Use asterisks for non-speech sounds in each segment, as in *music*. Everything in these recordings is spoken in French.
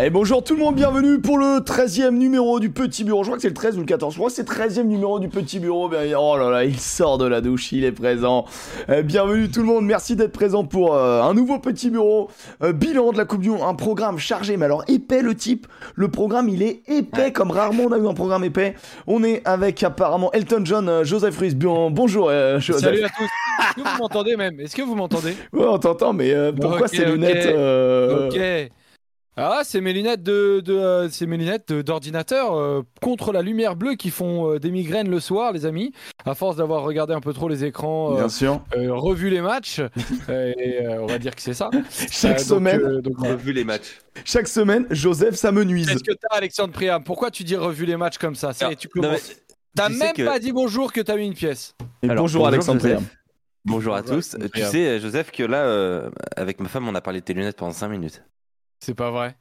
Et bonjour tout le monde, bienvenue pour le 13e numéro du Petit Bureau. Je crois que c'est le 13 ou le 14. Je crois que c'est le 13e numéro du Petit Bureau. Oh là là, il sort de la douche, il est présent. Euh, bienvenue tout le monde, merci d'être présent pour euh, un nouveau Petit Bureau. Euh, bilan de la Coupe du Monde, un programme chargé, mais alors épais le type. Le programme, il est épais comme rarement on a eu un programme épais. On est avec apparemment Elton John, euh, Joseph Ruiz. Bien, bonjour Joseph. Salut à tous. Est-ce que vous m'entendez même? Est-ce que vous m'entendez? Ouais, on t'entend, mais pourquoi Ok, ces ok. lunettes Ok. Ah, c'est mes lunettes de, de euh, c'est mes lunettes d'ordinateur euh, contre la lumière bleue qui font euh, des migraines le soir, les amis. À force d'avoir regardé un peu trop les écrans, euh, Bien sûr. euh, revu les matchs, *laughs* euh, et euh, on va dire que c'est ça. *laughs* Chaque Euh, donc, semaine, euh, donc, les matchs. chaque semaine, Joseph, ça me nuise. Qu'est-ce que t'as, Alexandre Priam? Pourquoi tu dis revu les matchs comme ça? C'est- Tu commences. T'as même que- pas dit bonjour que t'as eu une pièce. Et Alors, bonjour, bonjour, Alexandre. Priam. Bonjour à Bonjour, tous. Tu sais, Joseph, que là, euh, avec ma femme, on a parlé de tes lunettes pendant 5 minutes. C'est pas vrai.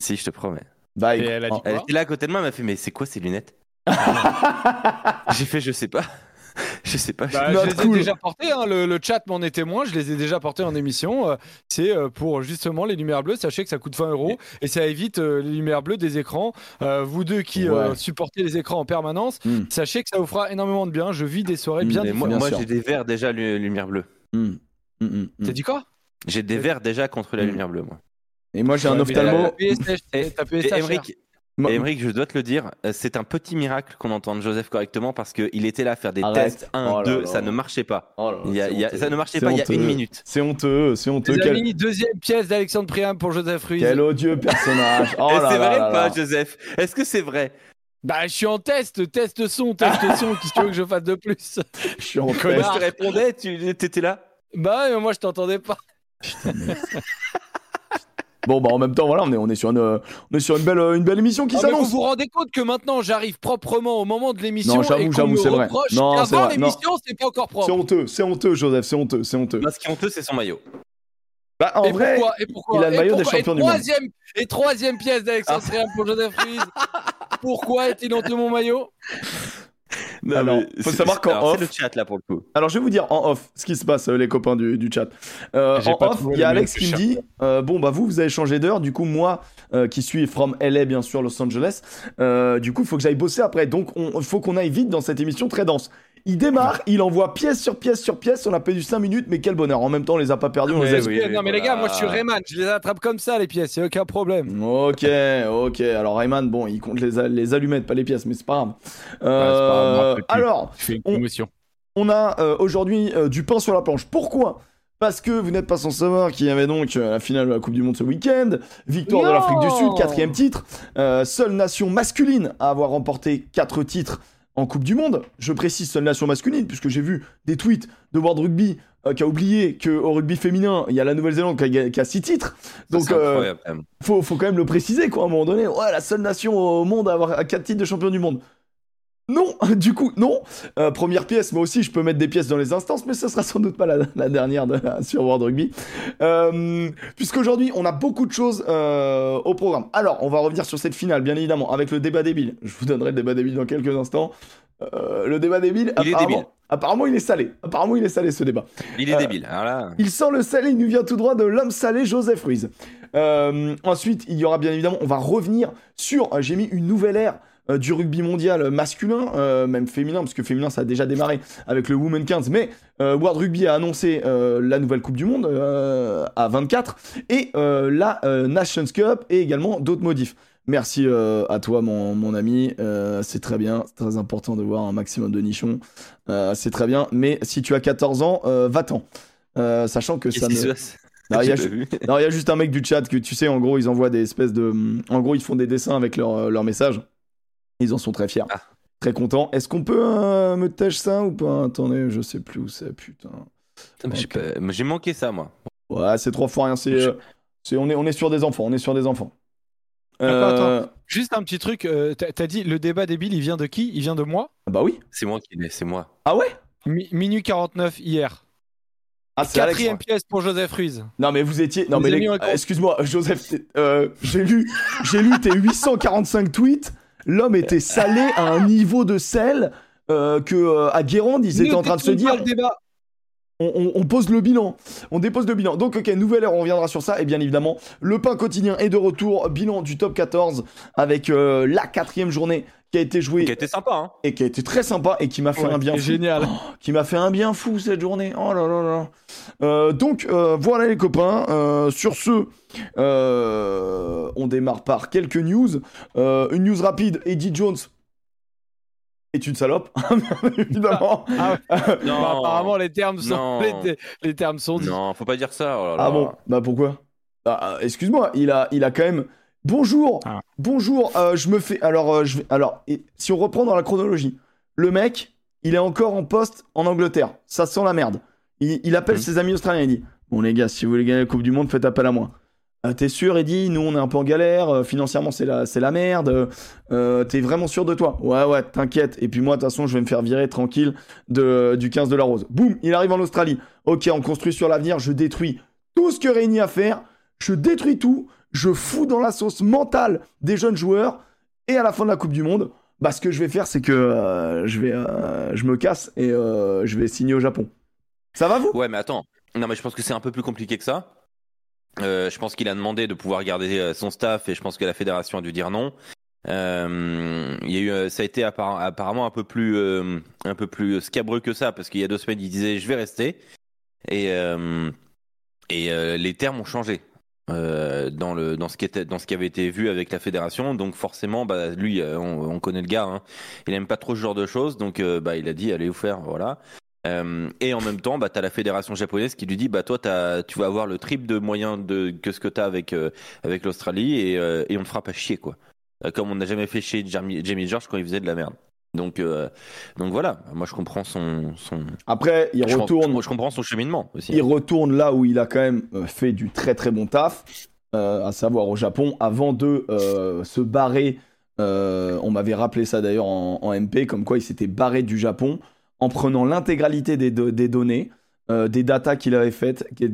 Si, je te promets. Bah, Et elle a dit Elle quoi était là à côté de moi, elle m'a fait Mais c'est quoi ces lunettes? *laughs* J'ai fait Je sais pas. *laughs* Je sais pas. Bah, je les ai déjà portés, hein, le, le chat m'en est témoin, je les ai déjà portés en émission. euh, c'est euh, pour justement les lumières bleues, sachez que ça coûte 20 euros et ça évite euh, les lumières bleues des écrans. Euh, vous deux qui euh, Ouais. supportez les écrans en permanence, Hmm. sachez que ça vous fera énormément de bien. Je vis des soirées Hmm, bien moi, moi, j'ai des verres déjà lu- lumière bleue. hum. T'as dit quoi? J'ai des verres déjà contre la Mm. lumière bleue, moi. Et moi, j'ai un Ouais, ophtalmo. et Emmerich, je dois te le dire, c'est un petit miracle qu'on entende Joseph correctement parce qu'il était là à faire des Arrête. tests 1, Oh là 2, là. ça ne marchait pas. Oh là là, Il y a- c'est il y a- honteux. ça ne marchait C'est pas il y a honteux. une minute. C'est honteux, c'est honteux. Quel, amis, deuxième pièce d'Alexandre Priam pour Joseph Ruiz. quel odieux personnage. Oh *laughs* c'est vrai ou pas. Joseph? Est-ce que c'est vrai? Bah, je suis en test, test son, test son. Qu'est-ce que tu veux que je fasse de plus? Je suis en test. je te répondais, tu étais là? Bah, moi je t'entendais pas. *laughs* Bon, bah en même temps, voilà, on est, on est, sur, une, on est sur une, belle, une belle émission qui Ah, mais vous s'annonce. vous rendez compte que maintenant j'arrive proprement au moment de l'émission Non, j'avoue, et qu'on j'avoue, c'est vrai. Non, c'est vrai, l'émission c'est pas encore C'est propre. honteux, c'est honteux, Joseph, c'est honteux, c'est honteux. Là, ce qui est honteux, c'est son maillot. Bah, en et, vrai, pourquoi, et pourquoi il a le maillot des champions et du monde. troisième, Et troisième pièce d'Alexandre Ah. Pour Joseph Ruiz. *laughs* pourquoi est-il honteux mon maillot? *laughs* Non, Alors, mais faut savoir qu'en off- C'est le chat là pour le coup. Alors je vais vous dire en off ce qui se passe euh, les copains du, du chat. Euh, en off, il y a le Alex qui me dit euh, bon bah vous vous avez changé d'heure du coup moi euh, qui suis from LA bien sûr Los Angeles euh, du coup il faut que j'aille bosser après donc il faut qu'on aille vite dans cette émission très dense. Il démarre, il envoie pièce sur pièce sur pièce, on a perdu 5 minutes mais quel bonheur. En même temps on les a pas perdus, on les a oui, oui, Non mais les gars, moi je suis Rayman, je les attrape comme ça les pièces, y a aucun problème. Ok, ok. Alors Rayman, bon, il compte les, les allumettes, pas les pièces, mais c'est pas grave. pas grave, alors, Je fais une On- commotion. on a euh, aujourd'hui euh, du pain sur la planche. Pourquoi? Parce que vous n'êtes pas sans savoir qu'il y avait donc euh, la finale de la Coupe du Monde ce week-end, victoire de l'Afrique du Sud, quatrième titre, euh, seule nation masculine à avoir remporté quatre titres en Coupe du Monde. Je précise seule nation masculine puisque j'ai vu des tweets de World Rugby euh, qui a oublié qu'au rugby féminin, il y a la Nouvelle-Zélande qui a, qui a six titres. Donc euh, même. faut, faut quand même le préciser, quoi, à un moment donné. Ouais, la seule nation au monde à avoir 4 titres de champion du monde. Non, *laughs* du coup, non. Euh, première pièce, moi aussi, je peux mettre des pièces dans les instances, mais ce sera sans doute pas la, la dernière de- sur World Rugby. Euh, Puisqu'aujourd'hui, on a beaucoup de choses euh, au programme. Alors, on va revenir sur cette finale, bien évidemment, avec le débat débile. Je vous donnerai le débat débile dans quelques instants. Euh, le débat débile, Il est apparemment, débile. apparemment, il est salé. Apparemment, il est salé, ce débat. Il est débile. Alors là, Il sent le salé, il nous vient tout droit de l'homme salé Joseph Ruiz. Ensuite, il y aura bien évidemment, on va revenir sur, j'ai mis une nouvelle ère euh, du rugby mondial masculin, euh, même féminin, parce que féminin ça a déjà démarré avec le Women 15, mais euh, World Rugby a annoncé la nouvelle Coupe du Monde à 24 et la Nations Cup et également d'autres modifs. Merci à toi, mon, mon ami. C'est très bien, c'est très important de voir un maximum de nichons. C'est très bien, mais si tu as 14 ans, va-t'en. Sachant que ça ne... *laughs* Non, il y a juste un mec du chat que tu sais, en gros, ils envoient des espèces de. En gros, ils font des dessins avec leurs leur messages. Ils en sont très fiers. Ah. Très contents. Est-ce qu'on peut euh, me tèche ça ou pas? Attendez, je sais plus où c'est, putain. Mais j'ai manqué ça, moi. Ouais, c'est trois fois rien. C'est, euh, c'est, on, est, on est sur des enfants. On est sur des enfants. Attends, Euh, Juste un petit truc, euh, t'as t'as dit le débat débile, il vient de qui? Il vient de moi? Ah Bah oui. C'est moi qui l'ai, c'est moi. Ah ouais? Mi- Minuit 49 hier. Ah, c'est Alex. Quatrième pièce pour Joseph Ruiz. Non, mais vous étiez. Non, Vous mais les- excuse-moi, Joseph. euh, j'ai lu, j'ai lu tes 845 tweets. L'homme était salé à un niveau de sel euh, que euh, Guérande, ils étaient en train de se dire. on, pose le bilan. On dépose le bilan. Donc, ok, nouvelle ère, on reviendra sur ça. Et bien évidemment, le pain quotidien est de retour. Bilan du top 14 avec euh, la quatrième journée qui a été jouée Qui a été sympa, hein. et qui a été très sympa et qui m'a fait Ouais, un bien fou. génial. Qui m'a fait un bien fou cette journée. Oh là là là. Euh, donc, euh, voilà les copains. Euh, sur ce, euh, on démarre par quelques news. Euh, une news rapide. Eddie Jones est une salope, *laughs* évidemment. Ah Non. Bah, apparemment, les termes sont, Non. *laughs* les, les termes sont dits. Non, faut pas dire ça. oh là là. Ah bon? Bah pourquoi? Ah, Excuse-moi, il a, il a quand même. Bonjour, Ah. bonjour. euh, je me fais. Alors, euh, je vais. Alors, et- si on reprend dans la chronologie, le mec, il est encore en poste en Angleterre. Ça sent la merde. Il, il appelle Mhm. ses amis australiens. Il dit Bon les gars, si vous voulez gagner la Coupe du Monde, faites appel à moi. Euh, T'es sûr, Eddie Nous, on est un peu en galère. euh, financièrement, c'est la, c'est la merde. euh, T'es vraiment sûr de toi? Ouais, ouais, t'inquiète. Et puis moi, de toute façon, je vais me faire virer tranquille de, du 15 de la Rose. Boum, il arrive en Australie. Ok, on construit sur l'avenir. Je détruis tout ce que Réuni a à faire. Je détruis tout. Je fous dans la sauce mentale des jeunes joueurs. Et à la fin de la Coupe du Monde, bah, ce que je vais faire, c'est que euh, je, vais, euh, je me casse et euh, je vais signer au Japon. Ça va vous? Ouais, mais attends. Non, mais je pense que c'est un peu plus compliqué que ça. Je pense qu'il a demandé de pouvoir garder son staff et je pense que la fédération a dû dire non. Il y a eu, ça a été apparemment un peu plus, scabreux que ça parce qu'il y a deux semaines il disait je vais rester et les termes ont changé euh, dans le dans ce qui était dans ce qui avait été vu avec la fédération donc forcément bah lui euh, on, on connaît le gars hein. il aime pas trop ce genre de choses donc euh, bah il a dit allez vous faire voilà et en même temps, bah, tu as la fédération japonaise qui lui dit bah, toi, t'as- tu vas avoir le triple de moyens que ce que tu as avec, avec l'Australie et, et on te fera pas chier. Quoi. Comme on n'a jamais fait chez Jamie, Jamie George quand il faisait de la merde. Donc, euh, donc voilà, moi je comprends son. son... Après, il je, retourne. je, je comprends son cheminement aussi. Il retourne là où il a quand même euh, fait du très très bon taf, euh, à savoir au Japon, avant de euh, se barrer. on m'avait rappelé ça d'ailleurs en, en MP, comme quoi il s'était barré du Japon en prenant l'intégralité des, do- des données, des datas qu'il avait faites, des,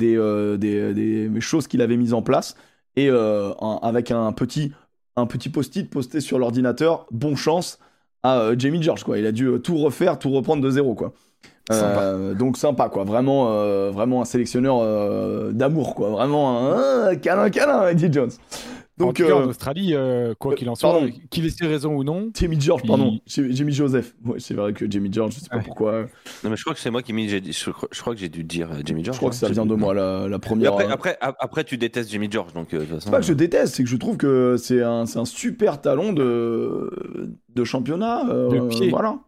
des, des choses qu'il avait mises en place, et avec un petit, un petit post-it posté sur l'ordinateur, bon chance à euh, Jamie George, quoi. Il a dû euh, tout refaire, tout reprendre de zéro, quoi. Sympa. Euh, donc sympa quoi, vraiment, vraiment un sélectionneur d'amour quoi, vraiment un câlin câlin Eddie Jones. En Donc tout cas, en euh, Australie, euh, quoi euh, qu'il en soit, pardon. qu'il ait ses raisons ou non, Jamie George, pardon, il- Jamie Joseph. Ouais, c'est vrai que Jamie George, je sais pas Ouais. pourquoi. Non, mais je crois que c'est moi qui mis. Je, crois- je crois que j'ai dû dire euh, Jamie George. Je crois que hein. ça J'ai vient de moi la, première. Après, euh, après, après, tu détestes Jamie George, donc euh, de toute façon. C'est pas que je déteste, c'est que je trouve que c'est un, c'est un super talent de, de championnat. euh, De pied. Voilà.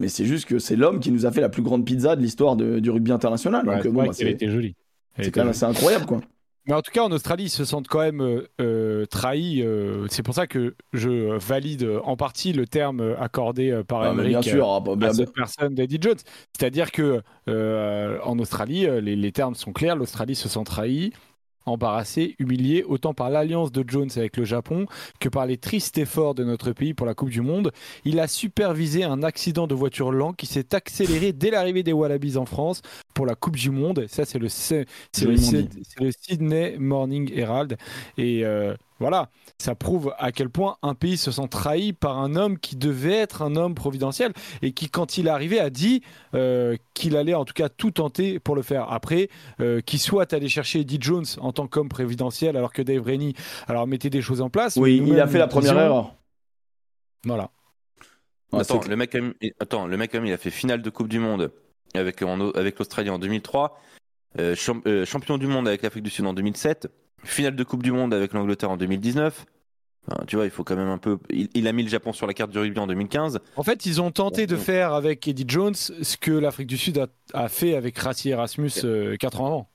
Mais c'est juste que c'est l'homme qui nous a fait la plus grande pizza de l'histoire du rugby international. ouais, Donc c'est euh, bon, vrai bah, qu'elle c'est était jolie. Elle c'est était quand même jolie. assez incroyable quoi. Mais en tout cas, en Australie, ils se sentent quand même euh, euh, trahis. euh, c'est pour ça que je valide en partie le terme accordé par Ah, bien sûr, ah, bah, à cette personne d'Eddie Jones. C'est-à-dire que euh, en Australie, les, les termes sont clairs. L'Australie se sent trahie, embarrassée, humiliée, autant par l'alliance de Jones avec le Japon que par les tristes efforts de notre pays pour la Coupe du Monde. Il a supervisé un accident de voiture lent qui s'est accéléré dès l'arrivée des Wallabies en France pour la Coupe du Monde. Ça, c'est le, c'est c'est le, Joliment Syd- c'est le Sydney Morning Herald. Et euh, voilà, ça prouve à quel point un pays se sent trahi par un homme qui devait être un homme providentiel et qui, quand il est arrivé, a dit euh, qu'il allait en tout cas tout tenter pour le faire. Après, euh, qu'il soit allé chercher Eddie Jones en tant qu'homme prévidentiel alors que Dave Rennie alors mettait des choses en place. oui, il a fait la première erreur. Voilà. Attends, c'est- le mec, même, attends, le mec, même, il a fait finale de Coupe du Monde avec, en- avec l'Australie en 2003, euh, champ- euh, champion du monde avec l'Afrique du Sud en 2007, finale de Coupe du Monde avec l'Angleterre en 2019. Enfin, tu vois, il faut quand même un peu. Il, il a mis le Japon sur la carte du rugby en 2015. En fait, ils ont tenté de faire avec Eddie Jones ce que l'Afrique du Sud a, a fait avec Rassi Erasmus euh, quatre ans avant.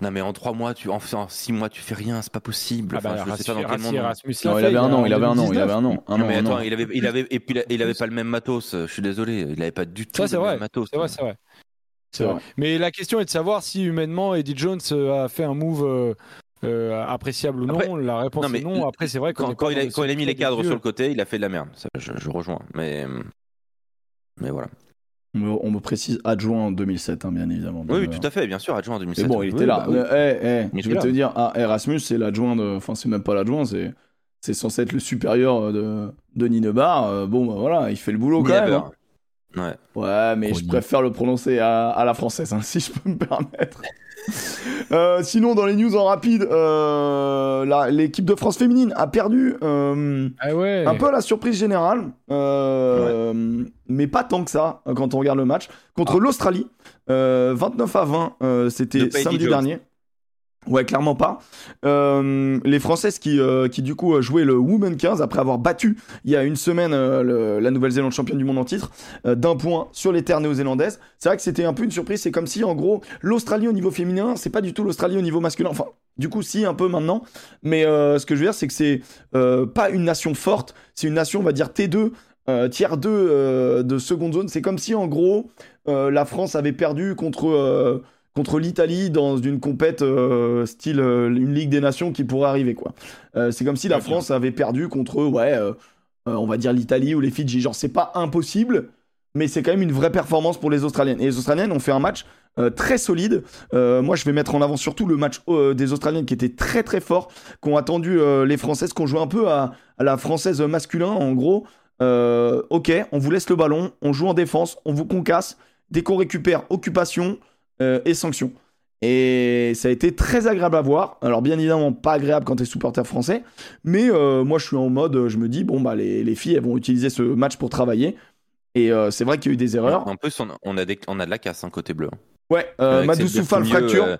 Non, mais en trois mois, tu, en, en six mois, tu fais rien, c'est pas possible. Ah bah, Enfin, je sais pas dans quel monde. hein. Erasmus l'a Non, il fait, avait un an, il avait un an, il 2019. avait un an. Un Non, mais attends, an. il avait, il avait, et puis il il avait pas le même matos. Je suis désolé, il avait pas du tout Ça, c'est le vrai. même matos. C'est vrai, c'est vrai. C'est vrai. Mais la question est de savoir si humainement Eddie Jones euh, a fait un move euh, euh, appréciable ou non. Après- la réponse non, mais est non. Après, c'est vrai Quand, quand il a, dans quand il a mis les cadres sur le côté, il a fait de la merde. Ça, je, je rejoins. Mais, mais voilà. On me, on me précise adjoint en 2007, hein, bien évidemment. Oui, oui, tout à fait, bien sûr, adjoint en Mais 2007. bon, il Oui, était là. bah oui. Eh, eh, Il je vais là. te dire, ah, Erasmus, c'est l'adjoint de. Enfin, c'est même pas l'adjoint, c'est. C'est censé être le supérieur de, de Ninebar. Euh, bon, bah voilà, il fait le boulot quand même. Hein. Ouais. Ouais, mais je préfère le prononcer à, à la française, hein, *laughs* si je peux me permettre. *laughs* Euh, sinon, dans les news en rapide, euh, l'équipe de France féminine a perdu euh, Ah ouais. un peu à la surprise générale, euh, mais pas tant que ça quand on regarde le match. Contre l'Australie, euh, 29 à 20, euh, De c'était samedi Jones. dernier. Ouais, clairement pas. Euh, les Françaises qui, euh, qui du coup jouaient le Women 15 après avoir battu il y a une semaine euh, la Nouvelle-Zélande championne du monde en titre d'un point sur les terres néo-zélandaises. C'est vrai que c'était un peu une surprise. C'est comme si en gros l'Australie au niveau féminin, c'est pas du tout l'Australie au niveau masculin. Enfin, du coup si un peu maintenant. Mais ce que je veux dire, c'est que c'est pas une nation forte. C'est une nation, on va dire T2. euh, tiers 2 euh, de seconde zone, c'est comme si en gros la France avait perdu contre contre l'Italie dans une compète euh, style euh, une Ligue des Nations qui pourrait arriver quoi. Euh, c'est comme si la. France avait perdu contre ouais on va dire l'Italie ou les Fidji. Genre c'est pas impossible, mais c'est quand même une vraie performance pour les Australiennes. Et les Australiennes ont fait un match euh, très solide. Euh, moi je vais mettre en avant surtout le match euh, des Australiennes qui était très très fort, qui ont attendu les Françaises, qui ont joué un peu à, à la française masculin en gros. Ok, on vous laisse le ballon, on joue en défense, on vous concasse. Dès qu'on récupère, occupation et sanctions. Et ça a été très agréable à voir. Alors bien évidemment pas agréable quand t'es supporter français, mais euh, moi je suis en mode, euh, je me dis bon bah les, les filles elles vont utiliser ce match pour travailler. Et euh, c'est vrai qu'il y a eu des erreurs. En plus, on a, on a, des- on a de la casse hein, côté bleu. Ouais, euh, Madou Soufal Berthoumieux, fracture.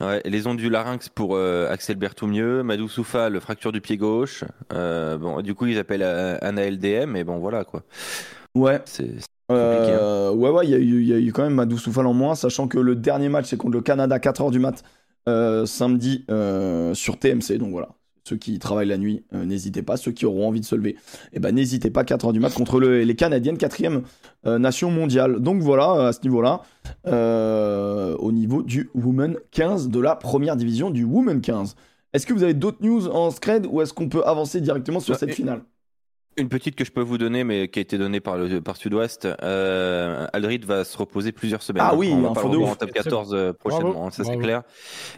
euh, ouais, les ondes du larynx pour euh, Axel Berthoumieux, Madou Soufal fracture du pied gauche. Euh, bon, du coup, ils appellent euh, Anna LDM, mais bon, voilà quoi. Ouais, C'est hein. Euh, ouais, ouais, il y, a eu- il y a eu quand même Madou Soufal en moins, sachant que le dernier match c'est contre le Canada 4h du mat euh, samedi euh, sur TMC. Donc voilà, ceux qui travaillent la nuit, n'hésitez pas. Ceux qui auront envie de se lever, eh ben n'hésitez pas 4h du mat contre le- les Canadiennes, quatrième euh, nation mondiale. Donc voilà, à ce niveau-là, au niveau du Women 15 de la première division du Women 15. Est-ce que vous avez d'autres news en scred ou est-ce qu'on peut avancer directement sur Bah, cette et- finale? Une petite que je peux vous donner, mais qui a été donnée par, le, par Sud-Ouest. Euh, Aldrid va se reposer plusieurs semaines. Ah oui, on va pas de en top Très 14 euh, prochainement, Bravo, hein, ça c'est clair.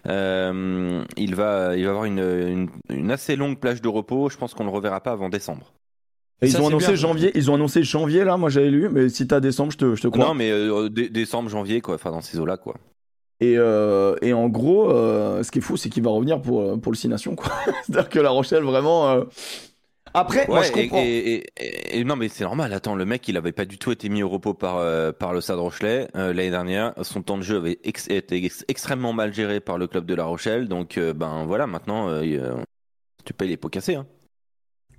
Euh, il, va, il va avoir une, une, une assez longue plage de repos. Je pense qu'on le reverra pas avant décembre. Et ils Ça, ont annoncé bien. janvier, ils ont annoncé janvier là, moi j'avais lu, mais si t'as décembre, je te, je te crois. Non, mais euh, dé- décembre, janvier, quoi. Enfin, dans ces eaux-là, quoi. Et, euh, et en gros, euh, ce qui est fou, c'est qu'il va revenir pour, pour le Six Nations, quoi. *laughs* C'est-à-dire que La Rochelle, vraiment. euh, Après, moi je comprends. et- et- et- et non, mais c'est normal. Attends, le mec, il avait pas du tout été mis au repos par, euh, par le Stade Rochelet euh, l'année dernière. Son temps de jeu avait ex- été ex- extrêmement mal géré par le club de La Rochelle. Donc, euh, ben voilà, maintenant, tu payes les pots cassés. Hein.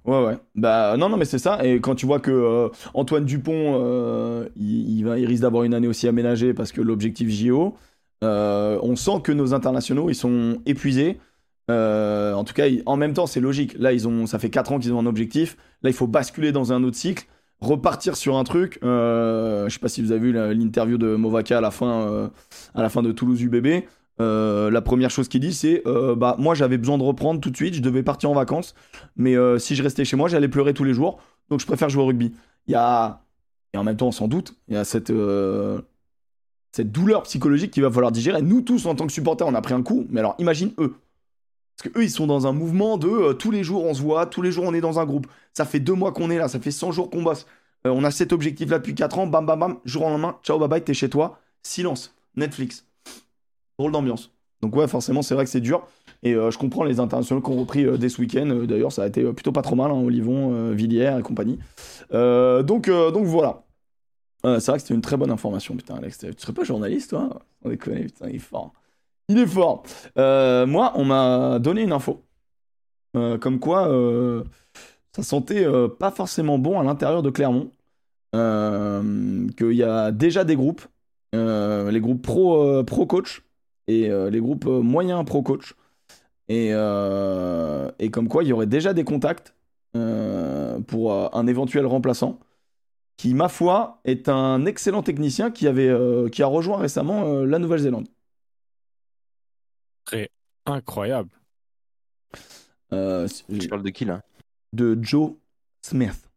Ouais, ouais. Bah non, non, mais c'est ça. Et quand tu vois que euh, Antoine Dupont, euh, il, il va, il risque d'avoir une année aussi aménagée parce que l'objectif JO, euh, on sent que nos internationaux, ils sont épuisés. Euh, en tout cas, en même temps, c'est logique. Là, ils ont, ça fait 4 ans qu'ils ont un objectif. Là, il faut basculer dans un autre cycle, repartir sur un truc. Euh, je sais pas si vous avez vu l'interview de Movaka à la fin, euh, à la fin de Toulouse UBB. Euh, la première chose qu'il dit, c'est bah moi j'avais besoin de reprendre tout de suite. Je devais partir en vacances, mais si je restais chez moi, j'allais pleurer tous les jours. Donc je préfère jouer au rugby. Il y a et en même temps, sans doute, il y a cette cette douleur psychologique qu'il va falloir digérer. Nous tous, en tant que supporters, on a pris un coup. Mais alors, imagine eux. Parce que eux, ils sont dans un mouvement de euh, tous les jours on se voit, tous les jours on est dans un groupe. Ça fait deux mois qu'on est là, ça fait 100 jours qu'on bosse. Euh, on a cet objectif-là depuis 4 ans, bam bam bam, jour en lendemain, ciao bye bye, t'es chez toi, silence, Netflix. Drôle d'ambiance. Donc ouais, forcément, c'est vrai que c'est dur. Et euh, je comprends les internationaux qui ont repris dès ce week-end. D'ailleurs, ça a été plutôt pas trop mal, hein, Olivon, Villiers et compagnie. Donc, donc voilà. C'est vrai que c'était une très bonne information, putain, Alex. Tu serais pas journaliste, toi? On déconne, putain, il est fort. Il est fort. Euh, moi, on m'a donné une info. Euh, comme quoi, ça sentait euh, pas forcément bon à l'intérieur de Clermont. Qu'il y a déjà des groupes, les groupes pro, euh, pro coach et les groupes moyens pro coach. Et, et comme quoi, il y aurait déjà des contacts pour un éventuel remplaçant qui, ma foi, est un excellent technicien qui, avait, qui a rejoint récemment la Nouvelle-Zélande. Incroyable. Euh, Tu parles de qui là? De Joe Smith.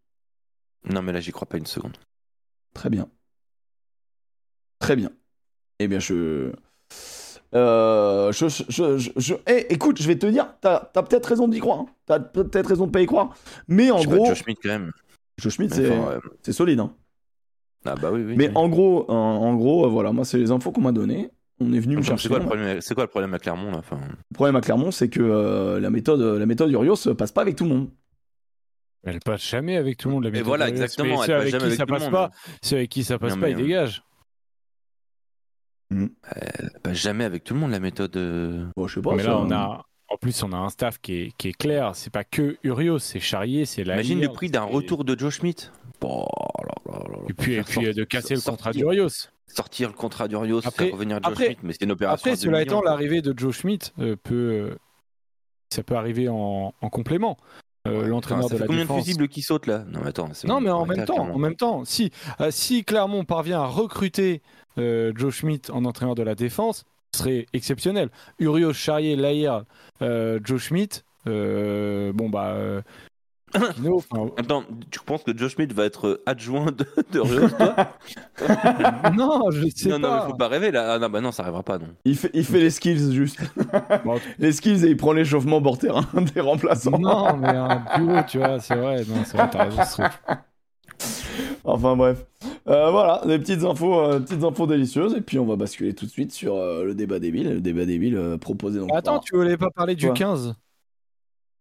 Non, mais là, j'y crois pas une seconde. Très bien. Très bien. Eh bien, je. Euh, je, je, je, je- Eh, écoute, je vais te dire, t'as as, peut-être raison d'y croire. hein. T'as peut-être raison de pas y croire. Mais en Je gros, Josh Smith, quand même. Joe Schmidt, c'est Enfin, euh, solide. hein. Ah bah oui, oui. Mais oui. en gros, en, en gros, euh, voilà, moi, c'est les infos qu'on m'a données. On est venu me chercher. C'est quoi, le problème, c'est quoi le problème à Clermont là enfin, Le problème à Clermont, c'est que euh, la méthode, la méthode Urios passe pas avec tout le monde. Elle passe jamais avec tout le monde. La Et méthode voilà, Urios, exactement, mais elle ceux passe avec jamais qui avec ça tout le passe monde. pas, ceux avec qui ça passe Non, pas, ils euh, dégagent. bah, jamais avec tout le monde la méthode. euh. Bon, je sais pas. mais ça- là, on a. En plus, on a un staff qui est, qui est clair. C'est pas que Urios, c'est Charrier, c'est la. Imagine le prix d'un retour de Joe Schmidt. Oh là là là là. Et puis, et puis euh, de casser le contrat d'Urios. Sortir le contrat d'Urios, faire revenir Joe après- Schmidt, mais c'est une opération. Après, cela étant, l'arrivée de Joe Schmidt euh, peut. euh, ça peut arriver en, en complément. Euh, Ouais, L'entraîneur de la combien défense. de fusibles qui sautent là? Non mais attends. Non, mais en même temps, Clermont. en même temps, si, euh, si Clermont parvient à recruter Joe Schmidt en entraîneur de la défense, ce serait exceptionnel. Urios, Charrier, euh, Joe Schmidt, bon bah. Euh, enfin, *coughs* Attends, tu penses que Joe Schmidt va être adjoint de, de Rios, *laughs* toi? Non, je sais Non, non, pas. mais faut pas rêver là. Ah non, bah non, ça arrivera pas, non. Il fait, il fait les skills juste. *laughs* Les skills et il prend l'échauffement bord terrain *laughs* des remplaçants. non, mais un bureau, tu vois, c'est vrai. Non, c'est vrai, t'as raison. ce truc. Enfin bref. Euh, voilà, des petites infos, euh, petites infos délicieuses. Et puis on va basculer tout de suite sur euh, le débat débile. Le débat débile euh, proposé donc Attends, par- tu voulais pas parler du Quoi? 15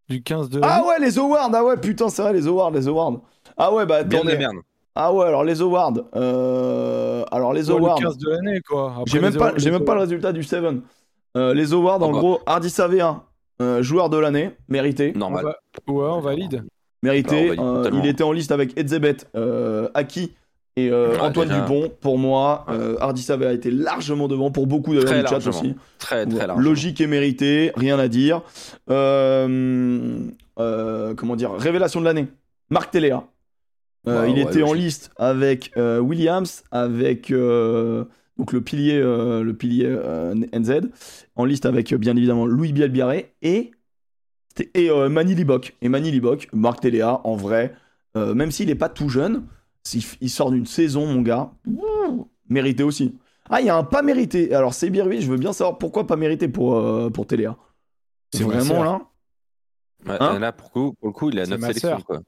Du 15 de. Ah ouais, les awards. Ah ouais, putain, c'est vrai, les awards, les awards. Ah ouais, bah attendez. merde. Ah ouais, alors les awards. Euh, alors les awards. le 15 de l'année, quoi. J'ai même pas, j'ai même pas le résultat du Seven. Euh, les awards, en Ah bah. gros, Hardy V1, euh, joueur de l'année, mérité. Normal. Ouais, on valide. Mérité. Bah, on valide Euh, totalement. il était en liste avec Edzebet, euh, Aki et euh, Ouais, Antoine déjà. Dupont. Pour moi, euh, Hardy Savé a été largement devant, pour beaucoup d'ailleurs du chat largement. aussi. Très, très large. Logique et mérité, rien à dire. Euh, euh, comment dire Révélation de l'année, Marc Téléa. Il ouais, était en liste avec Williams, avec donc le pilier, le pilier NZ, en liste avec bien évidemment Louis Bielbiaré et et Mani Libok. Et Mani Libok, Marc Téléa, en vrai, même s'il est pas tout jeune, il sort d'une saison, mon gars, ouh, mérité aussi. Ah, il y a un pas mérité. Alors, c'est Birui, je veux bien savoir pourquoi pas mérité pour, euh, pour Téléa. C'est vraiment là Hein là, pour, le coup, pour le coup, il a C'est 9 ma sélections, quoi.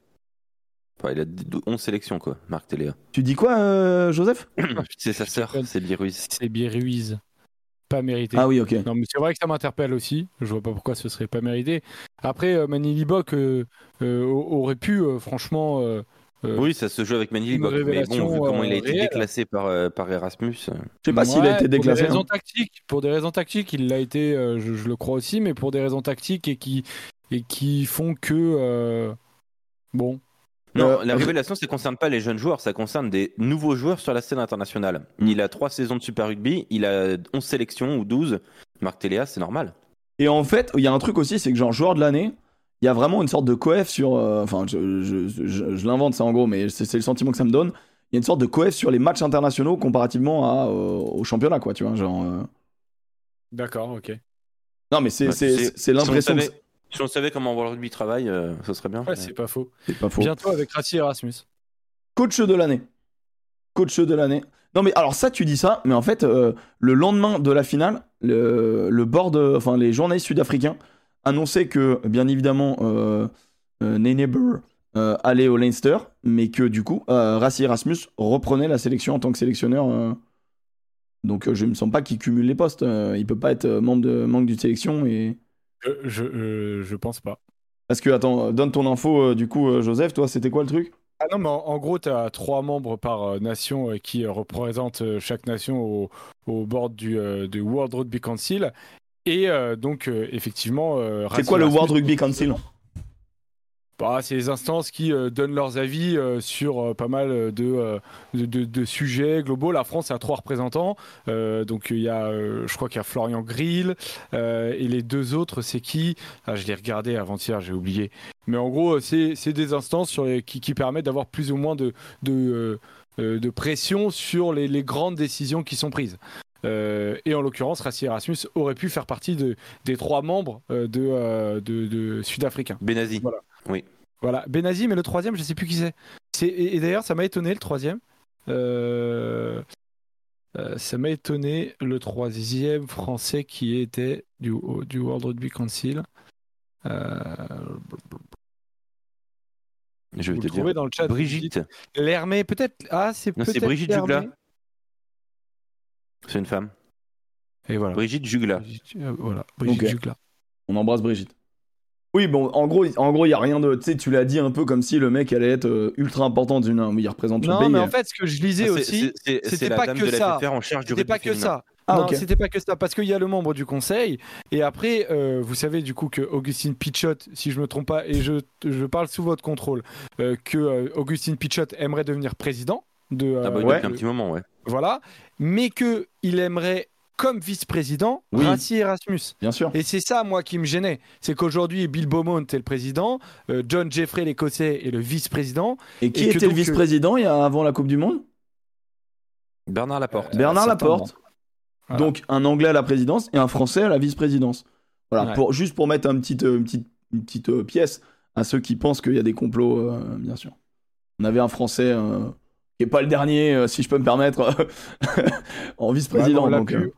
Enfin, il a 11 sélections, quoi, Marc Téléa. Tu dis quoi, euh, Joseph *coughs* C'est sa sœur, c'est Biruiz. C'est Biruiz. Pas mérité. Ah oui, ok. Non, mais c'est vrai que ça m'interpelle aussi. Je vois pas pourquoi ce serait pas mérité. Après, euh, Manny Libok euh, euh, aurait pu, euh, franchement. Euh, Oui, ça se joue avec Libok, mais bon, vu comment il a euh, été réelle. déclassé par, euh, par Erasmus. Je sais pas s'il a été Pour déclassé. des raisons hein. tactiques, pour des raisons tactiques, il l'a été, euh, je, je le crois aussi, mais pour des raisons tactiques et qui et qui font que euh, bon. Non, Euh, la révélation, ça concerne pas les jeunes joueurs, ça concerne des nouveaux joueurs sur la scène internationale. Il a 3 saisons de Super Rugby, il a 11 sélections ou 12. Marc Téléa, c'est normal. Et en fait, il y a un truc aussi, c'est que genre joueur de l'année, il y a vraiment une sorte de coef sur. euh, Enfin, je, je, je- je l'invente ça en gros, mais c'est c'est le sentiment que ça me donne. Il y a une sorte de coef sur les matchs internationaux comparativement à, euh, au championnat, quoi, tu vois. Genre, euh. D'accord, ok. Non, mais c'est Bah, c'est l'impression. Si on que savait, si on savait comment World Rugby travaille, euh, ce serait bien. Ouais, c'est pas faux. C'est pas faux. Bientôt avec Rassi Erasmus. Coach de l'année. Coach de l'année. Non, mais alors ça, tu dis ça, mais en fait, euh, le lendemain de la finale, le, le board, enfin, les journalistes sud-africains annonçaient que, bien évidemment, euh, euh, euh, allait au Leinster, mais que du coup, euh, Rassi Erasmus reprenait la sélection en tant que sélectionneur. Donc, je ne me sens pas qu'il cumule les postes. euh, il peut pas être membre de d'une sélection et. Je, je, pense pas. Parce que, attends, donne ton info, du coup, Joseph, toi, c'était quoi le truc? Ah non, mais en, en gros, tu as trois membres par nation qui représentent chaque nation au, au bord du, du World Rugby Council. Et euh, donc, euh, effectivement. euh, C'est quoi le World Rugby Council? Bah, c'est les instances qui euh, donnent leurs avis euh, sur euh, pas mal de, euh, de, de- de sujets globaux. La France a trois représentants. Euh, donc il y a, euh, je crois qu'il y a Florian Grill euh, et les deux autres, c'est qui? Ah, Je l'ai regardé avant-hier, j'ai oublié. Mais en gros, c'est c'est des instances sur les- qui, qui permettent d'avoir plus ou moins de, de, de pression sur les, les grandes décisions qui sont prises. Euh, et en l'occurrence, Rassi Erasmus aurait pu faire partie de, des trois membres euh, de, euh, de, de Sud-Africains. Benazi. Voilà. Voilà, Benazi, mais le troisième, je sais plus qui c'est. Et, et d'ailleurs, ça m'a étonné le troisième. Euh, euh, ça m'a étonné le troisième français qui était du, au- du World Rugby Council. Euh, Je vais Vous te le dire. dans le chat. Brigitte. L'Hermé, peut-être. Ah, c'est peut-être. c'est Brigitte l'Hermé. C'est une femme. Et voilà. Brigitte Jugla. Brigitte, euh, voilà. Brigitte. Jugla. On embrasse Brigitte. Oui, bon, en gros, en gros, il y a rien de, tu sais, tu l'as dit un peu comme si le mec allait être euh, ultra important d'une, hein, il représente tout le Non, pays. mais en fait, ce que je lisais Ah, aussi, c'était pas dame que de ça. la FFR en charge du c'était pas que féminin. ça. Ah, non, c'était pas que ça, parce qu'il y a le membre du conseil, et après, euh, vous savez du coup que Augustine Pichot, si je me trompe pas, et je, je parle sous votre contrôle, euh, que euh, Augustine Pichot aimerait devenir président de. Ah bah, euh, Ouais. un petit moment, ouais. Voilà, mais que il aimerait comme vice-président Oui. Rassi Erasmus. Bien sûr. Et c'est ça, moi, qui me gênait. C'est qu'aujourd'hui, Bill Beaumont est le président, euh, John Jeffrey, l'écossais, est le vice-président. Et qui Et était le donc, vice-président il y a avant la Coupe du Monde? Bernard Laporte. Euh, Bernard. Laporte. Voilà. Donc un Anglais à la présidence et un Français à la vice-présidence. Voilà, Ouais. pour, juste pour mettre un petit, euh, une petite, une petite euh, pièce à ceux qui pensent qu'il y a des complots, euh, bien sûr. On avait un Français euh, qui est pas le dernier, euh, si je peux me permettre, *laughs* en Bah, vice-président. euh,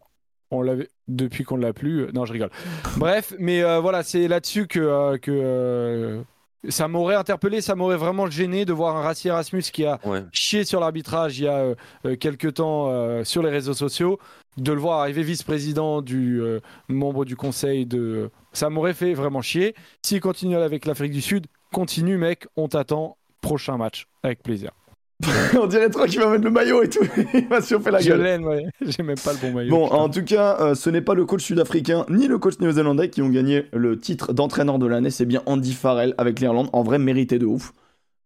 On l'avait depuis qu'on l'a plus. euh, Non, je rigole. Bref, mais euh, voilà, c'est là-dessus que, euh, que euh, ça m'aurait interpellé, ça m'aurait vraiment gêné de voir un Rassi Erasmus qui a Ouais. chié sur l'arbitrage il y a euh, euh, quelques temps euh, sur les réseaux sociaux, de le voir arriver vice-président du euh, membre du conseil de. Ça m'aurait fait vraiment chier. S'il continue avec l'Afrique du Sud, continue, mec, on t'attend. Prochain match, avec plaisir. On dirait trop qu'il va mettre le maillot et tout. *laughs* Il va se faire la Je gueule. l'aime, ouais. J'ai même pas le bon maillot. Bon, putain. en tout cas, euh, ce n'est pas le coach sud-africain ni le coach néo-zélandais qui ont gagné le titre d'entraîneur de l'année, c'est bien Andy Farrell avec l'Irlande, en vrai mérité de ouf.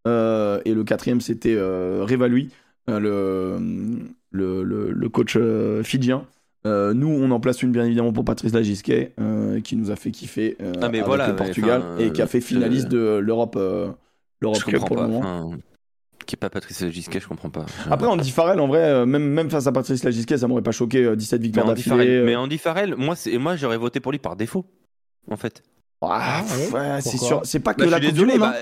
Euh, et le quatrième, c'était euh, Revalui, euh, le, le, le, le coach euh, fidjien. Euh, nous, on en place une bien évidemment pour Patrice Lagisquet, euh, qui nous a fait kiffer euh, Ah, mais avec voilà, le Portugal et qui a fait finaliste de l'Europe euh, l'Europe Je Cup comprends pour pas. le moment. Qui est pas Patrice Gisquet, je comprends pas. Après, Andy Farrell, en vrai, euh, même, même face à Patrice Lagisquet, ça m'aurait pas choqué. euh, 17 mais victoires d'affilée. Farrell, euh, mais Andy Farrell, moi, c'est- moi j'aurais voté pour lui par défaut, en fait. Ah, Ah ouais c'est sûr. C'est pas que Bah, la je suis Coupe du Monde. bah,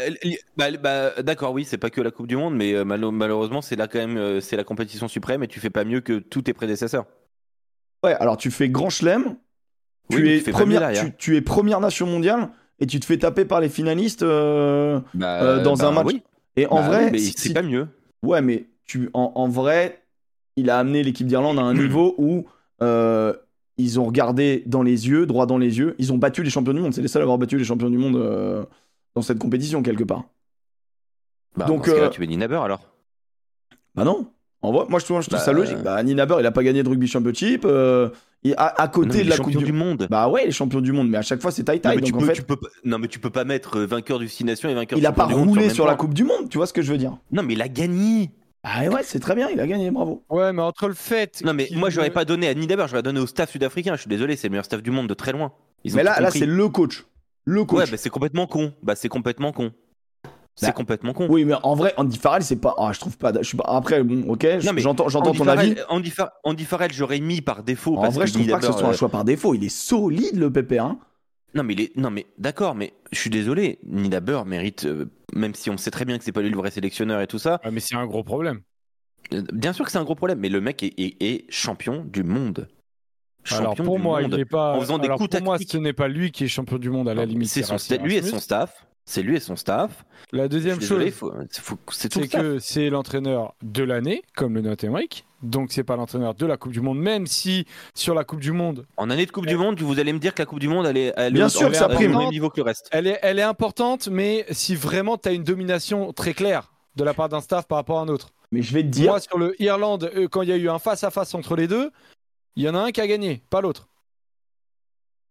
bah, bah, D'accord, oui, c'est pas que la Coupe du Monde, mais euh, malheureusement, c'est là quand même, euh, c'est la compétition suprême et tu fais pas mieux que tous tes prédécesseurs. Ouais, alors tu fais grand chelem, tu, Oui, mais es tu première, derrière. tu, tu es première nation mondiale et tu te fais taper par les finalistes. euh, Bah, Euh, dans un match. oui. Et en Bah vrai, si- c'est pas mieux. ouais, mais tu, en, en vrai, il a amené l'équipe d'Irlande à un niveau où euh, ils ont regardé dans les yeux, droit dans les yeux. Ils ont battu les champions du monde. C'est les seuls à avoir battu les champions du monde euh, dans cette compétition quelque part. Bah, Donc, dans ce euh, tu veux Nina Naber alors Bah non. En vrai, moi je trouve, je trouve Bah, ça logique. Bah, Nina Naber, il a pas gagné de rugby championship. euh, il- à, côté de la Coupe du du monde. Bah ouais, les champions du monde, mais à chaque fois c'est taille non, taille. mais tu Donc en peux, fait, tu peux pas- non, mais tu peux pas mettre euh, vainqueur du Six Nations et vainqueur il a pas champion du monde roulé sur la. Coupe du Monde, tu vois ce que je veux dire Non, mais il a gagné. Ah ouais, c'est très bien, il a gagné, bravo. Ouais, mais entre le fait. Non, mais moi, ne- j'aurais pas donné à Nina Naber, j'aurais donné au staff sud-africain. Je suis désolé, c'est le meilleur staff du monde de très loin. Ils ont mais là, là c'est le coach. Le coach. Ouais, bah c'est complètement con. Bah c'est complètement con. C'est Bah, complètement con. Oui, mais en vrai, Andy Farrell, c'est pas. Ah, je trouve pas. Je suis pas... Après, bon, ok, Non, mais j'entends, ton Farrell, avis. Andy, Fa- Andy Farrell, j'aurais mis par défaut. En parce vrai, je trouve pas que ce soit un choix par défaut. Il est solide, le pépère. Hein. Non, mais il est... non, mais d'accord, mais je suis désolé. Nina Burr mérite, euh, même si on sait très bien que c'est pas lui le vrai sélectionneur et tout ça. Ouais, mais c'est un gros problème. euh, Bien sûr que c'est un gros problème, mais le mec est, est- est champion du monde. Champion Alors pour du moi, monde. il est pas. En faisant des alors, coups pour moi, tactiques. ce n'est pas lui qui est champion du monde à la limite. C'est son lui et son staff. C'est lui et son staff. La deuxième désolé, chose, c'est que c'est l'entraîneur de l'année, comme le note Emmerich. Donc c'est pas l'entraîneur de la Coupe du Monde, même si sur la Coupe du Monde, En année de Coupe du Monde, vous allez me dire que la Coupe du Monde, elle est, elle Bien au- sûr au même niveau que le reste. elle est, elle est importante, mais si vraiment tu as une domination très claire de la part d'un staff par rapport à un autre. Mais je vais te dire. Moi, sur le Irlande, euh, quand il y a eu un face-à-face entre les deux, il y en a un qui a gagné, pas l'autre.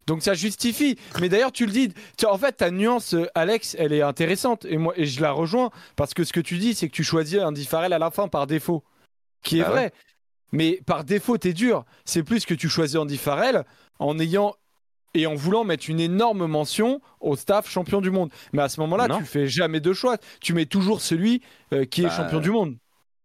Donc ça justifie. Mais d'ailleurs, tu le dis. en fait, ta nuance, euh, Alex, elle est intéressante. Et moi, et je la rejoins. Parce que ce que tu dis, c'est que tu choisis Andy Farrell à la fin par défaut. Qui est Bah vrai. Mais par défaut, t'es dur. C'est plus que tu choisis Andy Farrell en ayant. Et en voulant mettre une énorme mention au staff champion du monde. Mais à ce moment-là, tu fais jamais de choix. Tu mets toujours celui euh, qui est Bah, champion du monde.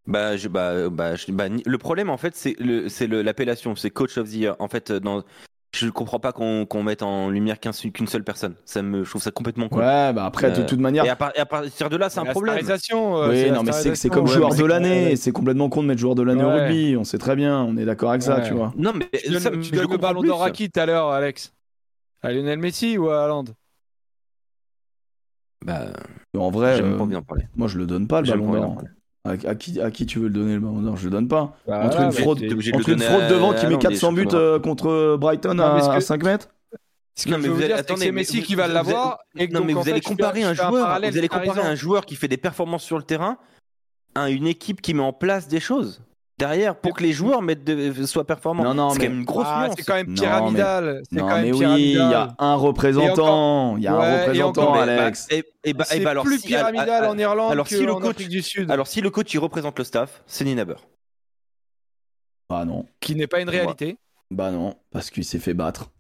Bah, je, bah, bah, je- bah, le problème en fait, c'est l'appellation, c'est coach of the year. En fait, dans, je comprends pas qu'on mette en lumière qu'une seule personne. Ça me, je trouve ça complètement con. Ouais, bah après, de Euh, toute manière. Et à, par- et à partir de là, c'est un problème. euh, Oui, non, mais c'est, comme Ouais, joueur de l'année. C'est complètement con de mettre joueur de l'année au rugby. On sait très bien. On est d'accord avec ça, tu vois. Non, mais Tu donnes, ça, tu donnes le ballon d'or à qui tout à l'heure, Alex? À Lionel Messi ou à Haaland? Bah, En vrai, euh, pas envie d'en parler. moi je le donne pas le ballon d'or. À, à qui, à qui tu veux le donner le ballon d'or? Je le donne pas. Bah, entre une fraude, entre une donner fraude à- devant qui met Haaland, 400 des buts euh, contre Brighton Non, mais ce à, à que- 5 mètres? Ce que Non, je mais veux vous vous allez- dire, c'est attendez, Messi vous- qui va l'avoir. Non, donc, mais vous fait, comparer un joueur, vous allez comparer un joueur qui fait des performances sur le terrain à une équipe qui met en place des choses derrière pour que les joueurs mettent de- soient performants. Non, non, c'est mais- quand même une grosse Ah, c'est quand même Non, pyramidal. C'est Non quand mais même oui, il pyramidal. y a un représentant, il y a Ouais, un et représentant encore, mais- Alex. bah, et, et bah, et C'est bah alors, plus si- pyramidal ah, en Irlande alors, si le qu'en coach- Afrique du Sud, Alors si le coach il représente le staff, c'est Ninaber. Bah non, qui n'est pas une réalité. bah non, parce qu'il s'est fait battre.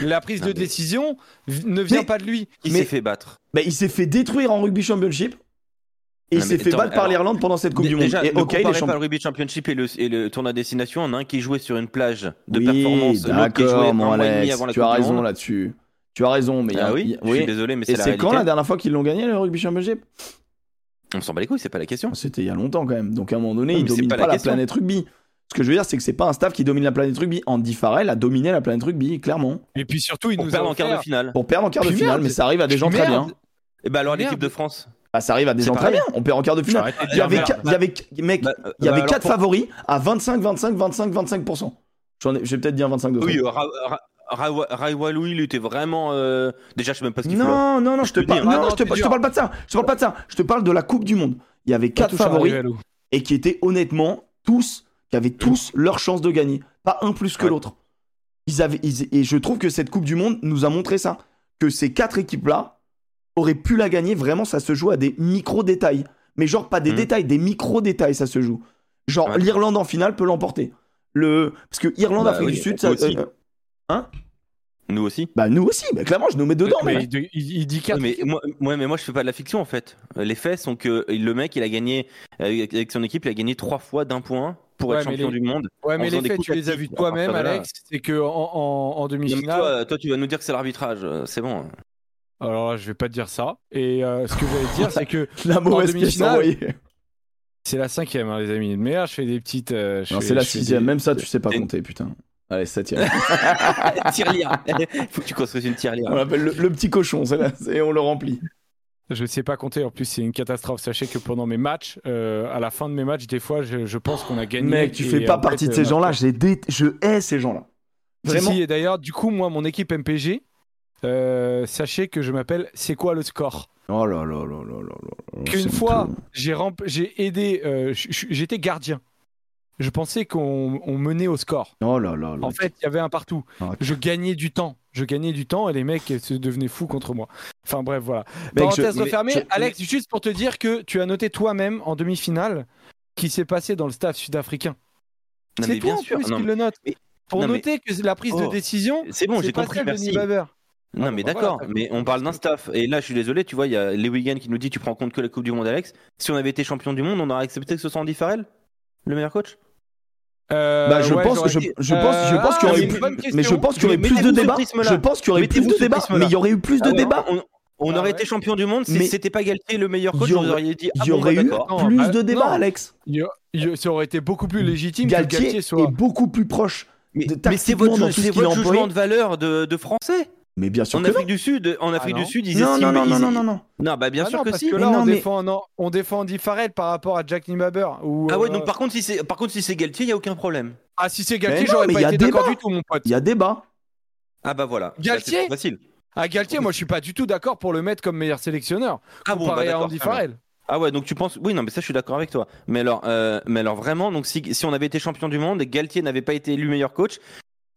La prise Non, de mais- décision ne vient Mais- pas de lui. Mais- s'est fait battre Bah il s'est fait détruire en rugby championship. Et il s'est fait battre par alors, l'Irlande pendant cette Coupe du Monde. Déjà, et ne ok, les comparez champions. pas le rugby championship et le, et le tournoi destination. On a un qui jouait sur une plage de oui, performance, l'autre qui jouait un Alex, avant la tu as du raison là-dessus. Tu as raison, mais il y a- Ah oui, y a- je suis désolé, mais Et c'est la c'est réalité. quand la dernière fois qu'ils l'ont gagné le rugby championship? On s'en bat les couilles, c'est pas la question. C'était il y a longtemps quand même. Donc à un moment donné, Non, il mais c'est domine pas pas, la planète rugby. Ce que je veux dire, c'est que c'est pas un staff qui domine la planète rugby. Andy Farrell a dominé la planète rugby, clairement. Et puis surtout, il Pour nous a perdre en quart de finale. Pour perdre en quart de finale, mais ça arrive à des gens très bien. Et bah alors Merde. l'équipe de France. Bah, ça arrive à des gens très bien. On perd en quart de finale. Il y avait, il y avait, mec, Bah, il y avait bah, 4 alors, favoris à 25, 25, 25, 25%. J'en ai, je vais peut-être dire 25 de oui, euh, Ra- Ra- Ra- Rai Walou, il était vraiment. euh, Déjà, je sais même pas ce qu'il faut. Non, non, non, je te parle, je je pas de ça. Je te parle pas de ça. Je te parle de la Coupe du Monde. Il y avait Pas 4 touche à favoris et qui étaient honnêtement tous, qui avaient tous leur chance de gagner. Pas un plus que l'autre. Ils avaient, ils- et je trouve que cette Coupe du Monde nous a montré ça. Que ces quatre équipes-là auraient pu la gagner. Vraiment, ça se joue à des micro-détails. Mais genre, pas des Mhm. détails, des micro-détails, ça se joue. Genre, Ouais. l'Irlande en finale peut l'emporter. Le... Parce que Irlande, Bah Afrique oui, du Sud, ça. aussi. euh, Nous aussi. bah, nous aussi, bah, clairement, je nous mets dedans. Mais mais- il, il- il dit 4 mais moi, moi, mais moi, je fais pas de la fiction en fait. Les faits sont que le mec, il a gagné avec son équipe, il a gagné trois fois d'un point pour Ouais, être champion les- du monde. Ouais, mais les faits, tu les as vus toi-même. Alex. C'est que en, en, en demi-finale. toi, toi, tu vas nous dire que c'est l'arbitrage. euh, C'est bon. Alors là, je vais pas te dire ça. Et euh, ce que j'allais dire, c'est que *laughs* La mauvaise demi-finale, c'est la cinquième, hein, les amis. Mais là, je fais des petites. euh, Non, c'est la sixième. des- Même ça, tu sais pas Et- compter, putain. Allez, septième. *laughs* tirelire. *laughs* Faut que tu construises une tirelire. on l'appelle le, le petit cochon, c'est là, c'est- on le remplit. Je sais pas compter. En plus, c'est une catastrophe. Sachez que pendant mes matchs, euh, à la fin de mes matchs, des fois, je, je pense qu'on a gagné. Mec, tu et fais pas partie fait, de ces euh, gens-là. Dé- je hais ces gens-là. Vraiment. si, et d'ailleurs, du coup, moi, mon équipe MPG, euh, sachez que je m'appelle C'est quoi le score? Oh là là là là là là. Qu'une fois, j'ai aidé. euh, J'étais gardien. Je pensais qu'on on menait au score. Oh là là là. En fait, il y avait un partout. Ah, Je gagnais du temps. Je gagnais du temps et les mecs se devenaient fous contre moi. Enfin bref, voilà. Mec, Parenthèse je- refermée. je- Alex, juste pour te dire que tu as noté toi-même en demi-finale qui s'est passé dans le staff sud-africain. C'est toi bien en sûr. plus Non, qui le note. mais- Pour non, mais- noter que la prise de Oh. décision, C'est bon, j'ai pas compris. Merci. Non, Ah, mais bah, d'accord, voilà, mais on parle d'un staff. Et là, je suis désolé, tu vois, il y a les week qui nous dit tu prends en compte que la Coupe du Monde, Alex? Si on avait été champion du monde, on aurait accepté que ce soit Andy Farrell, le meilleur coach? Euh, Bah, je ouais, pense, je, je pense, je Euh, pense qu'il y ah, aurait eu plus, mais je pense qu'il y aurait Mais plus de débats. Je pense qu'il y aurait plus de débats, mais il y aurait eu plus de Ah débats. On, on Ah aurait été champion du monde si c'était pas Galtier le meilleur Il coach. Vous aurait- auriez dit ah Il y aurait eu plus bah, de débats. Alex. Ça aurait été beaucoup plus légitime Galtier Galtier soit. est beaucoup plus proche. Mais, c'est votre, jugement de valeur de français. Mais bien sûr En que Afrique du Sud, en Afrique non. du Sud, ils non. Non, estiment. non, non, ils- non, non, non. Non, bah bien Ah sûr non, que parce si. que Mais là, non, on, mais- défend, non, on défend Andy Farrell par rapport à Jack Niebaber. Ou, Ah ouais, euh, donc par contre, si c'est par contre si c'est Galtier, il y a aucun problème. Ah, si c'est Mais Galtier, non, j'aurais mais pas il y a été d'accord débat. du tout, mon pote. Il y a débat. Ah bah voilà. Galtier Là, facile. Ah, Galtier, moi, je suis pas du tout d'accord pour le mettre comme meilleur sélectionneur. Ah bon, bah, comparé à Andy. Farrell. Ah ouais, donc tu penses Oui, non, mais ça je suis d'accord avec toi. Mais alors, euh, mais alors vraiment, donc si, si on avait été champion du monde et Galtier n'avait pas été élu meilleur coach,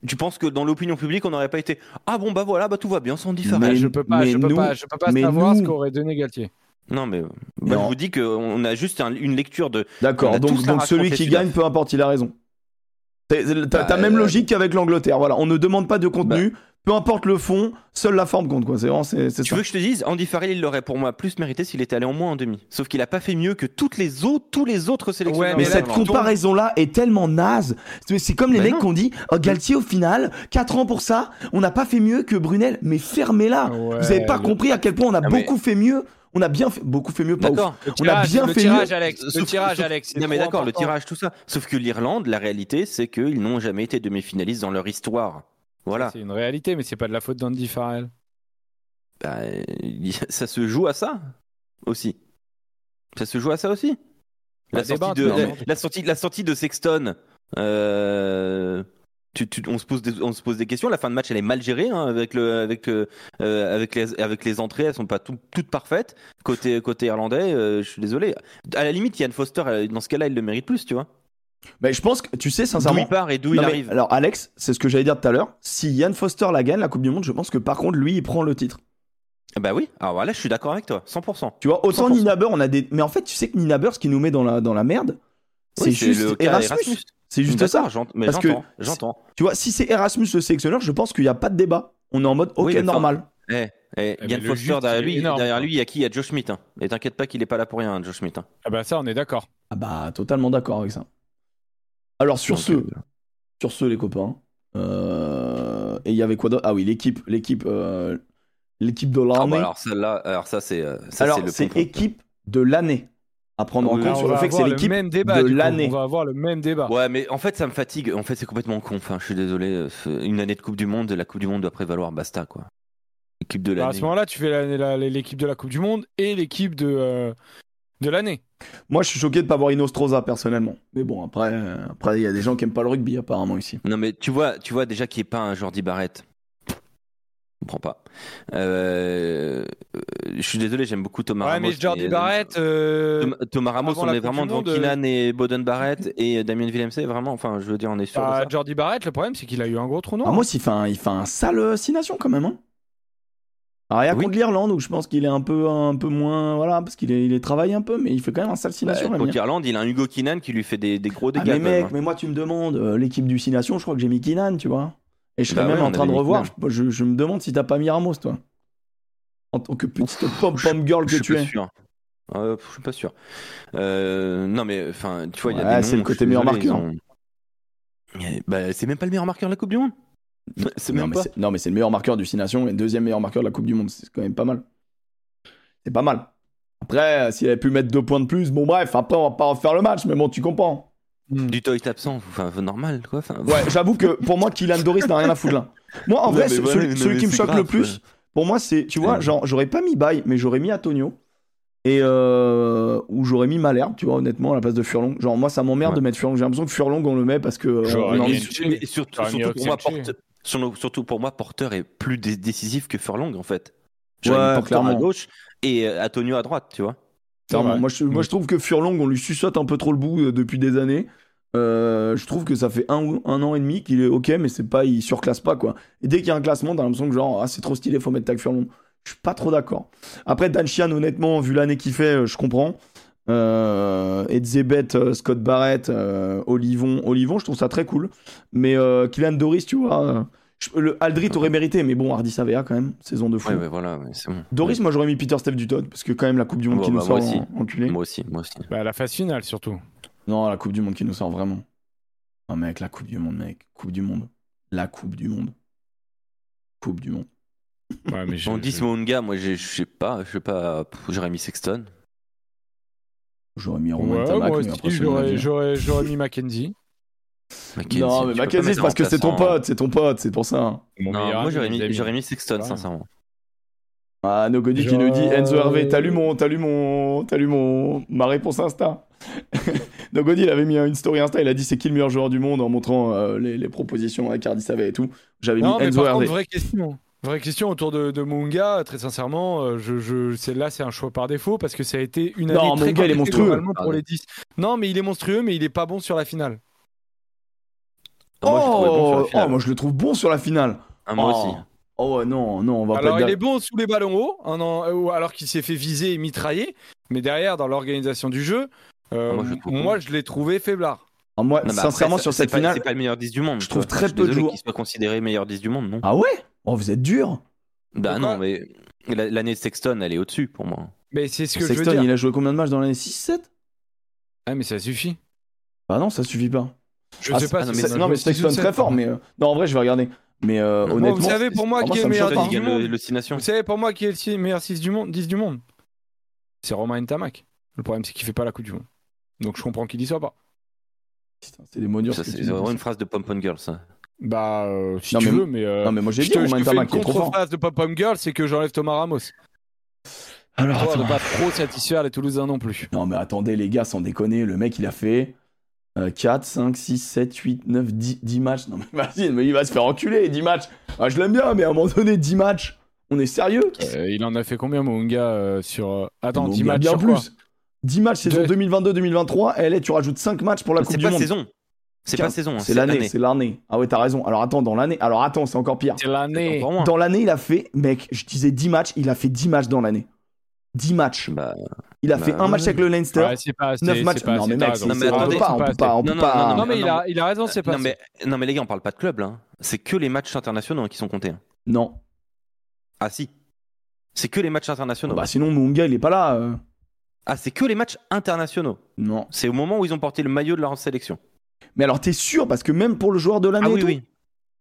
tu penses que dans l'opinion publique, on n'aurait pas été Ah bon, bah voilà, bah tout va bien, Andy Farrell. Mais- je peux pas, mais je peux nous- pas, je peux pas savoir ce qu'aurait donné Galtier. Non, mais Non. je vous dis qu'on a juste un- une lecture de. D'accord, donc, donc celui qui gagne, peu importe, il a raison. T'as Bah, même euh, logique qu'avec l'Angleterre. Voilà, on ne demande pas de contenu, peu importe le fond, seule la forme compte. quoi. C'est vraiment c'est c'est Tu ça. veux que je te dise, Andy Farrell, il l'aurait pour moi plus mérité s'il était allé en moins en demi. Sauf qu'il a pas fait mieux que toutes les autres, tous les autres sélectionneurs. Ouais, Mais mais là, cette comparaison-là est tellement naze. C'est c'est comme les Bah mecs non. qui ont dit oh, Galtier, au final, 4 ans pour ça, on n'a pas fait mieux que Brunel. Mais fermez-la. Ouais, Vous avez pas le- compris à quel point on a Ah, mais- beaucoup fait mieux. On a bien fait, beaucoup fait mieux, pas ouf. D'accord. Le On a tirage, bien le fait tirage, mieux. Alex. Le Sauf- tirage, sauf- Alex. Non mais d'accord, le tirage, tout ça. Sauf que l'Irlande, la réalité, c'est qu'ils n'ont jamais été demi-finalistes dans leur histoire. Voilà. C'est une réalité, mais c'est pas de la faute d'Andy Farrell. bah, ça se joue à ça aussi. Ça se joue à ça aussi. La, sortie, débat, de, la, sortie, la sortie de Sexton, euh, tu- tu- on, se pose des, on se pose des questions. La fin de match, elle est mal gérée hein, avec, le, avec, le, euh, avec, les, avec les entrées. Elles sont pas tout- toutes parfaites. Côté, côté irlandais, euh, je suis désolé. À la limite, Yann Foster, euh, dans ce cas-là, il le mérite plus, tu vois. Mais je pense que, tu sais, D'où sincèrement. il part et d'où il mais arrive. alors, Alex, c'est ce que j'allais dire tout à l'heure. Si Yann Foster la gagne, la Coupe du Monde, je pense que par contre, lui, il prend le titre. Bah oui, alors voilà, je suis d'accord avec toi, 100%. Tu vois, autant 100%. Ninaber, on a des. Mais en fait, tu sais que Ninaber, ce qui nous met dans la, dans la merde, c'est Oui, juste le Erasmus. C'est juste ça. Mais Parce que- j'entends. Tu vois, si c'est Erasmus le sélectionneur, je pense qu'il n'y a pas de débat. On est en mode, ok, Oui, normal. Eh, eh, mais Yann Foster derrière lui, il y a qui? Il y a Joe Schmidt. hein. Et t'inquiète pas qu'il est pas là pour rien, hein, Joe Schmidt. hein. Ah bah ça, on est d'accord. Ah bah, totalement d'accord avec ça. Alors, sur ce, sur ce, les copains. euh, Et il y avait quoi d'autre? Ah oui, l'équipe, l'équipe, euh, l'équipe de ah l'année. bah alors celle-là, alors ça c'est, euh, ça Alors, c'est le c'est pompon. équipe de l'année. À prendre en compte on sur le va fait que c'est avoir le l'équipe même débat de l'année. On va avoir le même débat. Ouais, mais en fait ça me fatigue. En fait c'est complètement con. Enfin, je suis désolé. Une année de Coupe du Monde, la Coupe du Monde doit prévaloir, basta quoi. Équipe de Bah, à l'année. ce moment-là, tu fais la- la- l'équipe de la Coupe du Monde et l'équipe de, euh, de l'année. Moi, je suis choqué de pas voir Inostroza personnellement. Mais bon, après, euh, après, il y a des gens qui aiment pas le rugby apparemment ici. Non mais tu vois, tu vois déjà qu'il n'y ait pas un Jordi Barrett. Je comprends pas. Euh, euh, je suis désolé, j'aime beaucoup Thomas Ouais, Ramos. mais Jordi mais- Barrett. euh, Thomas, Thomas Ramos, avant on est vraiment devant Monde, euh, et Boden Barrett et Damien Villemc, vraiment. Enfin, je veux dire, on est sûr. de bah, ça. Jordi Barrett, le problème, c'est qu'il a eu un gros trou noir. Ah, moi aussi, il fait un, il fait un sale euh, six nations quand même. Hein. Alors, il y a Oui. contre l'Irlande où je pense qu'il est un peu, un peu moins. Voilà, parce qu'il est, il est travaillé un peu, mais il fait quand même un sale six Bah, nations. contre l'Irlande, il a un Hugo Kinan qui lui fait des, des gros Ah, dégâts. mais quand même, mec, hein. mais moi, tu me demandes, euh, l'équipe du six nations, je crois que j'ai mis Kinan, tu vois. Et je serais Bah même ouais, en train de revoir. Je, me demande si t'as pas mis Ramos, toi. En tant que petite pom-pom girl que Je tu es. sûr. Euh, je suis pas sûr. Euh, non, mais enfin, tu vois, il y a des c'est le côté meilleur marqueur. ont- Bah, c'est même pas le meilleur marqueur de la Coupe du Monde. C'est Non même mais, pas. c'est- non, mais c'est le meilleur marqueur du 6 Nations et le deuxième meilleur marqueur de la Coupe du Monde. C'est quand même pas mal. C'est pas mal. Après, euh, s'il avait pu mettre deux points de plus, bon bref, après on va pas refaire le match, mais bon, tu comprends. Hmm. Du est absent, enfin normal quoi. Enfin, Ouais, j'avoue que pour moi, Kylian Doris n'a rien à foutre là. Moi, en Non, vrai, celui, qui me choque grave, le plus, pour moi, c'est, tu vois, Ouais. genre, j'aurais pas mis Baye, mais j'aurais mis Antonio. Et euh, ou j'aurais mis Malherbe, tu vois, honnêtement, à la place de Furlong. Genre, moi, ça m'emmerde Ouais. de mettre Furlong. J'ai l'impression que Furlong, on le met parce que. euh, on mis. Mais surtout, surtout pour moi. Porte- sur- surtout pour moi, Porter est plus dé- décisif que Furlong en fait. Ouais, J'aurais mis Porter à clairement. gauche et euh, Antonio à droite, tu vois. Clairement. Ouais. Moi, je, moi, je trouve que Furlong, on lui suçote un peu trop le bout euh, depuis des années. Euh, je trouve que ça fait un, ou- un an et demi qu'il est ok, mais c'est pas, il surclasse pas quoi. Et dès qu'il y a un classement, t'as l'impression que genre, ah, c'est trop stylé, faut mettre Tag Furlong. Je suis pas trop d'accord. Après, Dan Chian, honnêtement, vu l'année qu'il fait, je comprends. Euh, Edzebet, euh, Scott Barrett, euh, Olivon, Olivon, je trouve ça très cool. Mais euh, Kylian Doris, tu vois, euh, je- le Aldrit aurait mérité, mais bon, Hardy Savea quand même, saison de fou. Ouais, ouais, voilà, ouais, c'est bon. Doris, moi j'aurais mis Peter Steph du Todd, parce que quand même la Coupe du Monde Bon, qui bah, nous moi sort aussi. en, enculé. Moi aussi, moi aussi. Bah, la phase finale surtout. Non, la Coupe du Monde qui nous sort vraiment. Non, mec, la Coupe du Monde, mec. Coupe du Monde. La Coupe du Monde. Coupe du Monde. Ouais, mais je- On dit je- Smonga, moi j'ai- je sais pas, je sais pas, j'aurais mis Sexton. J'aurais mis Romain Ouais, Tamac, moi mais aussi, après, c'est mon j'aurais, mis Mackenzie. Mackenzie, Non, mais Mackenzie, c'est parce que c'est ton pote, c'est ton pote, c'est pour ça. Mon Non, meilleur moi j'aurais mis, amis. j'aurais mis Sexton, Ouais. sincèrement. Ah, Nogodi qui nous dit Enzo Hervé, t'as lu mon, t'as lu mon, t'as lu mon, ma réponse Insta. *laughs* Nogodi, il avait mis une story Insta, il a dit c'est qui le meilleur joueur du monde en montrant euh, les, les propositions avec Hardy Savait et tout. J'avais Non, mis mais Enzo par Hervé. contre, vraie question. Vraie question autour de, de Munga, très sincèrement, euh, je, je, c'est, là c'est un choix par défaut parce que ça a été une Non, année très Munga, il est monstrueux. globalement pour Pardon. les 10. Non, mais il est monstrueux, mais il est pas bon sur la finale. Moi, je trouvé bon sur la oh, finale. oh, moi je le trouve bon sur la finale. Ah, moi oh. aussi. Oh ouais, non, non, on va Alors pas il être est bon sous les ballons hauts, euh, ou alors qu'il s'est fait viser et mitrailler, mais derrière dans l'organisation du jeu, euh, Ah, moi je l'ai trouvé faiblard. Ah, moi, Non, sincèrement, après, sur cette pas- finale. C'est pas le meilleur 10 du monde. je trouve très Je peu de joueurs. qu'il soit considéré meilleur 10 du monde, non Ah ouais? Oh, vous êtes dur. Bah Pourquoi non, mais la- l'année de Sexton, elle est au-dessus pour moi. Mais c'est ce que je veux Sexton, dire. il a joué combien de matchs dans l'année? 6-7 Ah mais ça suffit. Bah non, ça suffit pas. Je Ah, sais c'est- pas. ah, non, si mais non, mais Sexton 6 ou très 7, fort, mais euh, non, en vrai, je vais regarder. Mais euh, Moi, honnêtement, vous savez, pour moi, qui est le me meilleur choque Sexton, pas. du il gagne monde. le, le 6 nations. Vous savez pour moi qui est le six- meilleur 6 du monde, 10 du monde? C'est Romain Ntamak. Le problème c'est qu'il fait pas la Coupe du Monde. Donc je comprends qu'il y soit pas. Putain, C'est des mots durs. Ça, C'est vraiment une phrase de Pompon Girl, ça. Bah, euh, si Non, tu mais- veux, mais. euh, Non, mais moi j'ai je dit, mon je fais une contre-phase de Pop-Pom Girl, c'est que j'enlève Thomas Ramos. Alors, Toi, attends. pas trop satisfaire les Toulousains non plus. Non, mais attendez, les gars, sans déconner, le mec, il a fait euh, 4, 5, 6, 7, 8, 9, 10, 10 matchs. Non, mais vas-y, mais il va se faire enculer, 10 matchs. Ah, je l'aime bien, mais à un moment donné, 10 matchs. On est sérieux? Euh, il en a fait combien, Mounga, euh, sur. euh, Attends, Bon, 10 bien- matchs bien sur plus. Quoi 10 matchs saison Deux. 2022-2023, et là, tu rajoutes 5 matchs pour la Coupe C'est du pas Monde. saison. C'est pas saison. hein, C'est l'année, c'est l'année. Ah ouais, t'as raison. Alors attends, dans l'année. Alors attends, c'est encore pire. C'est l'année. Dans l'année, il a fait, mec, je disais 10 matchs, il a fait 10 matchs dans l'année. 10 matchs. Bah, Il a bah, fait un ouais. match avec le Leinster. Ouais, c'est pas assez. 9 c'est matchs. pas Non, mais mec, c'est- Non, mais on peut attendez, pas, c'est on pas peut assez. pas, on peut Non, pas. mais il a, il a raison, c'est pas non, mais, non, mais les gars, on parle pas de club là. hein. C'est que les matchs internationaux hein, qui sont comptés. Non. Ah si. C'est que les matchs internationaux. Bah sinon, Munga, il est pas là. Ah, c'est que les matchs internationaux. Non. C'est au moment où ils ont porté le maillot de leur sélection. Mais alors, t'es sûr Parce que même pour le joueur de l'année. Ah oui, oui.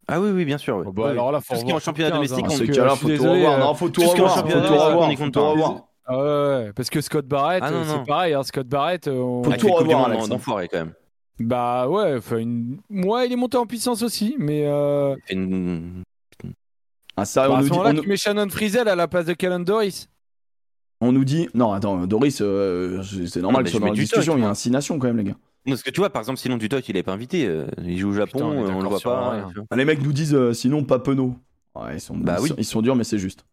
Ah oui, oui, bien sûr. oui. Oh, bah, Oui. alors là, faut Tout ce qui est en championnat sur 15, domestique, hein, Ah, on- faut tout revoir. Non, faut tout revoir. Faut tout revoir. revoir. Ah ouais, ouais, parce que Scott Barrett, Ah non, non. c'est pareil, hein, Scott Barrett, euh, on- Faut Avec tout revoir, Monde Alex, en hein. enfoiré quand même. bah ouais, enfin, une... ouais, il est monté en puissance aussi, mais euh... Une- Ah, ça, bah, on à nous ce dit. moment-là, on nous- tu mets Shannon Frizzell à la place de Kellen Doris. On nous dit. Non, attends, Doris, euh, c'est normal mais que ce soit dans la discussion. Il y a moi. un 6 nations quand même, les gars. Parce que tu vois, par exemple, sinon Dutoit, il est pas invité. euh, Il joue au Japon, Putain, on est euh, on le voit pas. rien. Ah, Les mecs nous disent euh, sinon pas Penaud. Ouais, ils sont, Bah ils oui. sont- ils sont durs, mais c'est juste.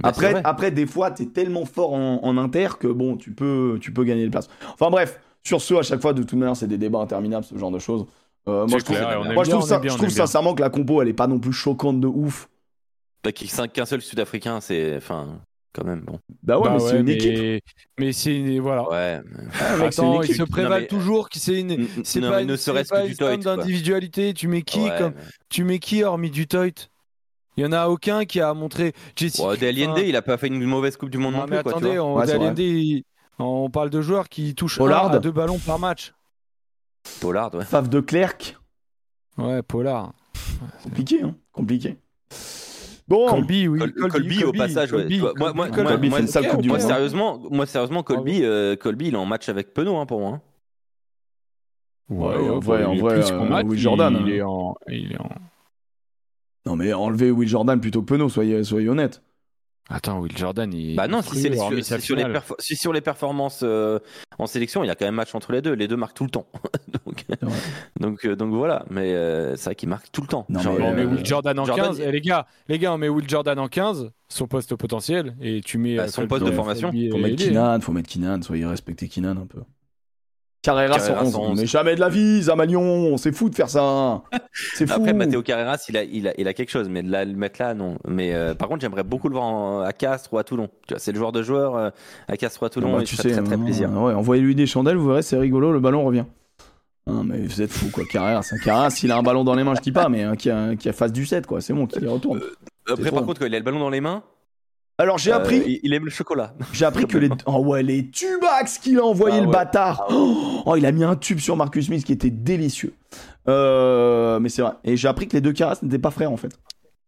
Bah, Après, après, des fois, t'es tellement fort en, en inter que bon, tu peux, tu peux gagner des places. Enfin bref, sur ce, à chaque fois, de toute manière, c'est des débats interminables, ce genre de choses. Euh, moi, je trouve, moi, je trouve, ça- bien, je trouve sincèrement que la compo, elle est pas non plus choquante de ouf. Bah, qu'il- Qu'un seul Sud-Africain, c'est. Enfin, quand même, bon. Bah ouais, Bah mais c'est une mais... équipe. Mais c'est une... voilà. Ouais. mais- Ah, c'est une Attends, ils équipe. se prévalent mais- toujours que c'est une. N- C'est non, pas, une- ne c'est serait-ce pas que une du Toit. d'individualité. Tu mets qui Ouais, comme tu mets qui hormis du Toit? Il y en a aucun qui a montré. De Allende, il a pas fait une mauvaise Coupe du Monde non, Non, mais plus, quoi, tu attendez, vois. on, Ouais, c'est Allende, il- on parle de joueurs qui touchent un Pollard. à deux ballons par match. Pollard, ouais. Fave de Clerc, Ouais, Pollard. compliqué, hein, compliqué. Bon, Colby, oui. Col- Colby, au passage, ouais. Colby, Tu vois, moi- moi- Colby, moi- Colby une sale Coupe du Moi, Monde. sérieusement, moi, sérieusement, Colby, euh, Colby, il est en match avec Penaud, hein, pour moi. hein. Ouais, Ouais, en ouais, vrai, en il est vrai, plus euh, match, Will Jordan, Il, hein. est en. Il est en... non mais enlever Will Jordan plutôt que Penaud, soyez, soyez honnête. Attends, Will Jordan, il. Bah non, il si c'est sur, sa si sur les finale. perfo- si sur les performances euh, en sélection, il y a quand même match entre les deux. Les deux marquent tout le temps. *laughs* donc, vrai. donc, euh, donc voilà. Mais euh, c'est vrai qu'il marque tout le temps. Non, Genre, mais, On met Will Jordan en Jordan, 15. Et les gars, les gars, on met Will Jordan en 15, son poste potentiel, et tu mets. Bah, son poste de formation. Colby Faut et mettre. Kinan, faut mettre Kinan, soyez respectés Kinan un peu. Carrera, Carrera 111, 111. mais jamais de la vie, Zamalion, c'est fou de faire ça. C'est fou. Après, Matteo Carreras, il a, il, a, il a quelque chose, mais de là, le mettre là, non. Mais euh, par contre, j'aimerais beaucoup le voir en- à Castres ou à Toulon. Tu vois, c'est le joueur de joueur euh, à Castres ou à Toulon. Bon, bah, tu sais, très très hein, plaisir. ouais, envoyez-lui des chandelles, vous verrez, c'est rigolo, le ballon revient. Hein, mais vous êtes fou quoi, Carrera, c'est un Carrera, s'il a un ballon dans les mains, je dis pas, mais hein, qui, a, qui a face du 7 quoi, c'est bon, qu'il retourne. Après, trop. par contre, quand il a le ballon dans les mains, Alors j'ai euh, appris, il, aime le chocolat. *laughs* j'ai appris que les, oh ouais, les tubax qu'il a envoyé Ah le ouais. bâtard. Oh, oh, il a mis un tube sur Marcus Smith qui était délicieux. Euh, mais c'est vrai. Et j'ai appris que les deux Carras n'étaient pas frères en fait.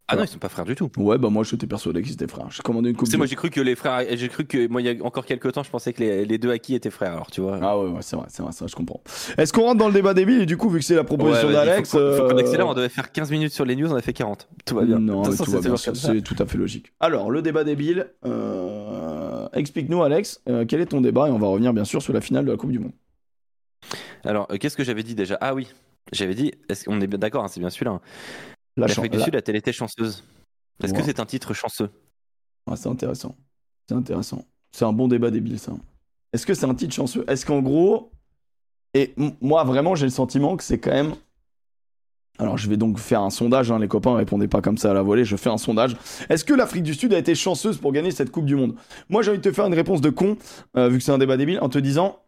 Ah non, ils sont pas frères du tout. Ouais, bah moi j'étais persuadé qu'ils étaient frères. J'ai commandé une coupe. De- moi j'ai cru que les frères, j'ai cru que moi il y a encore quelques temps, je pensais que les, les deux Aki étaient frères. Alors tu vois. Ah ouais, ouais c'est vrai, c'est vrai, ça je comprends. Est-ce qu'on rentre dans le débat débile et du coup vu que c'est la proposition Ouais, d'Alex, faut qu'on euh, accélère, on devait faire 15 minutes sur les news, on a fait 40. Tout va bien. Non, façon, tout c'est va bien, c'est c'est tout à fait logique. Alors, le débat débile, euh, explique-nous Alex, euh, quel est ton débat? Et on va revenir bien sûr sur la finale de la Coupe du Monde. Alors, euh, qu'est-ce que j'avais dit déjà? Ah oui, j'avais dit, est-ce qu'on est bien d'accord, hein, c'est bien celui-là. hein. La L'Afrique du la- Sud a-t-elle été chanceuse Est-ce que c'est un titre chanceux? Ah, c'est intéressant. C'est intéressant. C'est un bon débat débile, ça. Est-ce que c'est un titre chanceux? Est-ce qu'en gros. Et moi, vraiment, j'ai le sentiment que c'est quand même. Alors, je vais donc faire un sondage, hein, les copains, répondez pas comme ça à la volée, je fais un sondage. Est-ce que l'Afrique du Sud a été chanceuse pour gagner cette Coupe du Monde? Moi, j'ai envie de te faire une réponse de con, euh, vu que c'est un débat débile, en te disant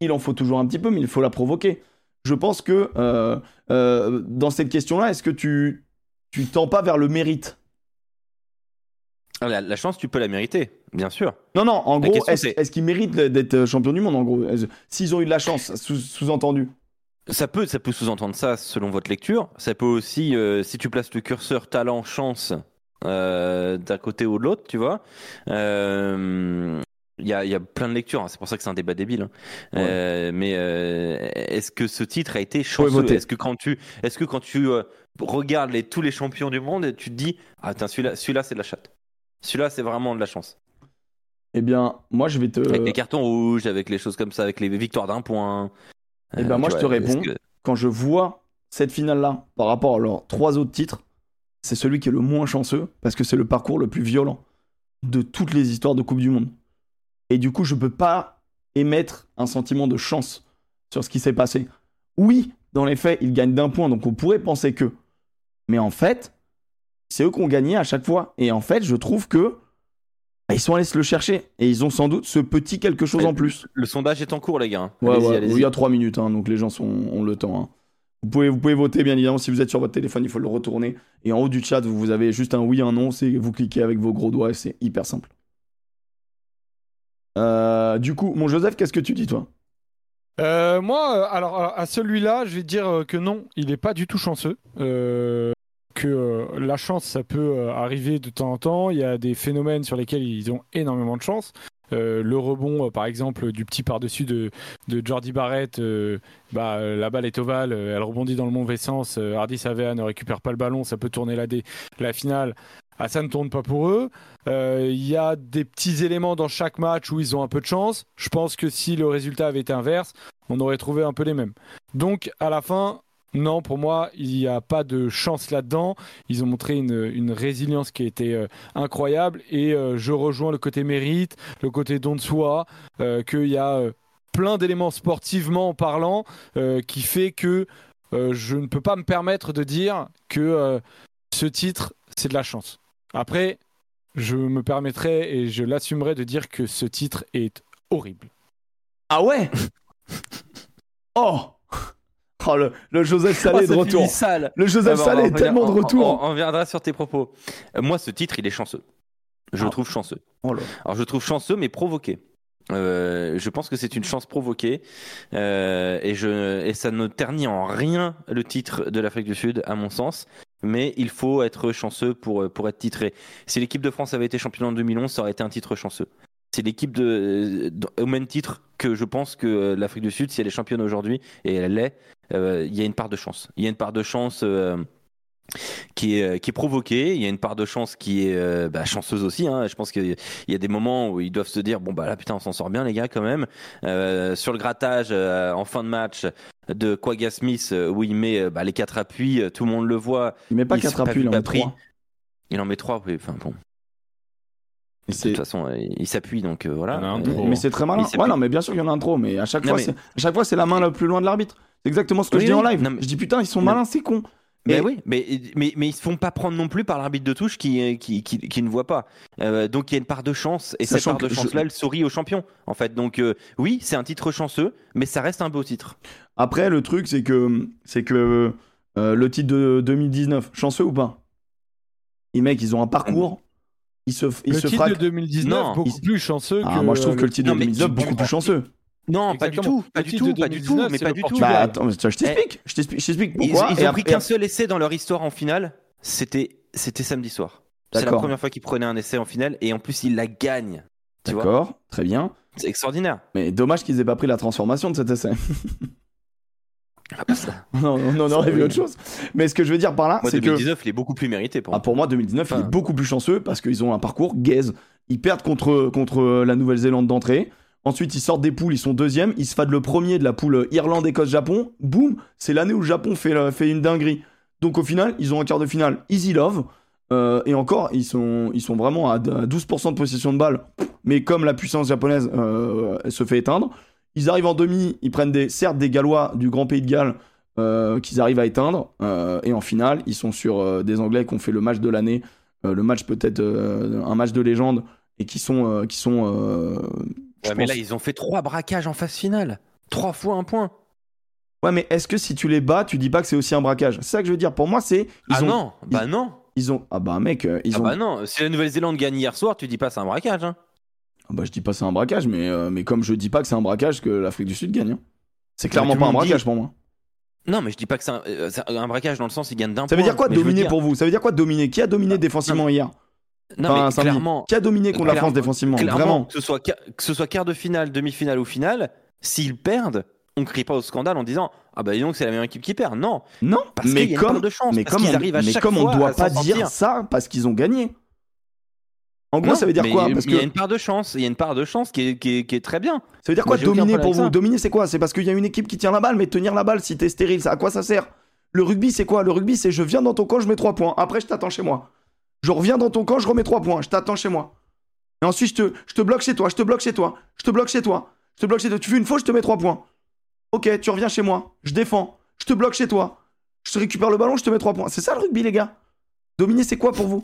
il en faut toujours un petit peu, mais il faut la provoquer. Je pense que euh, euh, dans cette question-là, est-ce que tu, tu tends pas vers le mérite Ah, la, la chance, tu peux la mériter, bien sûr. Non, non, en La gros, est-ce qu'ils méritent d'être champion du monde, en gros? S'ils ont eu de la chance, sous- sous-entendu? Ça peut, ça peut sous-entendre ça selon votre lecture. Ça peut aussi, euh, si tu places le curseur talent, chance euh, d'un côté ou de l'autre, tu vois. Euh, Il y, a, il y a plein de lectures, hein, c'est pour ça que c'est un débat débile. hein. Euh, mais euh, est-ce que ce titre a été chanceux? Est-ce que quand tu, est-ce que quand tu, euh, regardes les, tous les champions du monde et tu te dis, ah, tiens, celui-là, celui-là c'est de la chatte. Celui-là, c'est vraiment de la chance. Eh bien, moi, je vais te. Avec les cartons rouges, avec les choses comme ça, avec les victoires d'un point. Eh ben, moi, tu je te vois, réponds. que- Quand je vois cette finale-là par rapport à leurs trois autres titres, c'est celui qui est le moins chanceux parce que c'est le parcours le plus violent de toutes les histoires de Coupe du Monde. Et du coup, je peux pas émettre un sentiment de chance sur ce qui s'est passé. Oui, dans les faits, ils gagnent d'un point, donc on pourrait penser que. Mais en fait, c'est eux qui ont gagné à chaque fois. Et en fait, je trouve que bah, ils sont allés se le chercher et ils ont sans doute ce petit quelque chose en plus. Le sondage est en cours, les gars. hein. Ouais, ouais, il y a 3 minutes, hein, donc les gens sont, ont le temps. hein. Vous, pouvez, vous pouvez voter, bien évidemment, si vous êtes sur votre téléphone, il faut le retourner. Et en haut du chat, vous avez juste un oui, un non, c'est vous cliquez avec vos gros doigts, et c'est hyper simple. Euh, du coup, mon Joseph, qu'est-ce que tu dis, toi? Euh, moi, euh, alors alors, à celui-là, je vais dire que non, il n'est pas du tout chanceux. Euh, que euh, la chance, ça peut euh, arriver de temps en temps. Il y a des phénomènes sur lesquels ils ont énormément de chance. Euh, le rebond, par exemple, du petit par-dessus de, de Jordi Barrett, bah, la balle est ovale, elle rebondit dans le mauvais sens. Hardy Savea ne récupère pas le ballon, ça peut tourner la, dé- la finale. Ah, ça ne tourne pas pour eux. Il y a des petits éléments dans chaque match où ils ont un peu de chance. Je pense que si le résultat avait été inverse, on aurait trouvé un peu les mêmes. Donc à la fin, non, pour moi, il n'y a pas de chance là-dedans. Ils ont montré une, une résilience qui a été euh, incroyable et euh, je rejoins le côté mérite, le côté don de soi, euh, qu'il y a plein d'éléments sportivement parlant qui fait que je ne peux pas me permettre de dire que ce titre, c'est de la chance. Après, je me permettrai et je l'assumerai de dire que ce titre est horrible. Ah ouais? *laughs* Oh Oh, le, le Joseph Salé *laughs* Oh, est de retour. sale. Le Joseph Ah bah, on Salé est tellement de on- retour. On, on reviendra sur tes propos. Euh, moi, ce titre, il est chanceux. Je Ah. le trouve chanceux. Oh là. Alors, je le trouve chanceux, mais provoqué. Euh, je pense que c'est une chance provoquée euh, et, je, et ça ne ternit en rien le titre de l'Afrique du Sud, à mon sens. Mais il faut être chanceux pour, pour être titré. Si l'équipe de France avait été championne en 2011, ça aurait été un titre chanceux. C'est l'équipe de, de- au même titre que je pense que l'Afrique du Sud, si elle est championne aujourd'hui, et elle l'est, euh, il y a une part de chance. Il y a une part de chance euh, qui, est, qui est provoquée, il y a une part de chance qui est euh, bah, chanceuse aussi. hein. Je pense qu'il y a des moments où ils doivent se dire bon bah là putain on s'en sort bien les gars quand même. Euh, sur le grattage euh, en fin de match de Quagga Smith euh, où il met euh, bah, les quatre appuis, euh, tout le monde le voit. Il met pas il s'est 4 pas appuis, il en met. 3. Il en met trois, oui. Enfin bon. Et De toute façon, euh, il s'appuie donc euh, voilà. Il y en a un Euh, trop. Mais c'est très malin. Ouais, non, mais bien sûr qu'il y en a un trop. Mais à chaque Non, fois, mais- à chaque fois, c'est la main la plus loin de l'arbitre. C'est exactement ce que Oui, je dis oui. en live. Non, mais- Je dis putain, ils sont Non. malins, c'est con. Mais Et- oui, mais, mais, mais ils se font pas prendre non plus par l'arbitre de touche qui, qui, qui, qui ne voit pas. Euh, donc il y a une part de chance, et cette Sachant part de que je- chance-là, elle sourit aux champions, en fait. Donc euh, oui, c'est un titre chanceux, mais ça reste un beau titre. Après, le truc, c'est que, c'est que euh, le titre de 2019, chanceux ou pas? Les mecs, ils ont un parcours. Ils se, ils le se titre de frappent. 2019, Non. beaucoup Il- plus chanceux Ah, que. moi, je trouve que le titre de Non, mais 2019, tu- beaucoup plus chanceux. Non, pas du tout, pas du tout, de pas du tout, 2019, mais pas du tout. Bah, attends, je t'explique. Je t'explique je t'explique Ils, pourquoi. ils et ont pris qu'un seul essai dans leur histoire en finale. C'était, c'était samedi soir. C'est la première fois qu'ils prenaient un essai en finale, et en plus ils la gagnent. D'accord, très bien. c'est extraordinaire. Mais dommage qu'ils aient pas pris la transformation de cet essai. *laughs* Ah, ça. *laughs* non, on en aurait vu autre chose. Mais ce que je veux dire par là, c'est que 2019, il est beaucoup plus mérité pour ah, moi. pour moi, 2019, il est beaucoup plus chanceux parce qu'ils ont un parcours gaze. Ils perdent contre, contre la Nouvelle-Zélande d'entrée. Ensuite, ils sortent des poules, ils sont deuxième. Ils se fadent le premier de la poule Irlande, Écosse, Japon. Boum, c'est l'année où le Japon fait, la- fait une dinguerie. Donc au final, ils ont un quart de finale easy love. Euh, et encore, ils sont, ils sont vraiment à d- à 12% de possession de balle. Mais comme la puissance japonaise euh, elle se fait éteindre, ils arrivent en demi, ils prennent des, certes des Gallois du Grand Pays de Galles euh, qu'ils arrivent à éteindre. euh, et en finale, ils sont sur euh, des Anglais qui ont fait le match de l'année, le match peut-être un match de légende, et qui sont, qui sont Ouais, mais pense- là, ils ont fait trois braquages en phase finale. Trois fois un point. Ouais, mais est-ce que si tu les bats, tu dis pas que c'est aussi un braquage? C'est ça que je veux dire. Pour moi, c'est ah ont, non, bah non. ils ont, ah bah mec, ils Ah ont, bah non, si la Nouvelle-Zélande gagne hier soir, tu dis pas c'est un braquage. Hein. Ah bah, je dis pas c'est un braquage, mais, euh, mais comme je dis pas que c'est un braquage que l'Afrique du Sud gagne. hein. C'est clairement tout le pas un monde dit- braquage pour moi. Non, mais je dis pas que c'est un, euh, c'est un braquage dans le sens il gagne d'un Ça point. veut dire quoi mais je veux dominer dire- pour vous? Ça veut dire quoi dominer? Qui a dominé défensivement hier? Non, Enfin, mais samedi. clairement, Qui a dominé contre la Clairement- France défensivement? clairement, Vraiment que ce soit quart- que ce soit quart de finale, demi-finale ou finale, s'ils perdent, on crie pas au scandale en disant ah bah dis donc c'est la meilleure équipe qui perd. Non, Non, parce mais qu'il y a une part comme, de chance, mais parce comme, qu'ils on, arrivent à mais chaque comme on fois doit à pas s'en dire sortir. ça parce qu'ils ont gagné. En gros, Non, ça veut dire mais quoi il- Parce Il y a une part de chance, il y a une part de chance qui est, qui est, qui est très bien. ça veut dire quoi dominer pour vous. Dominer, c'est quoi? C'est parce qu'il y a une équipe qui tient la balle, mais tenir la balle, si t'es stérile, ça, à quoi ça sert? Le rugby, c'est quoi? Le rugby, c'est je viens dans ton camp, je mets 3 points. Après, je t'attends chez moi. Je reviens dans ton camp, je remets 3 points. Je t'attends chez moi. Et ensuite, je te, je te bloque chez toi, je te bloque chez toi, je te bloque chez toi, je te bloque chez toi. Tu fais une faute, je te mets 3 points. Ok, tu reviens chez moi, je défends, je te bloque chez toi, je te récupère le ballon, je te mets 3 points. C'est ça le rugby, les gars? Dominer, c'est quoi pour vous?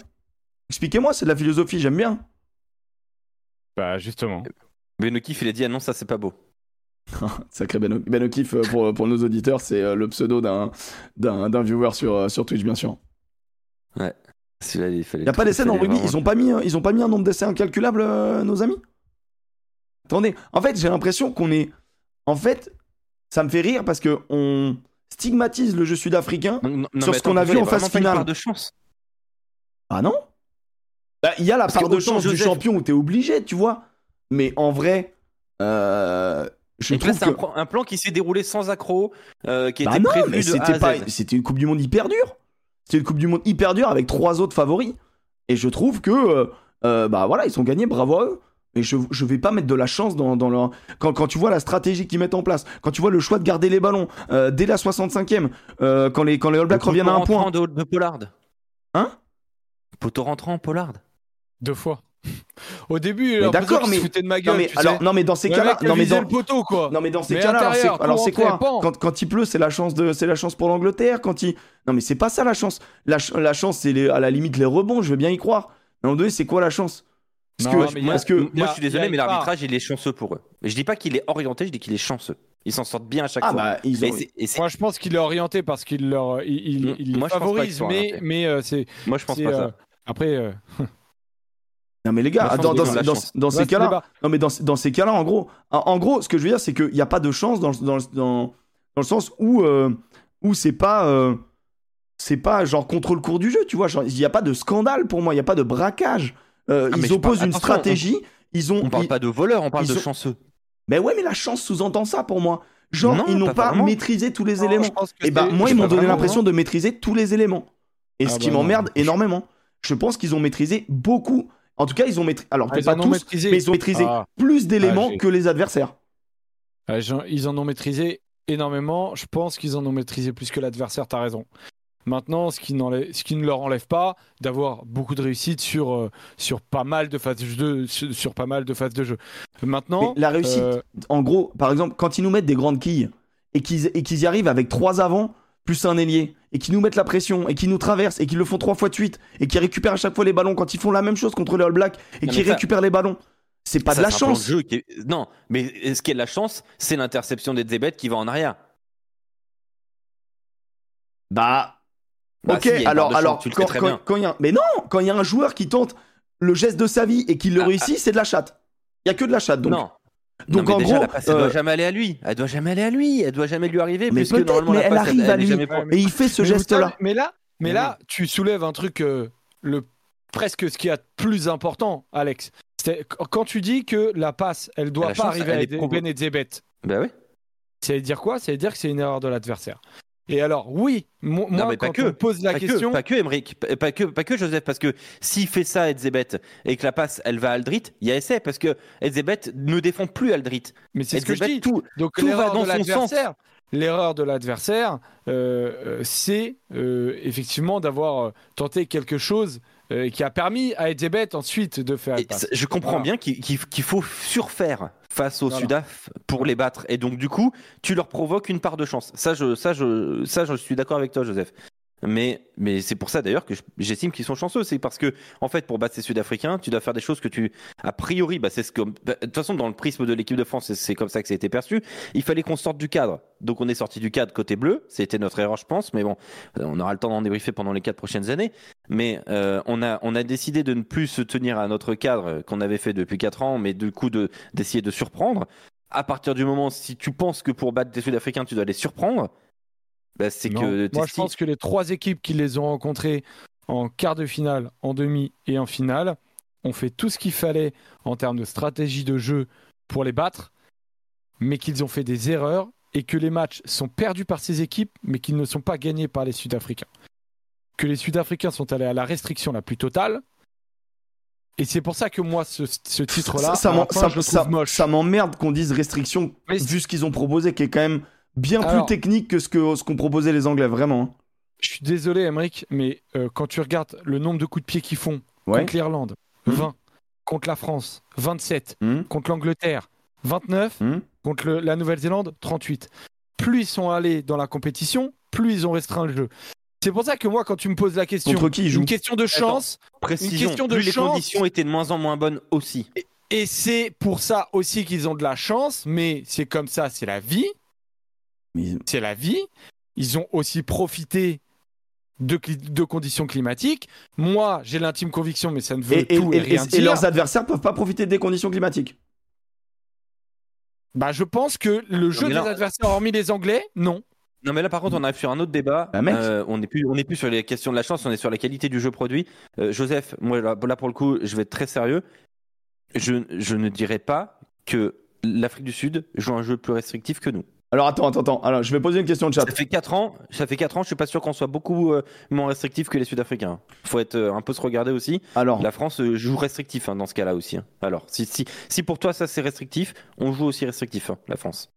Expliquez-moi, c'est de la philosophie, j'aime bien. Bah justement. Ben O'Keefe, il a dit ah non, ça c'est pas beau. *laughs* Sacré Ben, ben O'Keefe, pour, pour nos auditeurs, c'est euh, le pseudo d'un, viewer sur, euh, sur Twitch, bien sûr. Celui-là, il fallait n'y a pas d'essai dans rugby, ils ont pas mis, ils ont pas mis un nombre d'essais incalculable, euh, nos amis? Attendez, en fait, j'ai l'impression qu'on est. En fait, ça me fait rire parce que on stigmatise le jeu sud-africain. Non, non, Sur mais ce qu'on a vu en y une finale. part de chance. Ah non? Bah, Il y a la Parce part de chance du champion où t'es obligé, tu vois. Mais en vrai, euh, je Et là, trouve c'est que. un, plan- un plan qui s'est déroulé sans accro, euh, qui Bah était non, prévu mais c'était pas, une Coupe du Monde hyper dure. C'était une Coupe du Monde hyper dure avec trois autres favoris. Et je trouve que, euh, bah voilà, ils ont gagné, bravo à eux. Mais je, je vais pas mettre de la chance dans, dans leur. Quand, quand tu vois la stratégie qu'ils mettent en place, quand tu vois le choix de garder les ballons euh, dès la 65e, euh, quand, les, quand les All Blacks Le reviennent à un point. rentrant De, de Pollard. Hein? Poteau rentrant, Pollard. Deux fois. Au début, Mais d'accord, mais- foutait de ma Non gueule. mais, tu alors, sais. non, mais dans ces Le cas-là. Non, mais dans, le poteau, quoi. Non mais dans ces Mais cas-là, alors c'est quoi quand, quand il pleut, c'est la chance de c'est la chance pour l'Angleterre. Quand il non mais c'est pas ça la chance. La, ch- la chance c'est les- à la limite les rebonds. Je veux bien y croire. Mais en deux, c'est quoi la chance? Parce Non, que mais a- parce Moi, je suis désolé, mais l'arbitrage, il est chanceux pour eux. Je dis pas qu'il est orienté, je dis qu'il est chanceux. Ils s'en sortent bien à chaque ah fois. bah ils Mais ont c'est- et c'est- Moi, je pense qu'il est orienté parce qu'il leur, il, Mm. Moi, pas favorise, mais, mais euh, c'est. Moi, je pense pas euh, ça. Après, euh, *laughs* non mais les gars dans, ces cas-là non mais dans, dans ces cas-là en gros en, en gros ce que je veux dire c'est qu'il n'y a pas de chance dans, dans, dans, dans le sens où euh, où c'est pas euh, c'est pas genre contre le cours du jeu tu vois il n'y a pas de scandale pour moi il n'y a pas de braquage Euh, Ah, ils opposent parle- une attention, on- stratégie ils ont On parle ils- pas de voleurs, on parle de ont- chanceux. Mais ouais, mais la chance sous-entend ça pour moi. Genre, Non, ils n'ont pas vraiment. maîtrisé tous les Non, éléments. je pense que Et bah, moi, ils m'ont donné l'impression de maîtriser tous les éléments. Et Ah ce bah qui m'emmerde énormément. Je pense qu'ils ont maîtrisé beaucoup. En tout cas, ils ont maîtrisé. Alors, Ah, peut-être pas tous, maîtrisé. mais ils ont maîtrisé Ah. plus d'éléments j'ai- que les adversaires. Ils en ont maîtrisé énormément. Je pense qu'ils en ont maîtrisé plus que l'adversaire, t'as raison. Maintenant, ce qui, n'enlève- ce qui ne leur enlève pas d'avoir beaucoup de réussite sur, euh, sur pas mal de phases de jeu. Sur, sur pas mal de phases de jeu. Maintenant, Mais la réussite, euh, en gros, par exemple, quand ils nous mettent des grandes quilles et qu'ils et qu'ils y arrivent avec trois avant plus un ailier et qu'ils nous mettent la pression et qu'ils nous traversent et qu'ils le font trois fois de suite et qu'ils récupèrent à chaque fois les ballons quand ils font la même chose contre les All Blacks et ça- récupèrent les ballons, c'est pas Ça, de la chance. jeu qui est- Non, mais ce qui est de la chance, c'est l'interception des Zebet qui va en arrière. Bah, Bah, ok, si, alors, chance, alors tu le sais quand, très quand- bien. quand il y a. Mais non, quand il y a un joueur qui tente le geste de sa vie et qui le Ah, réussit, c'est de la chatte. Il y a que de la chatte. Donc, non. Donc Non, en déjà, gros, la passe, elle euh, doit jamais aller à lui. Elle doit jamais aller à lui. Elle doit jamais lui arriver. Mais puisque peut-être, normalement, mais la elle passe, arrive à elle lui. jamais et il fait ce geste-là. Mais là, mais là tu soulèves un truc, euh, le, presque ce qui est de plus important, Alex. C'est- Quand tu dis que la passe, elle doit pas chance, arriver à Ben et Zebet, Bah oui. ça veut dire quoi? Ça veut dire que c'est une erreur de l'adversaire. Et alors, oui, mo- moi, mais pas quand que. on me pose la pas question, Que, pas que Emmerich, pas pas que, pas que Joseph, parce que s'il fait ça Edzebet et que la passe elle va à Aldrit, il y a essai parce que Edzebet ne défend plus Aldrit. mais c'est ce que je dis. tout, Donc tout va dans son l'adversaire, l'erreur de l'adversaire, euh, euh, c'est euh, effectivement d'avoir tenté quelque chose euh, qui a permis à Edzebet ensuite de faire Et je comprends Voilà. bien qu'il faut surfaire face au Voilà. Sudaf pour les battre. Et donc, du coup, tu leur provoques une part de chance. Ça, je, ça, je, ça, je suis d'accord avec toi, Joseph. Mais, mais c'est pour ça d'ailleurs que je- j'estime qu'ils sont chanceux. C'est parce que, en fait, pour battre ces Sud-Africains, tu dois faire des choses que tu, a priori, bah, c'est ce que, bah, de toute façon, dans le prisme de l'équipe de France, c'est- comme ça que ça a été perçu. Il fallait qu'on sorte du cadre. Donc, on est sorti du cadre côté bleu. C'était notre erreur, je pense. Mais bon, on aura le temps d'en débriefer pendant les quatre prochaines années. Mais euh, on, a, on a décidé de ne plus se tenir à notre cadre qu'on avait fait depuis 4 ans, mais du coup de- d'essayer de, surprendre. À partir du moment, si tu penses que pour battre des Sud-Africains, tu dois les surprendre, bah, c'est que Moi, je pense que les trois équipes qui les ont rencontrés en quart de finale, en demi et en finale ont fait tout ce qu'il fallait en termes de stratégie de jeu pour les battre, mais qu'ils ont fait des erreurs et que les matchs sont perdus par ces équipes, mais qu'ils ne sont pas gagnés par les Sud-Africains. Que les Sud-Africains sont allés à la restriction la plus totale. Et c'est pour ça que moi, ce, ce titre-là, ça, m'emmerde qu'on dise restriction Mais vu ce qu'ils ont proposé, qui est quand même bien Alors- plus technique que ce que ce qu'ont proposé les Anglais, vraiment. hein. Je suis désolé, Emmerich, mais euh, quand tu regardes le nombre de coups de pied qu'ils font Ouais. contre l'Irlande, Mhm. 20, contre la France, 27, Mhm. contre l'Angleterre, 29, Mhm. contre le- la Nouvelle-Zélande, 38. Plus ils sont allés dans la compétition, plus ils ont restreint le jeu. C'est pour ça que moi, quand tu me poses la question, Contre qui ils jouent une question de chance, Précision, question de plus les chance. conditions étaient de moins en moins bonnes aussi. et c'est pour ça aussi qu'ils ont de la chance, mais c'est comme ça, c'est la vie, c'est la vie. Ils ont aussi profité de, conditions climatiques. Moi, j'ai l'intime conviction, mais ça ne veut Et, et- tout et, et- rien et dire. leurs adversaires peuvent pas profiter des conditions climatiques. Bah, je pense que le jeu mais des adversaires, hormis les Anglais, non. Non mais là par contre on arrive sur un autre débat. Bah, mec. Euh, on n'est plus on plus sur les questions de la chance, on est sur la qualité du jeu produit. Euh, Joseph, moi là, là, pour le coup, je vais être très sérieux. Je, je ne dirais pas que l'Afrique du Sud joue un jeu plus restrictif que nous. Alors attends, attends, attends. Alors je vais poser une question de chat. Ça fait 4 ans, ça fait 4 ans, je suis pas sûr qu'on soit beaucoup euh, moins restrictif que les Sud-Africains. Faut être euh, un peu se regarder aussi. Alors, La France euh, joue restrictif hein, dans ce cas-là aussi. hein. Alors, si, si, si pour toi ça c'est restrictif, on joue aussi restrictif, hein, la France.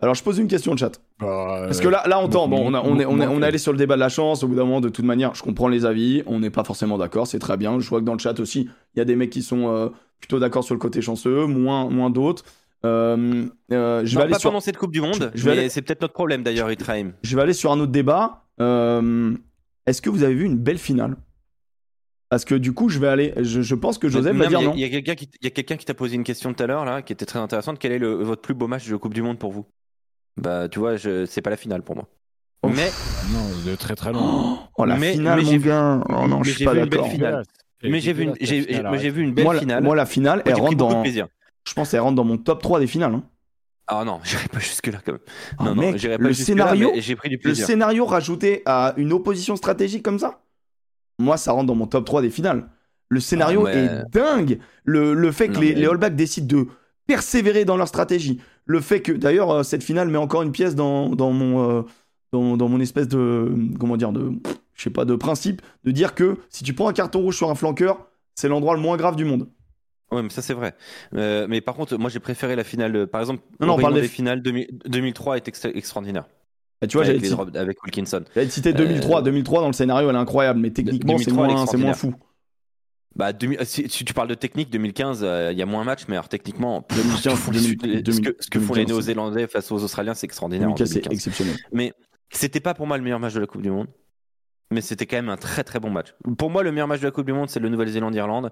alors je pose une question de chat. Bah, Parce que là, là on tend. Bon, on, a- on est, on, est, on est allé sur le débat de la chance. Au bout d'un moment, de toute manière, je comprends les avis. On n'est pas forcément d'accord. C'est très bien. Je vois que dans le chat aussi, il y a des mecs qui sont euh, plutôt d'accord sur le côté chanceux, moins, moins d'autres. Euh, euh, je, vais aller pas sur, pendant cette Coupe du Monde, Je aller- c'est peut-être notre problème d'ailleurs, Itraim. je vais aller sur un autre débat. Euh, Est-ce que vous avez vu une belle finale? Parce que du coup, je vais aller. Je, je pense que Joseph Non, va dire il y a- non. Il y a quelqu'un qui, il y a quelqu'un qui t'a posé une question tout à l'heure là, qui était très intéressante. Quel est le, votre plus beau match de Coupe du Monde pour vous? Bah, tu vois, c'est pas la finale pour moi. Ouf. Mais, non, de très très loin. Oh, la mais- finale, mais mon gars. Oh non, mais je suis j'ai pas vu une belle d'accord. finale. mais j'ai vu, une, j'ai, vu belle Moi, la- finale. moi, la finale, elle rentre dans. plaisir. Je pense qu'elle rentre dans mon top 3 des finales. hein. Ah non, j'irai pas jusque là quand même. Ah, non, mec, non, pas le scénario, j'ai pris du le plaisir. scénario rajouté à une opposition stratégique comme ça, moi, ça rentre dans mon top 3 des finales. Le scénario Ah, mais- est dingue. Le, le fait que Non, les, mais- les All Blacks décident de persévérer dans leur stratégie. Le fait que, d'ailleurs, euh, cette finale met encore une pièce dans, dans mon, euh, dans, dans mon espèce de. Comment dire de, Je sais pas, de principe, de dire que si tu prends un carton rouge sur un flanqueur, c'est l'endroit le moins grave du monde. Ouais, mais ça c'est vrai. Euh, mais par contre, moi j'ai préféré la finale. euh, Par exemple, Non, non, on parle des- finales 2000 2003 est extra- extraordinaire. Et tu vois, avec, drops- avec Wilkinson. citer 2003. 2003 dans le scénario, elle est incroyable, mais techniquement, c'est 2003, elle est moins, fou. Bah, 2000 si, tu parles de technique, 2015, euh, il y a moins de matchs, mais alors techniquement, pff, 2015, ce que font les Sud- 2000, ce que, ce que font les 2015, Néo-Zélandais face aux Australiens, c'est extraordinaire. en 2015, c'est 2015. exceptionnel. C'était pas pour moi le meilleur match de la Coupe du Monde, mais c'était quand même un très très bon match. Pour moi, le meilleur match de la Coupe du Monde, c'est le Nouvelle-Zélande-Irlande,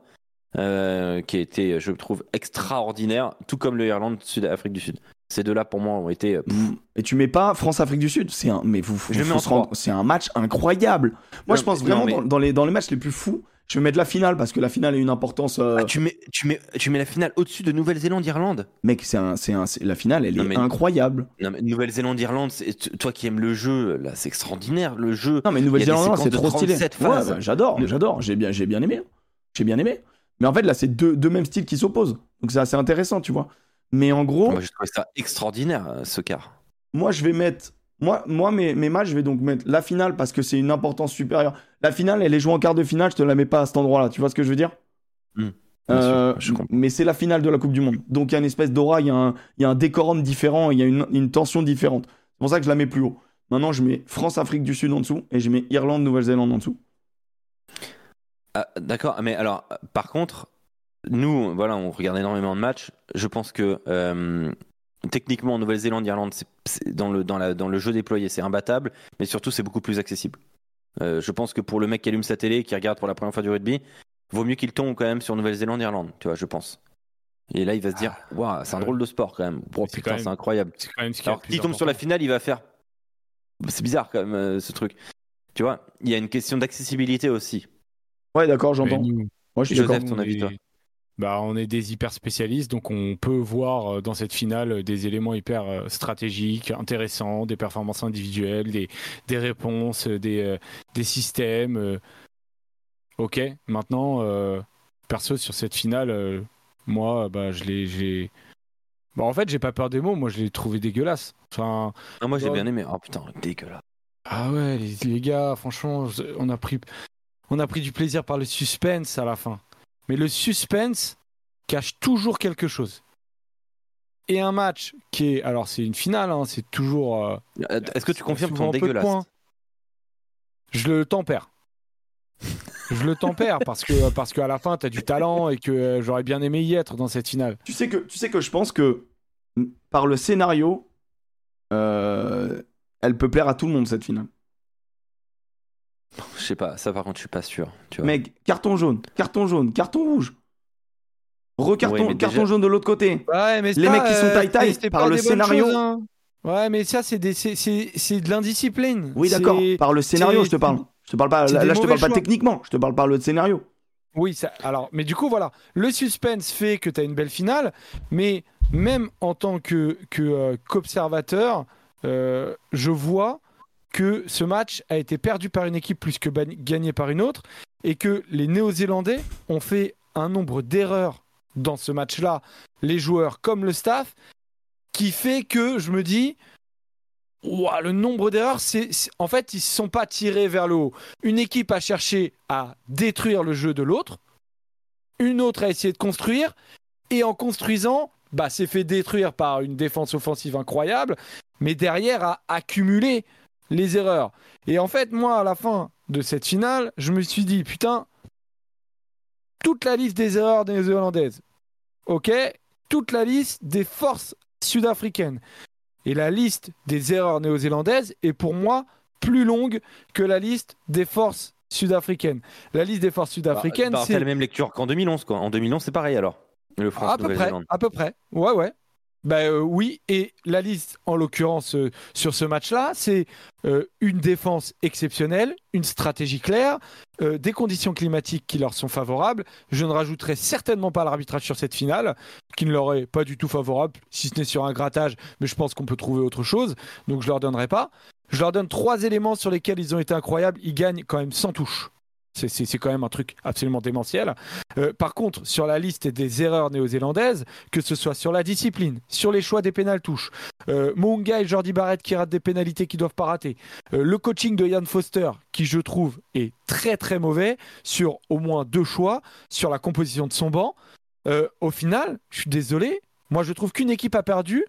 euh, qui a été, je trouve, extraordinaire, tout comme le Irlande-Sud-Afrique du Sud. Ces deux-là, pour moi, ont été. euh, pff, Et tu mets pas France-Afrique du Sud, c'est un, mais vous, trois. c'est un match incroyable. Moi, Non, je pense mais- vraiment non, mais- dans, dans les, dans les matchs les plus fous, je vais mettre la finale parce que la finale a une importance. euh, ah, tu, mets, tu, mets, tu mets la finale au-dessus de Nouvelle-Zélande-Irlande Mec, c'est un, c'est un, c'est- la finale, elle Non, est mais- incroyable. Non, mais Nouvelle-Zélande-Irlande, c'est- t- toi qui aimes le jeu, là, c'est extraordinaire. Le jeu, Non, mais Nouvelle-Zélande, c'est trop stylé. 37 Ouais, bah, j'adore, j'adore. J'ai bien, j'ai bien aimé. J'ai bien aimé. Mais en fait, là, c'est deux, deux mêmes styles qui s'opposent. Donc, c'est assez intéressant, tu vois. Mais en gros, moi, j'ai trouvé ça extraordinaire, euh, ce quart. moi je vais mettre moi moi mes, mes matchs je vais donc mettre la finale parce que c'est une importance supérieure la finale elle est jouée en quart de finale je te la mets pas à cet endroit là tu vois ce que je veux dire? Hmm. Euh, sûr, je mais c'est la finale de la Coupe du Monde donc il y a une espèce d'aura il y, a un- y a un décorum différent il y a une, une tension différente c'est pour ça que je la mets plus haut maintenant je mets France Afrique du Sud en dessous et je mets Irlande Nouvelle-Zélande en dessous Ah, D'accord, mais alors, par contre, nous, voilà, on regarde énormément de matchs. Je pense que euh, techniquement, Nouvelle-Zélande, Irlande, c'est- c'est- dans, le, dans, la, dans le jeu déployé, c'est imbattable, mais surtout, c'est beaucoup plus accessible. Euh, je pense que pour le mec qui allume sa télé, qui regarde pour la première fois du rugby, vaut mieux qu'il tombe quand même sur Nouvelle-Zélande, Irlande, tu vois, je pense. Et là, il va se dire, waouh, c'est un drôle de sport quand même. Oh, putain, c'est incroyable. C'est quand même ce Alors, s'il tombe sur la finale, il va faire. C'est bizarre quand même, euh, ce truc. Tu vois, il y a une question d'accessibilité aussi. Ouais d'accord j'entends nous- moi je suis Joseph, d'accord ton on avis, toi bah, on est des hyper spécialistes, donc on peut voir euh, dans cette finale euh, des éléments hyper euh, stratégiques, intéressants, des performances individuelles, des, des réponses, des, des systèmes. Ok, maintenant, euh, perso, sur cette finale, euh, moi, bah, je l'ai. j'ai- Bah, en fait, j'ai pas peur des mots. Moi, je l'ai trouvé dégueulasse. Enfin, Ah, moi j'ai bien aimé. Oh putain, dégueulasse. ah ouais, les, les gars, franchement, on a pris, on a pris du plaisir par le suspense à la fin. Mais le suspense cache toujours quelque chose. Et un match qui est, alors c'est une finale, hein, c'est toujours. euh, Euh, Est-ce que tu confirmes ton dégueulasse points. Je le tempère. je le tempère parce que *laughs* parce qu'à la fin, t'as du talent et que euh, j'aurais bien aimé y être dans cette finale. Tu sais que, tu sais que je pense que par le scénario, euh, elle peut plaire à tout le monde cette finale. Je sais pas, ça par contre je suis pas sûr. Tu vois. Mec, carton jaune, carton jaune, carton rouge. Recarton, Ouais, mais déjà- carton jaune de l'autre côté. Ouais, mais Les ça, mecs qui sont euh, taille-taille, c'est- c'est par le scénario. choses, hein. Ouais, mais ça, c'est de l'indiscipline. Oui, d'accord. Par le scénario, je te parle. Je te parle pas. Là, là, je te parle pas techniquement. Je te parle par le scénario. Oui, ça, alors, mais du coup, voilà, le suspense fait que tu as une belle finale, mais même en tant que que, euh, qu'observateur, euh, je vois que ce match a été perdu par une équipe plus que gagné par une autre, et que les Néo-Zélandais ont fait un nombre d'erreurs dans ce match-là, les joueurs comme le staff, qui fait que je me dis, Ouah, le nombre d'erreurs, c'est- en fait, ils ne se sont pas tirés vers le haut. Une équipe a cherché à détruire le jeu de l'autre, une autre a essayé de construire, et en construisant, bah, s'est fait détruire par une défense offensive incroyable, mais derrière a accumulé les erreurs. Et en fait, moi, à la fin de cette finale, je me suis dit, putain, toute la liste des erreurs néo-zélandaises, ok, toute la liste des forces sud-africaines. Et la liste des erreurs néo-zélandaises est pour moi plus longue que la liste des forces sud-africaines. La liste des forces sud-africaines, Bah, bah, c'est la même lecture qu'en 2011 quoi. En 2011 c'est pareil alors. Le à peu près, à peu près. Ouais, ouais. Bah euh, oui, et la liste, en l'occurrence, euh, sur ce match-là, c'est euh, une défense exceptionnelle, une stratégie claire, des conditions climatiques qui leur sont favorables. Je ne rajouterai certainement pas l'arbitrage sur cette finale, qui ne leur est pas du tout favorable, si ce n'est sur un grattage, mais je pense qu'on peut trouver autre chose, donc je leur donnerai pas. Je leur donne trois éléments sur lesquels ils ont été incroyables. Ils gagnent quand même sans touche. C'est- quand même un truc absolument démentiel. Euh, par contre, sur la liste des erreurs néo-zélandaises, que ce soit sur la discipline, sur les choix des pénales touches, euh, Mounga et Jordi Barrett qui ratent des pénalités qu'ils doivent pas rater, euh, le coaching de Ian Foster qui je trouve est très très mauvais sur au moins deux choix, sur la composition de son banc. Euh, au final, je suis désolé, moi je trouve qu'une équipe a perdu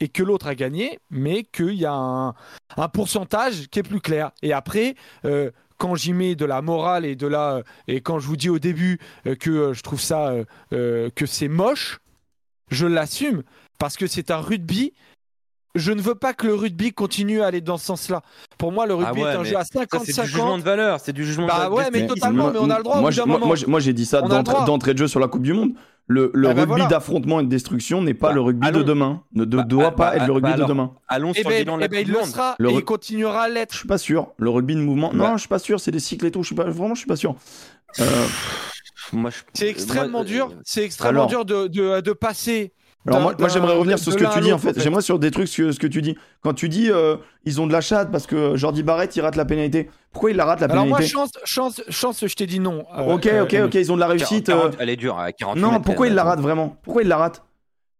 et que l'autre a gagné, mais qu'il y a un, pourcentage qui est plus clair. Et après, quand j'y mets de la morale et de la et quand je vous dis au début euh, que euh, je trouve ça euh, que c'est moche, je l'assume parce que c'est un rugby. Je ne veux pas que le rugby continue à aller dans ce sens-là. Pour moi, le rugby Ah ouais, est un jeu à Ça, c'est du jugement 50-50. de valeur, c'est du jugement Bah de ouais, mais totalement, mais on a le droit Moi, j'ai- dit ça d'entrée de jeu sur la Coupe du Monde. Le, le Ah bah rugby voilà. d'affrontement et de destruction n'est pas Bah, le rugby de demain. Ne de- Bah, doit bah, pas bah, être le rugby bah de demain. Allons Eh sur le ben, de eh la ben, il le sera Le et il continuera à Je l'être. suis pas sûr. Le rugby de mouvement. Bah. Non, je suis pas sûr. C'est des cycles et tout. Je suis pas vraiment, je suis pas sûr. Euh, je- C'est extrêmement moi, dur. euh, C'est extrêmement alors. dur de, de, de passer. Alors moi, moi, j'aimerais revenir sur ce que tu dis en fait. J'aimerais sur des trucs ce, ce que tu dis. Quand tu dis euh, ils ont de la chatte parce que Jordi Barrett il rate la pénalité. Pourquoi il la rate la Alors moi, pénalité? chance, chance, chance, je t'ai dit non. Euh, Ok, euh, ok, ok. Ils ont de la réussite. 40, euh, Elle est dure à 48 Non, mètres, pourquoi il la rate vraiment? Pourquoi il la rate?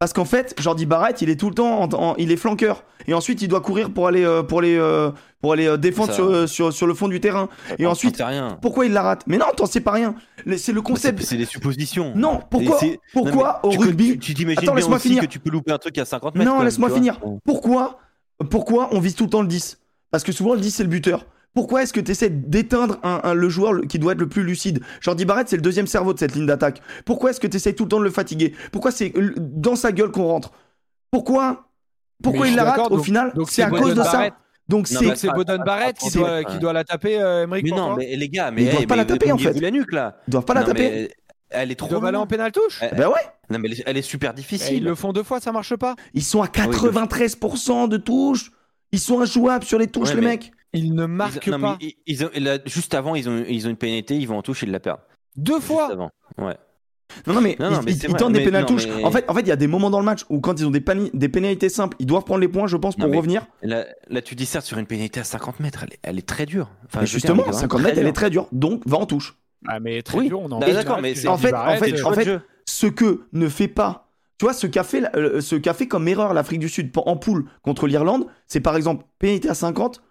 Parce qu'en fait, Jordi Barrett, il est tout le temps, en- en- il est flanqueur, et ensuite il doit courir pour aller, euh, pour aller, euh, pour aller euh, défendre Ça- sur, sur, sur le fond du terrain. Et ensuite, rien. pourquoi il la rate? Mais non, t'en sais pas rien. C'est le concept. c'est des suppositions. Non, pourquoi Pourquoi Non, au tu- rugby Tu t'imagines Attends, bien laisse-moi aussi finir. que tu peux louper un truc à 50 mètres. Non, laisse-moi finir. Pourquoi Pourquoi on vise tout le temps le 10 Parce que souvent le 10 c'est le buteur. Pourquoi est-ce que tu essaies d'éteindre un, un- le joueur qui doit être le plus lucide? Jordi Barrett, c'est le deuxième cerveau de cette ligne d'attaque. Pourquoi est-ce que tu essaies tout le temps de le fatiguer? Pourquoi c'est euh, dans sa gueule qu'on rentre? Pourquoi Pourquoi il la rate au final? donc C'est à cause de ça. Donc Non, c'est Boden Barrett qui doit, qui doit la taper, euh, Emmerich, Mais non, mais les gars, mais ils doivent hey, pas la mais taper, en fait. la nuque là. ils doivent pas la Non, taper. mais Elle est Ils trop aller loin. en pénal touche. Eh, Bah ouais, Non, mais elle est- super Eh, Ils difficile. le font deux fois, ça marche pas. ils sont à Ah oui, 93% de touches. Ils sont injouables sur les touches Ouais, les mecs. Ils ne Ils- marquent pas. ils- ils ont- là, juste avant, ils ont, ils ont une pénalité, ils vont en touche, ils la perdent. Deux Juste fois. avant. Ouais. Non, non, mais Non, non, ils, mais ils- tentent des pénales touches. mais- En fait, en fait, il y a des moments dans le match où quand ils ont des, pénalités simples, ils doivent prendre les points, je pense, pour revenir. Là, là, tu dis certes sur une pénalité à 50 mètres, elle est, elle est très dure. Enfin, justement, elle est 50 vraiment mètres, elle est très dure. Donc, va en touche. Ah, mais très Oui. dur, on en Ah, parle. d'accord, mais en fait- Barrett, en fait- en fait-. Ce que ne fait pas, Tu vois, ce qu'a fait, euh, ce qu'a fait comme erreur l'Afrique du Sud en poule contre l'Irlande, c'est par exemple, pénalité à 50,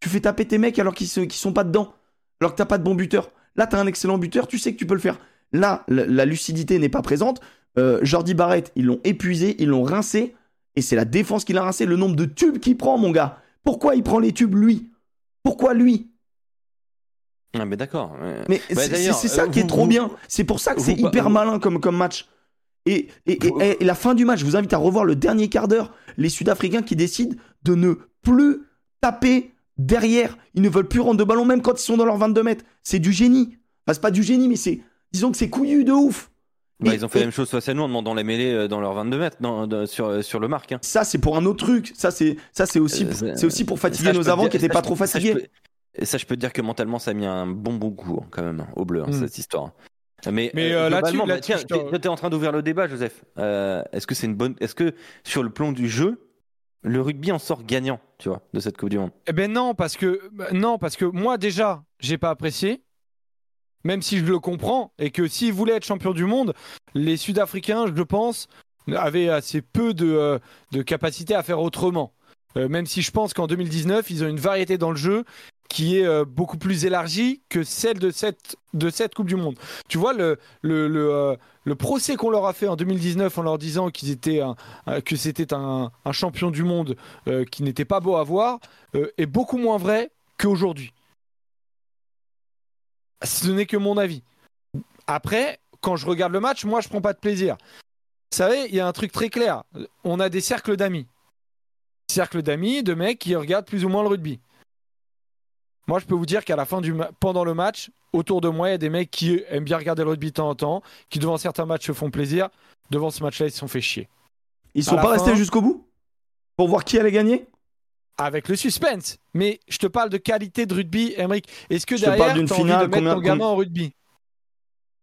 tu fais taper tes mecs alors qu'ils ne sont pas dedans, alors que t'as pas de bon buteur. Là, t'as un excellent buteur, tu sais que tu peux le faire. Là, la, lucidité n'est pas présente. Euh, Jordi Barrett, ils l'ont épuisé, ils l'ont rincé, et c'est la défense qui l'a rincé. Le nombre de tubes qu'il prend, mon gars. Pourquoi il prend les tubes, lui? Pourquoi lui? Ah, mais d'accord. Mais bah, c'est ça euh, qui est trop bien. C'est pour ça que c'est hyper malin comme, comme match. Et, et, et, la fin du match, je vous invite à revoir le dernier quart d'heure. Les Sud-Africains qui décident de ne plus taper derrière. Ils ne veulent plus rendre de ballon, même quand ils sont dans leurs 22 mètres. C'est du génie. Enfin, c'est pas du génie, mais c'est. Disons que c'est couillu de ouf. Bah, ils ont fait la même chose face à nous en demandant les mêlées euh, dans leurs 22 mètres sur, euh, sur le marque. Hein. Ça, c'est pour un autre truc. Ça, c'est aussi, euh, c'est aussi pour fatiguer nos avants qui n'étaient pas trop fatigués. Ça je, peux, te dire que mentalement, ça a mis un bon bon coup hein, quand même au bleu, hein, hmm. cette histoire. Mais, mais là-dessus, bah, tiens, es en train d'ouvrir le débat, Joseph. est-ce que c'est une bonne, est-ce que sur le plan du jeu, le rugby en sort gagnant, tu vois, de cette Coupe du Monde? Eh ben non, parce que bah, non, parce que moi déjà, j'ai pas apprécié. Même si je le comprends, et que s'ils voulaient être champions du monde, les Sud-Africains, je pense, avaient assez peu de, euh, de capacité à faire autrement. Euh, même si je pense qu'en 2019, ils ont une variété dans le jeu qui est euh, beaucoup plus élargie que celle de cette, de cette Coupe du Monde. Tu vois, le, le, le, euh, procès qu'on leur a fait en 2019 en leur disant qu'ils étaient que c'était un, un, champion du monde euh, qui n'était pas beau à voir est beaucoup moins vrai qu'aujourd'hui. Ce n'est que mon avis. Après, quand je regarde le match, moi, je prends pas de plaisir. Vous savez, il y a un truc très clair. On a des cercles d'amis. Cercles d'amis, de mecs qui regardent plus ou moins le rugby. Moi, je peux vous dire qu'à la fin du pendant le match, autour de moi, il y a des mecs qui aiment bien regarder le rugby de temps en temps, qui devant certains matchs se font plaisir. Devant ce match-là, ils se sont fait chier. Ils sont pas restés jusqu'au bout Pour voir qui allait gagner? Avec le suspense. Mais je te parle de qualité de rugby, Emmerich. Est-ce que derrière, tu as envie de mettre ton gamin en rugby?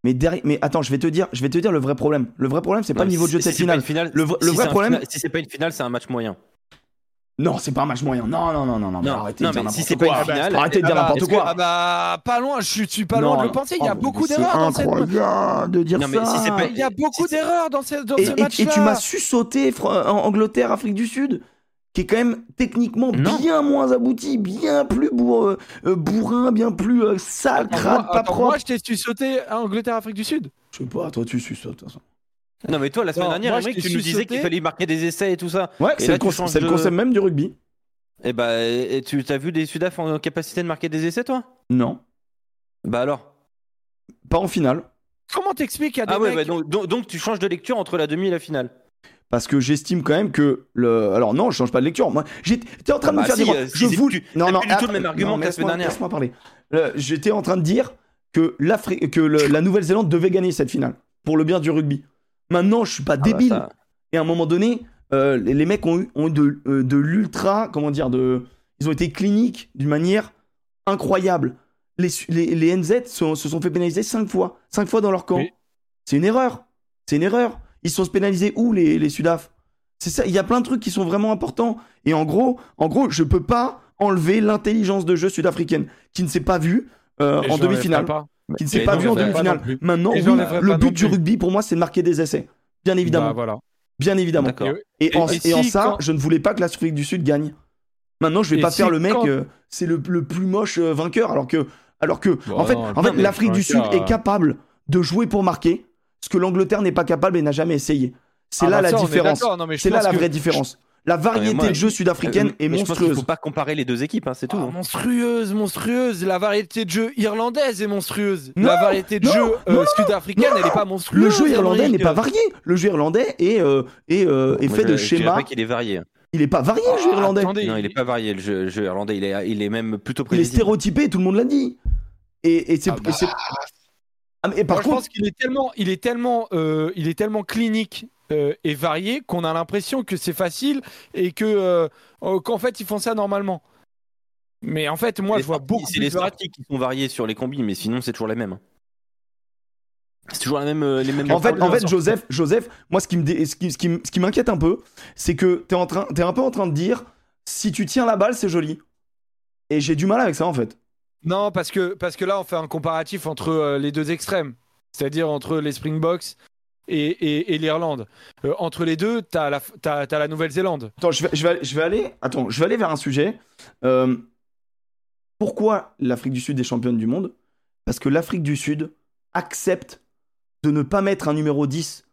Mais, derrière, mais attends, je vais te dire, je vais te dire le vrai problème. Le vrai problème, c'est pas le niveau de jeu de cette finale. Le, vrai problème, si c'est pas une finale, c'est un match moyen. Non, c'est pas un match moyen. Non, non, non, non, non. arrêtez de dire si c'est pas une finale, arrêtez de dire n'importe quoi. Ah bah, pas loin. Je suis pas loin de le penser. Il y a beaucoup d'erreurs dans cette. de dire ça. Il y a beaucoup d'erreurs dans, ce, match-là. Et tu m'as su sauter Angleterre, Afrique du Sud qui est quand même techniquement bien moins abouti, bien plus euh, euh, bourrin, bien plus euh, sale, crade, pas propre. Moi, je t'ai su sauter Angleterre, Afrique du Sud? Je sais pas, toi tu su sautes de toute façon. Non, mais toi, la semaine dernière, tu nous disais qu'il fallait marquer des essais et tout ça. Ouais, c'est le, concept même du rugby. Et eh bah, et tu as vu des Sudaf en capacité de marquer des essais, toi? Non. Bah alors? Pas en finale. Comment t'expliques à des Ah ouais, bah, donc, donc, tu changes de lecture entre la demi et la finale parce que j'estime quand même que le. Alors non, je change pas de lecture. Moi, j'étais en train de me bah faire dire. je vous. Non, non, du tout le même argument que la semaine dernière. Laisse-moi parler. Euh, j'étais en train de dire que, que la Nouvelle-Zélande devait gagner cette finale pour le bien du rugby. Maintenant, je suis pas ah bah débile. Et à un moment donné, euh, les, mecs ont eu, ont de, euh, de l'ultra, comment dire, de, ils ont été cliniques d'une manière incroyable. Les, les, les NZ se sont fait pénaliser 5 fois, 5 fois dans leur camp. C'est une erreur. C'est une erreur. Ils sont pénalisés où les, les Sudaf? C'est ça. Il y a plein de trucs qui sont vraiment importants. Et en gros, en gros, je peux pas enlever l'intelligence de jeu sud-africaine qui ne s'est pas vue euh, en demi-finale qui ne s'est pas vu en demi-finale. Maintenant, le but du rugby pour moi, c'est de marquer des essais. Bien évidemment. Bah, voilà. Bien évidemment. Et, en, ça, je ne voulais pas que l'Afrique du Sud gagne. Maintenant, je vais pas faire le mec, euh, c'est le, plus moche euh, vainqueur, alors que, alors que, en fait, en fait l'Afrique du Sud est capable de jouer pour marquer, ce que l'Angleterre n'est pas capable et n'a jamais essayé. C'est ah là bah la différence. C'est là la vraie différence. La variété de jeu sud-africaine euh, est monstrueuse. Il ne faut pas comparer les deux équipes, hein, c'est tout. Ah, hein. monstrueuse, monstrueuse. La variété de jeu irlandaise est monstrueuse. la variété de jeu euh, sud-africaine, elle n'est pas monstrueuse. Le jeu irlandais n'est pas varié. Le jeu irlandais est, euh, est, fait de schémas. Je qu'il est varié. Il est pas varié le jeu ah, irlandais. non, il est pas varié le jeu, irlandais. Il est, il est même plutôt prévisible. Il est stéréotypé, tout le monde l'a dit. Et, et c'est. Ah, mais par contre... Je pense qu'il est tellement, il est tellement, il est tellement clinique euh, et varié qu'on a l'impression que c'est facile et que euh, euh, qu'en fait ils font ça normalement. Mais en fait, moi, je vois beaucoup. C'est les stratégies qui sont variées sur les combis, mais sinon c'est toujours les mêmes. C'est toujours la même, les mêmes. En fait, en fait, Joseph, Joseph, moi, ce qui me, ce qui, ce qui, m'inquiète un peu, c'est que t'es en train, es un peu en train de dire, si tu tiens la balle, c'est joli. Et j'ai du mal avec ça, en fait. Non, parce que parce que là, on fait un comparatif entre les deux extrêmes, c'est-à-dire entre les Springboks et, l'Irlande. Euh, entre les deux, t'as la, t'as, la Nouvelle-Zélande. Attends, je vais aller. Attends, je vais aller vers un sujet. Euh, pourquoi l'Afrique du Sud est championne du monde? Parce que l'Afrique du Sud accepte de ne pas mettre un numéro 10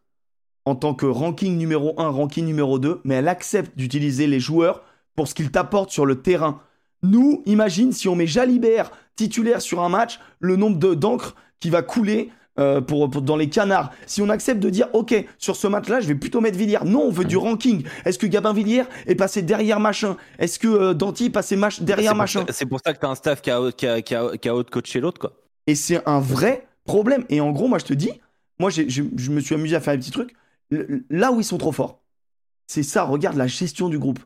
en tant que ranking numéro 1, ranking numéro 2, mais elle accepte d'utiliser les joueurs pour ce qu'ils t'apportent sur le terrain. Nous, imagine si on met Jalibert titulaire sur un match, le nombre de- d'encre qui va couler euh, pour, pour- dans les canards. Si on accepte de dire, ok, sur ce match-là, je vais plutôt mettre Villiers. Non, on veut du ranking. Est-ce que Gabin Villiers est passé derrière machin? Est-ce que euh, Danty est passé mach- derrière machin? C'est pour ça que t'as un staff qui a, qui a, qui a, qui a out-coaché l'autre, quoi. Et c'est un vrai problème. Et en gros, moi, je te dis, moi, je je me suis amusé à faire des petits trucs. Là où ils sont trop forts, c'est ça. Regarde la gestion du groupe.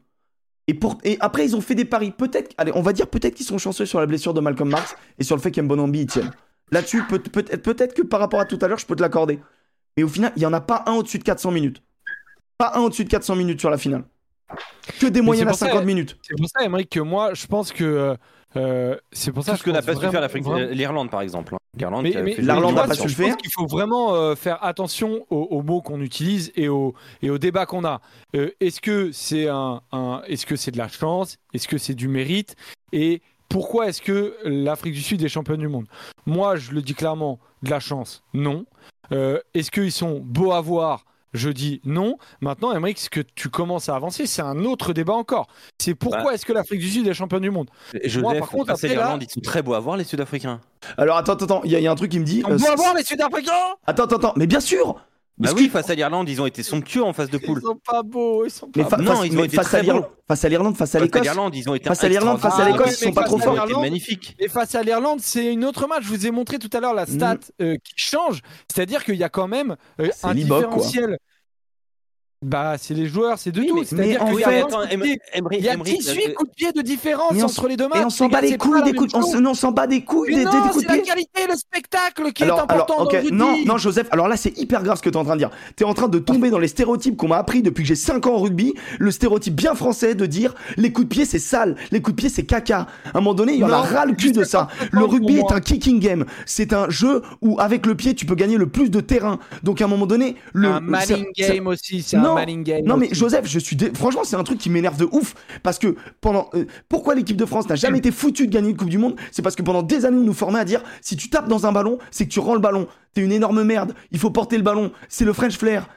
Et, pour, et après, ils ont fait des paris. Peut-être, allez, on va dire peut-être qu'ils sont chanceux sur la blessure de Malcolm Marx et sur le fait qu'Mbonambi y tienne. Là-dessus, peut- peut-être peut-être que par rapport à tout à l'heure, je peux te l'accorder. Mais au final, il n'y en a pas un au-dessus de 400 minutes. Pas un au-dessus de 400 minutes sur la finale. Que des moyennes à c'est pour ça- 50 minutes. C'est pour ça, Emmerich, que moi, je pense que. euh, euh, c'est pour ça Tout ce que n'a pas su faire l'Irlande, par exemple. hein. L'Irlande n'a pas su le je pense faire. qu'il faut vraiment euh, faire attention aux, aux mots qu'on utilise et au, et au débat qu'on a. Euh, est-ce que c'est un, un- est-ce que c'est de la chance? Est-ce que c'est du mérite? Et pourquoi est-ce que l'Afrique du Sud est championne du monde? Moi, je le dis clairement, de la chance, non. Euh, est-ce qu'ils sont beaux à voir? Je dis non. Maintenant, Emmerich, ce que tu commences à avancer, c'est un autre débat encore. C'est pourquoi Bah. est-ce que l'Afrique du Sud est championne du monde? Je Moi, par contre, après, là- ils sont très beaux à voir, les Sud-Africains. Alors attends, attends, attends, il y, a- il y a un truc qui me dit. On euh, doit c'est- avoir les Sud-Africains? Attends, attends, attends, mais bien sûr Bah oui, face à l'Irlande, ils ont été somptueux en phase de poule. Ils sont pas beaux, ils sont Mais, pas fa- beaux. Non, face, ils ont mais été face très à face à l'Irlande, face à Face à l'Écosse. l'Irlande, ils ont été Face à l'Irlande, face à l'Écosse, Ah, ils sont pas mais trop face forts. l'Irlande, magnifique. Et face à l'Irlande, c'est une autre match. Je vous ai montré tout à l'heure la stat euh, qui change. C'est-à-dire qu'il y a quand même euh, un l'Iboc, quoi. différentiel. Bah, c'est les joueurs, c'est de Oui, tout. mais- mais en fait- il y a Emery, 18 euh, coups de pied de différence entre les deux matchs. Et on s'en bat les couilles la des coups, on non, s'en bat des couilles des, non, coups c'est de la pied. qualité, le spectacle qui est important non, non, Joseph, alors là, c'est hyper grave ce que tu es en train de dire. Tu es en train de tomber dans les stéréotypes qu'on m'a appris depuis que j'ai 5 ans en rugby. Le stéréotype bien français de dire les coups de pied, c'est sale, les coups de pied, c'est caca. À un moment donné, il y en a Non, ras le cul de ça. Le rugby est un kicking game. C'est un jeu où, avec le pied, tu peux gagner le plus de terrain. Donc, à un moment donné, le. un manning game aussi, c'est Non, mais. Joseph, je suis dé- franchement c'est un truc qui m'énerve de ouf parce que pendant euh, pourquoi l'équipe de France n'a jamais été foutue de gagner une Coupe du Monde, c'est parce que pendant des années on nous formait à dire si tu tapes dans un ballon, c'est que tu rends le ballon. T'es une énorme merde, il faut porter le ballon, c'est le French flair.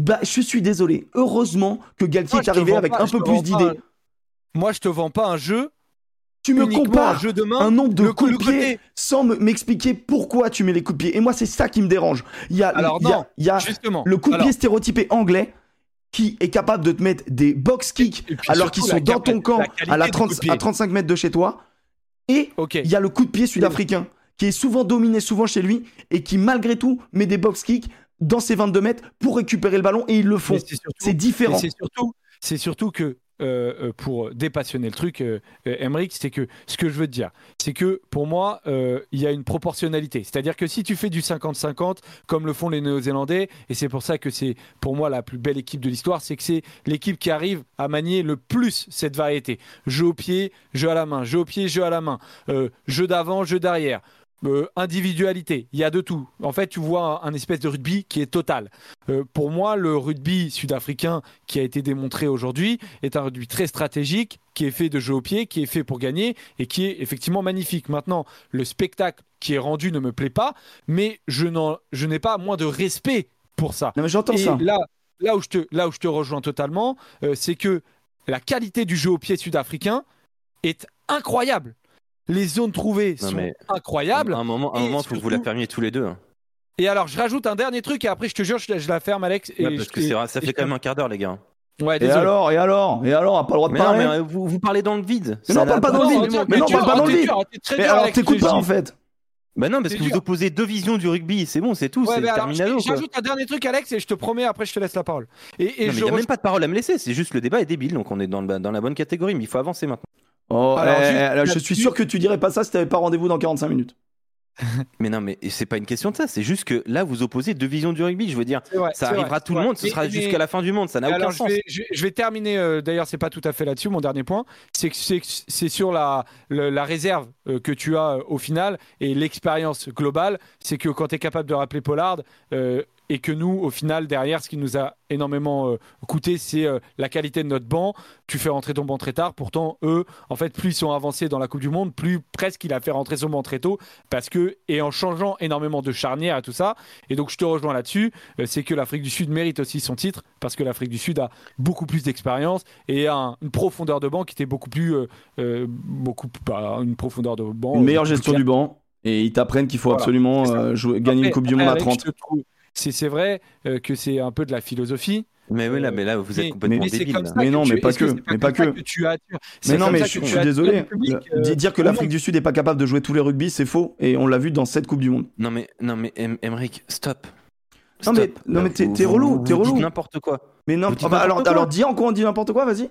Bah je suis désolé. Heureusement que Galtier Moi, est arrivé avec pas- un peu plus d'idées. Moi, je te vends pas un jeu. Tu me compares un jeu de main. un nombre de coups de pied sans me- m'expliquer pourquoi tu mets les coups de pied. Et moi c'est ça qui me dérange. Il y a, Alors il y a- non, il y a justement. le coup de pied stéréotypé anglais qui est capable de te mettre des box kicks puis alors qu'ils sont dans ton camp la à, la du 30 coup de pied. à 35 mètres de chez toi. Et il y a le coup de pied sud-africain qui est souvent dominé souvent chez lui et qui malgré tout met des box kicks dans ses 22 mètres pour récupérer le ballon et ils le font. C'est différent. Mais c'est surtout, c'est surtout que euh, euh, pour dépassionner le truc, euh, euh, c'est que ce que je veux te dire, c'est que pour moi, il y a une proportionnalité. C'est-à-dire que si tu fais du 50-50, comme le font les Néo-Zélandais, et c'est pour ça que c'est pour moi la plus belle équipe de l'histoire, c'est que c'est l'équipe qui arrive à manier le plus cette variété. Jeu au pied, jeu à la main, jeu au pied, jeu à la main, jeu d'avant, jeu d'arrière. Euh, individualité, il y a de tout. En fait, tu vois un, un espèce de rugby qui est total. Euh, pour moi, le rugby sud-africain qui a été démontré aujourd'hui est un rugby très stratégique, qui est fait de jeu au pied, qui est fait pour gagner et qui est effectivement magnifique. Maintenant, le spectacle qui est rendu ne me plaît pas, mais je, n'ai pas moins de respect pour ça. Non mais j'entends ça. là, là, où je te, là où je te rejoins totalement, euh, c'est que la qualité du jeu au pied sud-africain est incroyable. Les zones trouvées Non, sont mais- incroyables. À un moment, à un moment, faut que vous la surtout- fermiez tous les deux. hein. Et alors, je rajoute un dernier truc et après, je te jure, je, je la ferme, Alex. Et Ouais, parce je- que et- ça et fait quand même un quart d'heure, les gars. Ouais, Et alors, et alors, et alors, on a pas le droit de Mais non, parler. mais euh, vous, vous parlez dans le vide. Mais non, n'a parle pas dans le vide. Mais non, tu- parle pas dans le vide. Mais alors t'écoutes je te pas en fait. Bah non, parce C'est que vous opposez deux visions du rugby, c'est bon, c'est tout, Ouais, c'est mais alors, terminado. je- quoi. J'ajoute un dernier truc, Alex, et je te promets, après, je te laisse la parole. Et, et Non, mais je il n'y a re- même pas de parole à me laisser, c'est juste le débat est débile, donc on est dans, le- dans la bonne catégorie, mais il faut avancer maintenant. Oh, Alors, eh, eh, je suis sûr que tu dirais pas ça si t'avais pas rendez-vous dans 45 minutes. *laughs* Mais non, mais c'est pas une question de ça, c'est juste que là, vous opposez deux visions du rugby, je veux dire, vrai, ça arrivera vrai, à tout le vrai. monde, ce Mais- sera mais- jusqu'à la fin du monde, ça n'a aucun alors, sens. je, vais- je vais terminer, euh, d'ailleurs, c'est pas tout à fait là-dessus, mon dernier point, c'est que c'est, c'est sur la, le- la réserve euh, que tu as euh, au final et l'expérience globale. C'est que quand tu es capable de rappeler Pollard, euh, et que nous, au final, derrière, ce qui nous a énormément euh, coûté, c'est euh, la qualité de notre banc. Tu fais rentrer ton banc très tard. Pourtant, eux, en fait, plus ils sont avancés dans la Coupe du Monde, plus presque il a fait rentrer son banc très tôt. Parce que, et en changeant énormément de charnière et tout ça. Et donc, je te rejoins là-dessus. euh, c'est que l'Afrique du Sud mérite aussi son titre. Parce que l'Afrique du Sud a beaucoup plus d'expérience et a un- une profondeur de banc qui était beaucoup plus. beaucoup, pas une profondeur de banc. Une meilleure gestion du banc. Et ils t'apprennent qu'il faut Voilà, absolument jouer- gagner une Coupe du Monde à Alex, 30. C'est c'est vrai euh, que c'est un peu de la philosophie. Mais oui, là, mais là, vous êtes Mais- complètement mais débile. comme là. ça Mais non, tu- mais pas est-ce que que, c'est mais pas que. Mais non, mais je, suis désolé. public, euh, di- dire que l'Afrique du Sud n'est pas capable de jouer tous les rugby, c'est faux. Et on l'a vu dans cette Coupe du Monde. Non, mais, non, mais, stop. Non, mais- non, mais t'es- Vous- t'es vous- relou, vous t'es dites relou. n'importe quoi. Mais non, Vous dites ah bah, alors, n'importe quoi. alors dis en quoi on dit n'importe quoi, vas-y.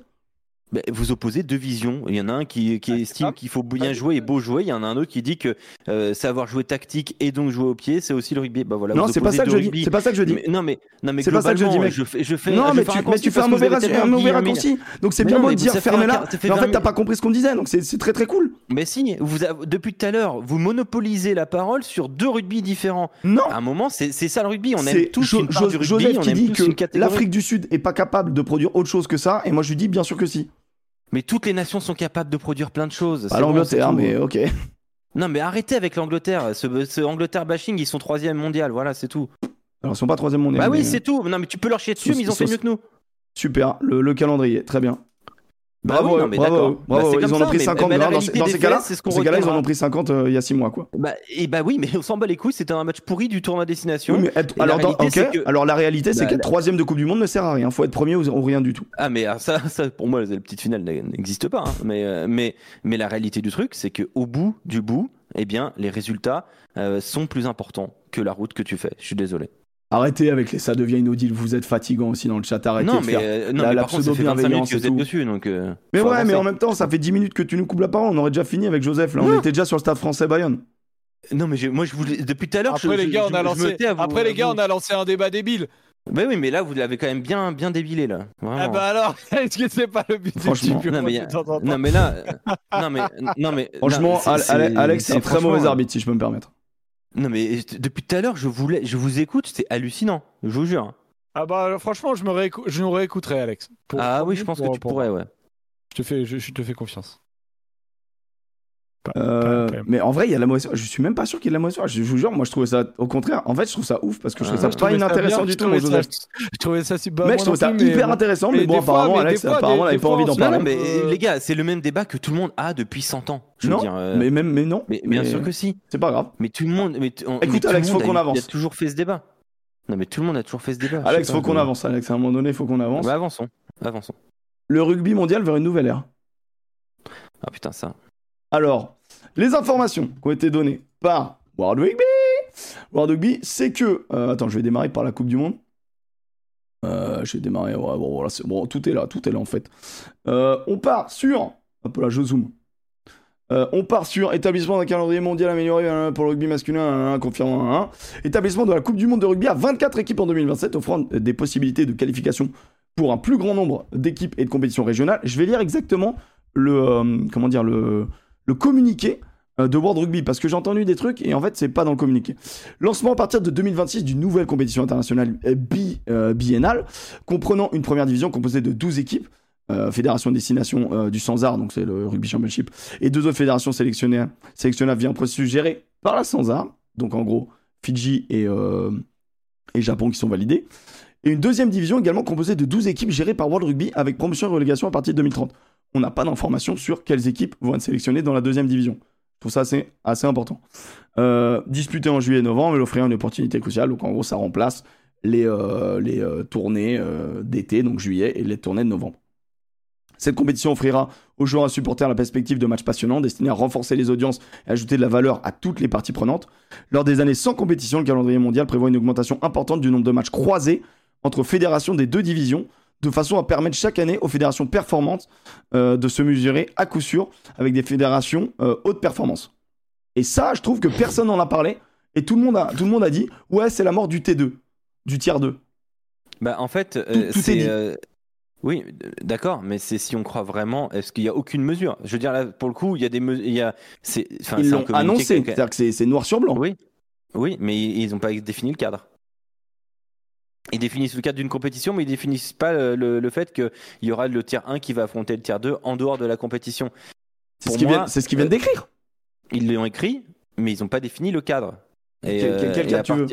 Bah, vous opposez deux visions. Il y en a un qui, qui Ah, estime qu'il faut bien jouer et beau jouer. Il y en a un autre qui dit que euh, savoir jouer tactique et donc jouer au pied, c'est aussi le rugby. Bah voilà. Non, c'est pas ça que je dis. C'est pas ça que je dis. Mais- non mais non mais C'est pas ça que je dis, mec. Je fais, je fais, Non, je mais fais tu, mais fais un mauvais, un mauvais raccourci. Donc c'est bien beau de dire ça fait fermez un là. quart- ça fait Mais en 20 fait, t'as pas compris ce qu'on disait, donc c'est très très cool. Mais si, vous depuis tout à l'heure, vous monopolisez la parole sur deux rugby différents. Non. À un moment, c'est ça le rugby. On aime tous une part du rugby. On qui aime dit tous une que catégorie. l'Afrique du Sud est pas capable de produire autre chose que ça, et moi je lui dis bien sûr que si. Mais toutes les nations sont capables de produire plein de choses. Pas bon, l'Angleterre, mais ok. *laughs* Non, mais arrêtez avec l'Angleterre. Ce, ce Angleterre bashing, ils sont troisième mondial. Voilà, c'est tout. Alors ils sont pas troisième mondial. bah oui, c'est tout. Non, mais tu peux leur chier dessus, mais ils ont fait mieux que nous. Super, le, le calendrier, très bien. Bah bravo, oui, mais bravo, d'accord. bravo, Bah, ils comme en ont ça, pris mais- 50 mais la. Dans, ces cas-là, ce ces cas-là, ils en ont pris 50 euh, il y a 6 mois, quoi. Bah, et bah oui, mais on s'en bat les couilles. C'était un match pourri du tournoi destination. Oui, mais être- la alors, dans- réalité, ok, c'est que- alors la réalité, c'est Bah, qu'être la- troisième de Coupe du Monde ne sert à rien. Faut être premier ou, ou rien du tout. Ah mais ah, ça, ça pour moi la petite finale n'existe pas. hein. Mais, euh, mais mais la réalité du truc, c'est que au bout du bout, eh bien les résultats euh, sont plus importants que la route que tu fais. Je suis désolé. Arrêtez avec les ça devient inaudible. Vous êtes fatigant aussi dans le chat. Arrêtez non de mais faire. euh, non la- mais la par contre ça fait 25 minutes pseudo-bienveillance que et vous êtes dessus donc. euh, Mais ouais, mais en même temps, ça fait 10 minutes que tu nous coupes la parole. On aurait déjà fini avec Joseph. Là, on était déjà sur le stade français Bayonne. Non mais je- moi je voulais depuis tout à l'heure. Après je- les gars, je- on a lancé. vous- Après les gars, vous- on a lancé un débat débile. Bah oui mais là vous l'avez quand même bien bien débilé là. Vraiment. Ah bah alors, *laughs* est-ce que c'est pas le but du Franchement. petit Non mais, *laughs* a- non mais là, euh, non mais, non mais, Franchement, Alex, c'est un très mauvais arbitre, si je peux me permettre. Non mais depuis tout à l'heure, je voulais, je vous écoute, c'est hallucinant, je vous jure. Ah bah franchement, je me réécou- je nous réécouterai, Alex. Pour- ah pour oui, je pense pour- que tu pour- pourrais, ouais. Je te fais, je, je te fais confiance. Pas- Euh, mais en vrai, il y a de la mauvaise foi. Je suis même pas sûr qu'il y ait de la mauvaise foi. Je vous jure, moi, je trouvais ça. Au contraire, en fait, je trouve ça ouf parce que je trouve Ah, ça je pas trouvais ça inintéressant du je tout, trouvais Joseph. Je trouvais ça super. Mec, je trouve non ça plus, hyper intéressant, mais, mais bon, fois, apparemment, mais Alex, fois, apparemment, des- il avait des pas envie d'en parler. non, mais Euh, les gars, c'est le même débat que tout le monde a depuis 100 ans. Je veux Non, dire, euh, mais même, mais non. mais bien sûr que si. C'est pas grave. Mais tout le monde, mais Écoute, Alex, faut qu'on avance. Il a toujours fait ce débat. Non, mais tout le monde a toujours fait ce débat. je Alex, faut qu'on avance, Alex. À un moment donné, il faut qu'on avance. Bah, avançons, avançons. Le rugby mondial vers une nouvelle ère. Ah putain, ça. Alors, les informations qui ont été données par World Rugby, World Rugby, c'est que. euh, attends, je vais démarrer par la Coupe du Monde. Euh, je vais démarrer. bon, voilà, bon, tout est là, tout est là en fait. Euh, on part sur. Hop là, je zoome. On part sur établissement d'un calendrier mondial amélioré pour le rugby masculin, confirmant. Établissement de la Coupe du Monde de rugby à 24 équipes en 2027, offrant des possibilités de qualification pour un plus grand nombre d'équipes et de compétitions régionales. Je vais lire exactement le, comment dire, le, le communiqué euh, de World Rugby parce que j'ai entendu des trucs et en fait c'est pas dans le communiqué. Lancement à partir de 2026 d'une nouvelle compétition internationale euh, bi, euh, biennale comprenant une première division composée de 12 équipes. fédération de destination euh, du Sansar, donc c'est le Rugby Championship, et deux autres fédérations sélectionnées, sélectionnables via un processus géré par la Sansar, donc en gros Fidji et, et Japon qui sont validés. Et une deuxième division également composée de 12 équipes gérées par World Rugby avec promotion et relégation à partir de 2030. On n'a pas d'informations sur quelles équipes vont être sélectionnées dans la deuxième division. Trouve ça assez, assez important. Euh, disputé en juillet et novembre, elle offrirait une opportunité cruciale. Donc en gros, ça remplace les, euh, euh, tournées d'été, donc juillet, et les tournées de novembre. Cette compétition offrira aux joueurs et supporters la perspective de matchs passionnants destinés à renforcer les audiences et ajouter de la valeur à toutes les parties prenantes. Lors des années sans compétition, le calendrier mondial prévoit une augmentation importante du nombre de matchs croisés entre fédérations des deux divisions, de façon à permettre chaque année aux fédérations performantes euh, de se mesurer à coup sûr avec des fédérations euh, haute performance. Et ça, je trouve que personne n'en a parlé et tout le monde a, tout le monde a dit ouais, c'est la mort du T2, du tiers 2. Bah en fait, euh, tout c'est oui, d'accord, mais c'est si on croit vraiment, est-ce qu'il y a aucune mesure? Je veux dire là, pour le coup, il y a des mesures, Ils l'ont annoncé, c'est-à-dire que c'est c'est noir sur blanc. Oui, oui, mais ils n'ont pas défini le cadre. Ils définissent le cadre d'une compétition, mais ils définissent pas le, le- fait qu'il y aura le tiers 1 qui va affronter le tiers 2 en dehors de la compétition. C'est ce qu'ils viennent, ce euh, d'écrire. Ils l'ont écrit, mais ils n'ont pas défini le cadre. Et, Quel- quel- quel et cadre tu veux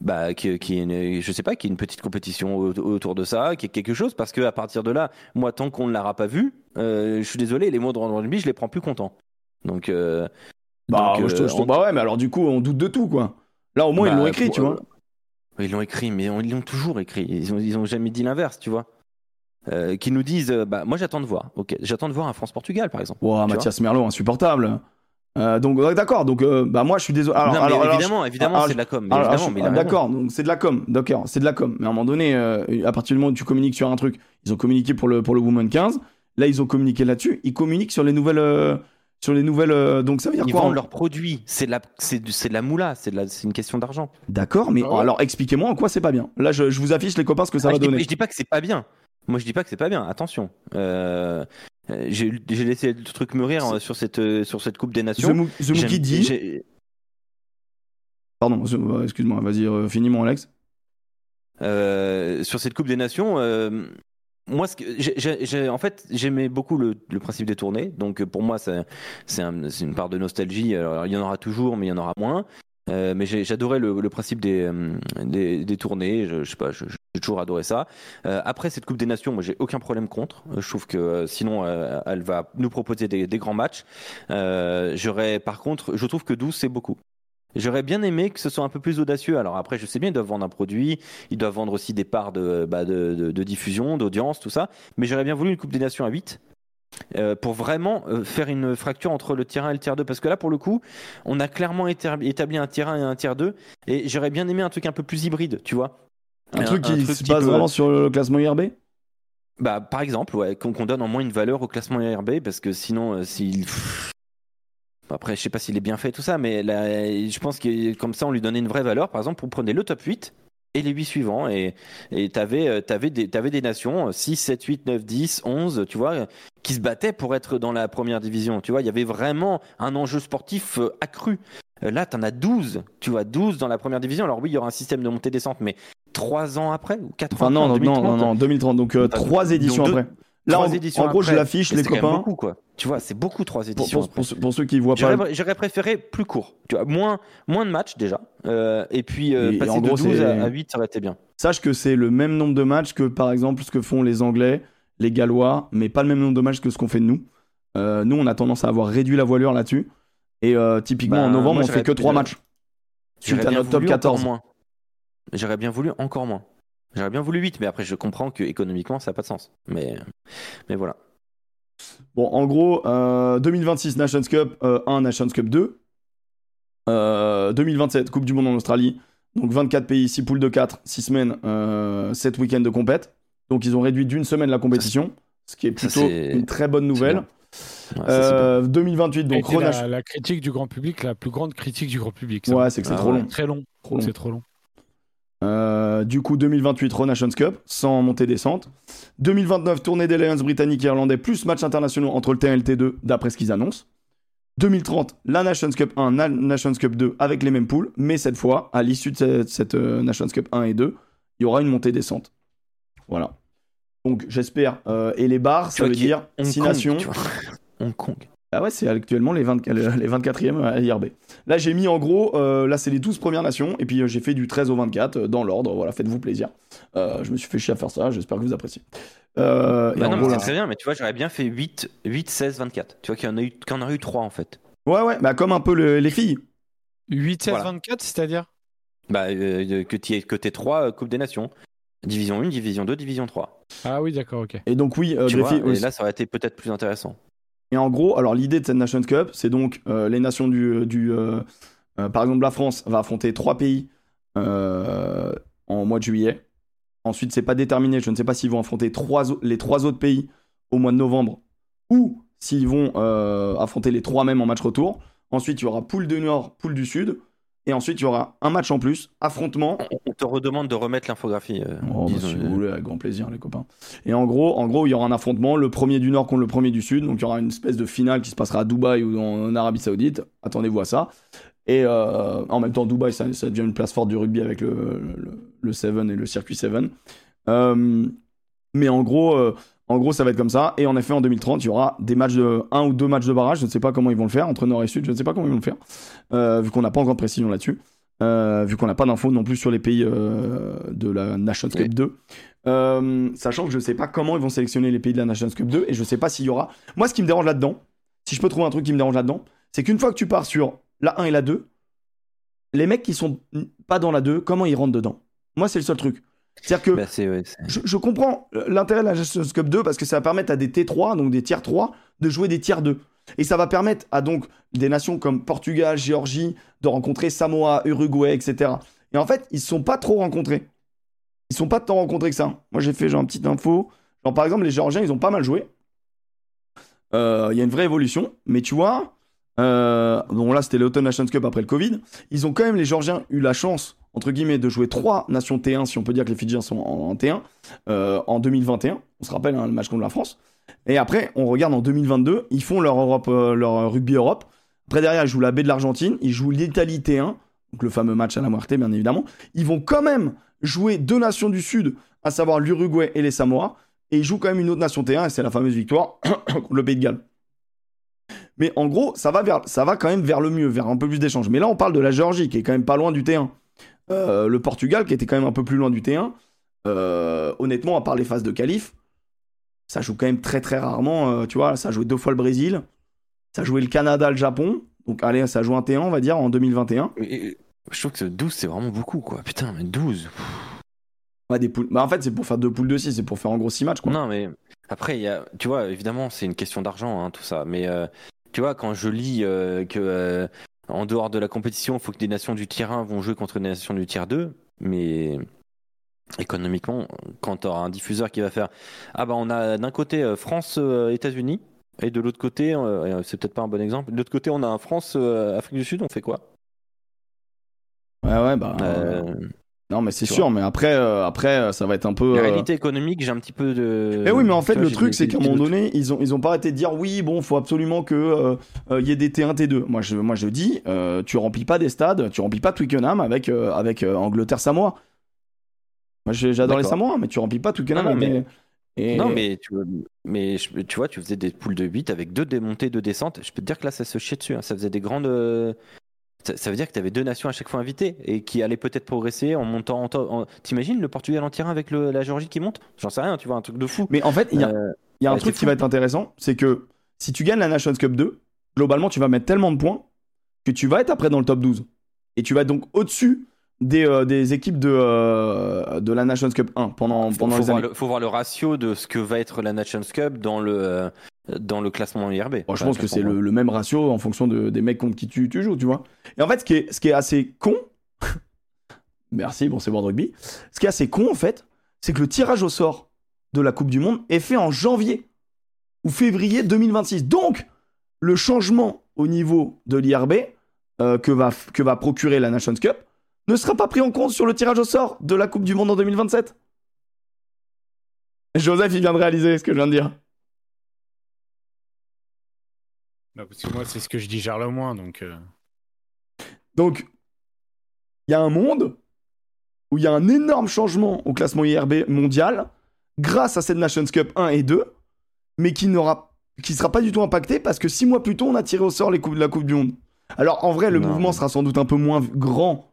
bah, qui, qui une, je sais pas, qui est une petite compétition au- autour de ça, qui est quelque chose, parce que à partir de là, moi, tant qu'on ne l'aura pas vu, euh, je suis désolé, les mots de rugby, je les prends plus content. Donc, euh, Bah, donc, moi, je te- euh, je te- on- bah ouais, mais alors du coup, on doute de tout, quoi. Là, au moins, ils Bah, l'ont écrit, pour- tu vois. Ils l'ont écrit, mais on- ils l'ont toujours écrit. Ils ont, ils ont jamais dit l'inverse, tu vois. Euh, qui nous disent, euh, bah, moi j'attends de voir. Ok, j'attends de voir un France-Portugal, par exemple. Tu Mathias Merlot, insupportable. Euh, donc, ouais, d'accord. Donc, euh, bah, moi, je suis désolé. Alors, non, alors, alors, évidemment, évidemment, c'est de la com. d'accord, donc c'est de la com, d'accord, c'est de la com. Mais à un moment donné, à partir du moment où tu communiques sur un truc, ils ont communiqué pour le pour le Woman 15. Là, ils ont communiqué là-dessus. Ils communiquent sur les nouvelles, sur les nouvelles. euh, donc ça veut dire Ils quoi vendent leurs produits. C'est de la, c'est de la moula. C'est de la- c'est une question d'argent. D'accord, mais Ah alors expliquez-moi en quoi c'est pas bien. Là, je, je vous affiche les copains ce que ça Ah, va je, dis, donner. je dis pas que c'est pas bien. Moi, je dis pas que c'est pas bien. Attention. Euh, euh, J'ai j'ai laissé le truc mûrir sur cette euh, sur cette Coupe des The, Nations. Mou- The Mookie J'aime- dit. j'ai- Pardon, The- excuse-moi, vas-y, euh, finis mon Alex. Euh, sur cette Coupe des Nations, euh, moi, en fait, j'aimais beaucoup le, principe des tournées. Donc, euh, pour moi, c'est c'est un- c'est une part de nostalgie. Alors, il y en aura toujours, mais il y en aura moins. Euh, mais j'adorais le, principe des, euh, des, tournées. Je, je sais pas, j'ai toujours adoré ça. Après cette Coupe des Nations, moi, j'ai aucun problème contre. Je trouve que sinon, elle va nous proposer des, des grands matchs. J'aurais, par contre, je trouve que 12, c'est beaucoup. J'aurais bien aimé que ce soit un peu plus audacieux. Alors après, je sais bien, ils doivent vendre un produit, ils doivent vendre aussi des parts de, bah, de, de- de diffusion, d'audience, tout ça. Mais j'aurais bien voulu une Coupe des Nations à 8 euh, pour vraiment euh, faire une fracture entre le tiers 1 et le tiers 2. Parce que là, pour le coup, on a clairement établi un tiers 1 et un tiers 2. Et j'aurais bien aimé un truc un peu plus hybride, tu vois. Un, truc qui se passe euh, vraiment sur le classement IRB bah, par exemple, ouais, qu'on qu'on donne en moins une valeur au classement IRB, parce que sinon, euh, s'il. Après, je sais pas s'il est bien fait tout ça, mais là, je pense que comme ça, on lui donnait une vraie valeur. Par exemple, vous prenez le top 8 et les 8 suivants, et et t'avais euh, t'avais des, t'avais des nations, euh, 6, 7, 8, 9, 10, 11, tu vois, qui se battaient pour être dans la première division. Tu vois, il y avait vraiment un enjeu sportif euh, accru. Euh, Là, t'en as 12, tu vois, 12 dans la première division. Alors oui, il y aura un système de montée-descente, mais 3 ans après, ou 4 ans Enfin, non, après, non, en non, non, 2030, non, 2030. Donc, euh, Bah, trois éditions donc deux- après. Là, en, éditions en gros, après. je l'affiche, les c'est copains. beaucoup, quoi. Tu vois, c'est beaucoup trois éditions. pour- ceux- pour ceux qui voient pas. J'aurais préféré plus court. Tu vois, moins, moins de matchs déjà. Euh, et puis euh, Et- et passer en de gros, 12 c'est- à, à 8, ça aurait été bien. Sache que c'est le même nombre de matchs que, par exemple, ce que font les Anglais, les Gallois, mais pas le même nombre de matchs que ce qu'on fait de nous. Euh, nous, on a tendance à avoir réduit la voilure là-dessus. Et typiquement, Bah, en novembre, moi, on fait que 3 j'aurais- matchs. Suite à notre top voulu encore 14. moins. J'aurais bien voulu encore moins. J'aurais bien voulu 8, mais après, je comprends que économiquement, ça n'a pas de sens. Mais, mais voilà. Bon, en gros, euh, 2026 Nations Cup euh, 1, Nations Cup 2. Euh, 2027 Coupe du Monde en Australie. Donc 24 pays, 6 poules de 4, 6 semaines, euh, 7 week-ends de compète. Donc ils ont réduit d'une semaine la compétition, ce qui est Ça, plutôt une très bonne nouvelle. bien. Ouais, ça, c'est Euh, 2028, donc la, la critique du grand public, la plus grande critique du grand public. ça. Ouais, c'est que c'est Ah trop ouais. long. Très long. Trop long. C'est trop long. Euh, du coup, 2028, Nations Cup, sans montée-descente. 2029, tournée des Lions britanniques et irlandais, plus matchs internationaux entre le T1 et le T2, d'après ce qu'ils annoncent. 2030, la Nations Cup 1, la Nations Cup 2, avec les mêmes poules, mais cette fois, à l'issue de cette, cette, euh, Nations Cup 1 et 2, il y aura une montée-descente. Voilà. Donc, j'espère. euh, et les barres, Tu ça veut dire Hong 6 Kong, nations. *laughs* Hong Kong. Ah ouais, c'est actuellement les, 20 les 24e à IRB. Là, j'ai mis en gros, euh, là, c'est les 12 premières nations, et puis euh, j'ai fait du 13 au 24 euh, dans l'ordre. Voilà, faites-vous plaisir. Euh, je me suis fait chier à faire ça, j'espère que vous appréciez. Euh, Bah non, gros, mais là- c'est très bien, mais tu vois, j'aurais bien fait 8, 8 16, 24. Tu vois qu'il y en a eu, aurait eu 3 en fait. Ouais, ouais, bah comme un peu le- les filles. 8, 16, Voilà. 24, c'est-à-dire? Bah, euh, que tu que t'aies 3 Coupes des Nations. Division 1, Division 2, Division 3. Ah oui, d'accord, ok. Et donc, oui, euh, tu vois, filles et aussi. là, ça aurait été peut-être plus intéressant. Et en gros, alors l'idée de cette Nations Cup, c'est donc euh, les nations du. euh, euh, par exemple, la France va affronter trois pays en mois de juillet. Ensuite, c'est pas déterminé. Je ne sais pas s'ils vont affronter les trois autres pays au mois de novembre ou s'ils vont affronter les trois mêmes en match retour. Ensuite, il y aura poule du Nord, poule du Sud. Et ensuite, il y aura un match en plus, affrontement. On te redemande de remettre l'infographie. euh, Oh, bah, si euh, vous voulez, avec grand plaisir, les copains. Et en gros, en gros, il y aura un affrontement, le premier du Nord contre le premier du Sud. Donc, il y aura une espèce de finale qui se passera à Dubaï ou en, en Arabie Saoudite. Attendez-vous à ça. Et euh, en même temps, Dubaï, ça, ça, devient une place forte du rugby avec le, le, le Seven et le circuit Seven. Euh, mais en gros, en gros, ça va être comme ça. Et en effet, en 2030, il y aura des matchs de un ou deux matchs de barrage. Je ne sais pas comment ils vont le faire entre Nord et Sud. Je ne sais pas comment ils vont le faire, euh, vu qu'on n'a pas encore de précision là-dessus. Euh, vu qu'on n'a pas d'infos non plus sur les pays euh, de la Nations Cup Oui. 2. Euh, sachant que je ne sais pas comment ils vont sélectionner les pays de la Nations Cup 2 et je ne sais pas s'il y aura. Moi, ce qui me dérange là-dedans, si je peux trouver un truc qui me dérange là-dedans, c'est qu'une fois que tu pars sur la 1 et la 2, les mecs qui sont pas dans la 2, comment ils rentrent dedans? Moi, c'est le seul truc. C'est-à-dire que Bah, ouais, je, je comprends l'intérêt de la Nations Cup 2 parce que ça va permettre à des T3, donc des tiers 3, de jouer des tiers 2. Et ça va permettre à donc des nations comme Portugal, Géorgie, de rencontrer Samoa, Uruguay, etc. Et en fait, ils ne sont pas trop rencontrés. Ils sont pas tant rencontrés que ça. Moi, j'ai fait genre une petite info. Genre, par exemple, les Géorgiens, ils ont pas mal joué. Euh, Il y a une vraie évolution. Mais tu vois, euh, bon là, c'était l'Autumn Nations Cup après le Covid. Ils ont quand même, les Géorgiens, eu la chance, entre guillemets, de jouer trois nations T1, si on peut dire que les Fidjiens sont en, en T1, euh, en 2021. On se rappelle hein, le match contre la France. Et après, on regarde en 2022, ils font leur, Europe, euh, leur rugby Europe. Après, derrière, ils jouent la baie de l'Argentine, ils jouent l'Italie T1, donc le fameux match à la Muerte, bien évidemment. Ils vont quand même jouer deux nations du Sud, à savoir l'Uruguay et les Samoa. Et ils jouent quand même une autre nation T1, et c'est la fameuse victoire *coughs* contre le Pays de Galles. Mais en gros, ça va, vers, ça va quand même vers le mieux, vers un peu plus d'échanges. Mais là, on parle de la Géorgie, qui est quand même pas loin du T1. Euh, le Portugal, qui était quand même un peu plus loin du T1. Euh, honnêtement, à part les phases de qualif, ça joue quand même très très rarement. euh, tu vois, ça a joué deux fois le Brésil, ça a joué le Canada, le Japon. Donc, allez, ça joue un T1, on va dire, en 2021. Et- Je trouve que 12, c'est vraiment beaucoup, quoi. Putain, mais 12. Ouais, des poules. Bah, en fait, c'est pour faire deux poules de 6, c'est pour faire en gros 6 matchs, quoi. Non, mais après, il y a, tu vois, évidemment, c'est une question d'argent, hein, tout ça. Mais tu vois, quand je lis euh, que euh, en dehors de la compétition, il faut que des nations du tiers 1 vont jouer contre des nations du tiers 2, mais économiquement, quand tu auras un diffuseur qui va faire Ah bah, on a d'un côté euh, France-États-Unis, et de l'autre côté, euh, c'est peut-être pas un bon exemple, de l'autre côté, on a un France-Afrique du Sud, on fait quoi? Ouais, ouais, bah. Euh, non, mais c'est sûr, mais après, euh, après, euh, ça va être un peu. La euh, réalité économique, j'ai un petit peu de. Eh oui, mais en fait, vois, le truc, c'est qu'à un moment donné, ils ont, ils ont pas arrêté de dire oui, bon, faut absolument que euh, euh, il y ait des T1, T2. Moi, je, moi, je dis, euh, tu remplis pas des stades, tu remplis pas Twickenham avec, euh, avec euh, Angleterre-Samoa. Moi, j'adore les. Samoa, mais tu remplis pas Twickenham. Non, mais- mais- et- Non, mais tu, mais je- tu vois, tu faisais des poules de 8 avec deux démontées, deux descentes. Je peux te dire que là, ça se chiait dessus. hein. Ça faisait des grandes. Ça, ça veut dire que tu avais deux nations à chaque fois invitées et qui allaient peut-être progresser en montant en. en- T'imagines le Portugal en tir avec le- la Géorgie qui monte? J'en sais rien, tu vois, un truc de fou. Mais en fait, il y a, Euh, il y a un ouais, truc qui va être intéressant, c'est que si tu gagnes la Nations Cup 2, globalement, tu vas mettre tellement de points que tu vas être après dans le top 12. Et tu vas être donc au-dessus des, euh, des équipes de, euh, de la Nations Cup 1 pendant, pendant faut les voir années. le, faut voir le ratio de ce que va être la Nations Cup dans le, dans le classement IRB. Bon, je pense que c'est le, le même ratio en fonction de, des mecs contre qui tu, tu joues, tu vois. Et en fait, ce qui est, ce qui est assez con, *laughs* merci, bon, c'est World Rugby. Ce qui est assez con, en fait, c'est que le tirage au sort de la Coupe du Monde est fait en janvier ou février 2026. Donc, le changement au niveau de l'IRB euh, que, va, que va procurer la Nations Cup ne sera pas pris en compte sur le tirage au sort de la Coupe du Monde en 2027. Joseph, il vient de réaliser ce que je viens de dire. Non, parce que moi, c'est ce que je dis gère le moins, donc. euh, Donc, il y a un monde où il y a un énorme changement au classement IRB mondial grâce à cette Nations Cup 1 et 2, mais qui n'aura qui sera pas du tout impacté parce que six mois plus tôt, on a tiré au sort les coupes de la Coupe du Monde. Alors, en vrai, le Non. mouvement sera sans doute un peu moins grand.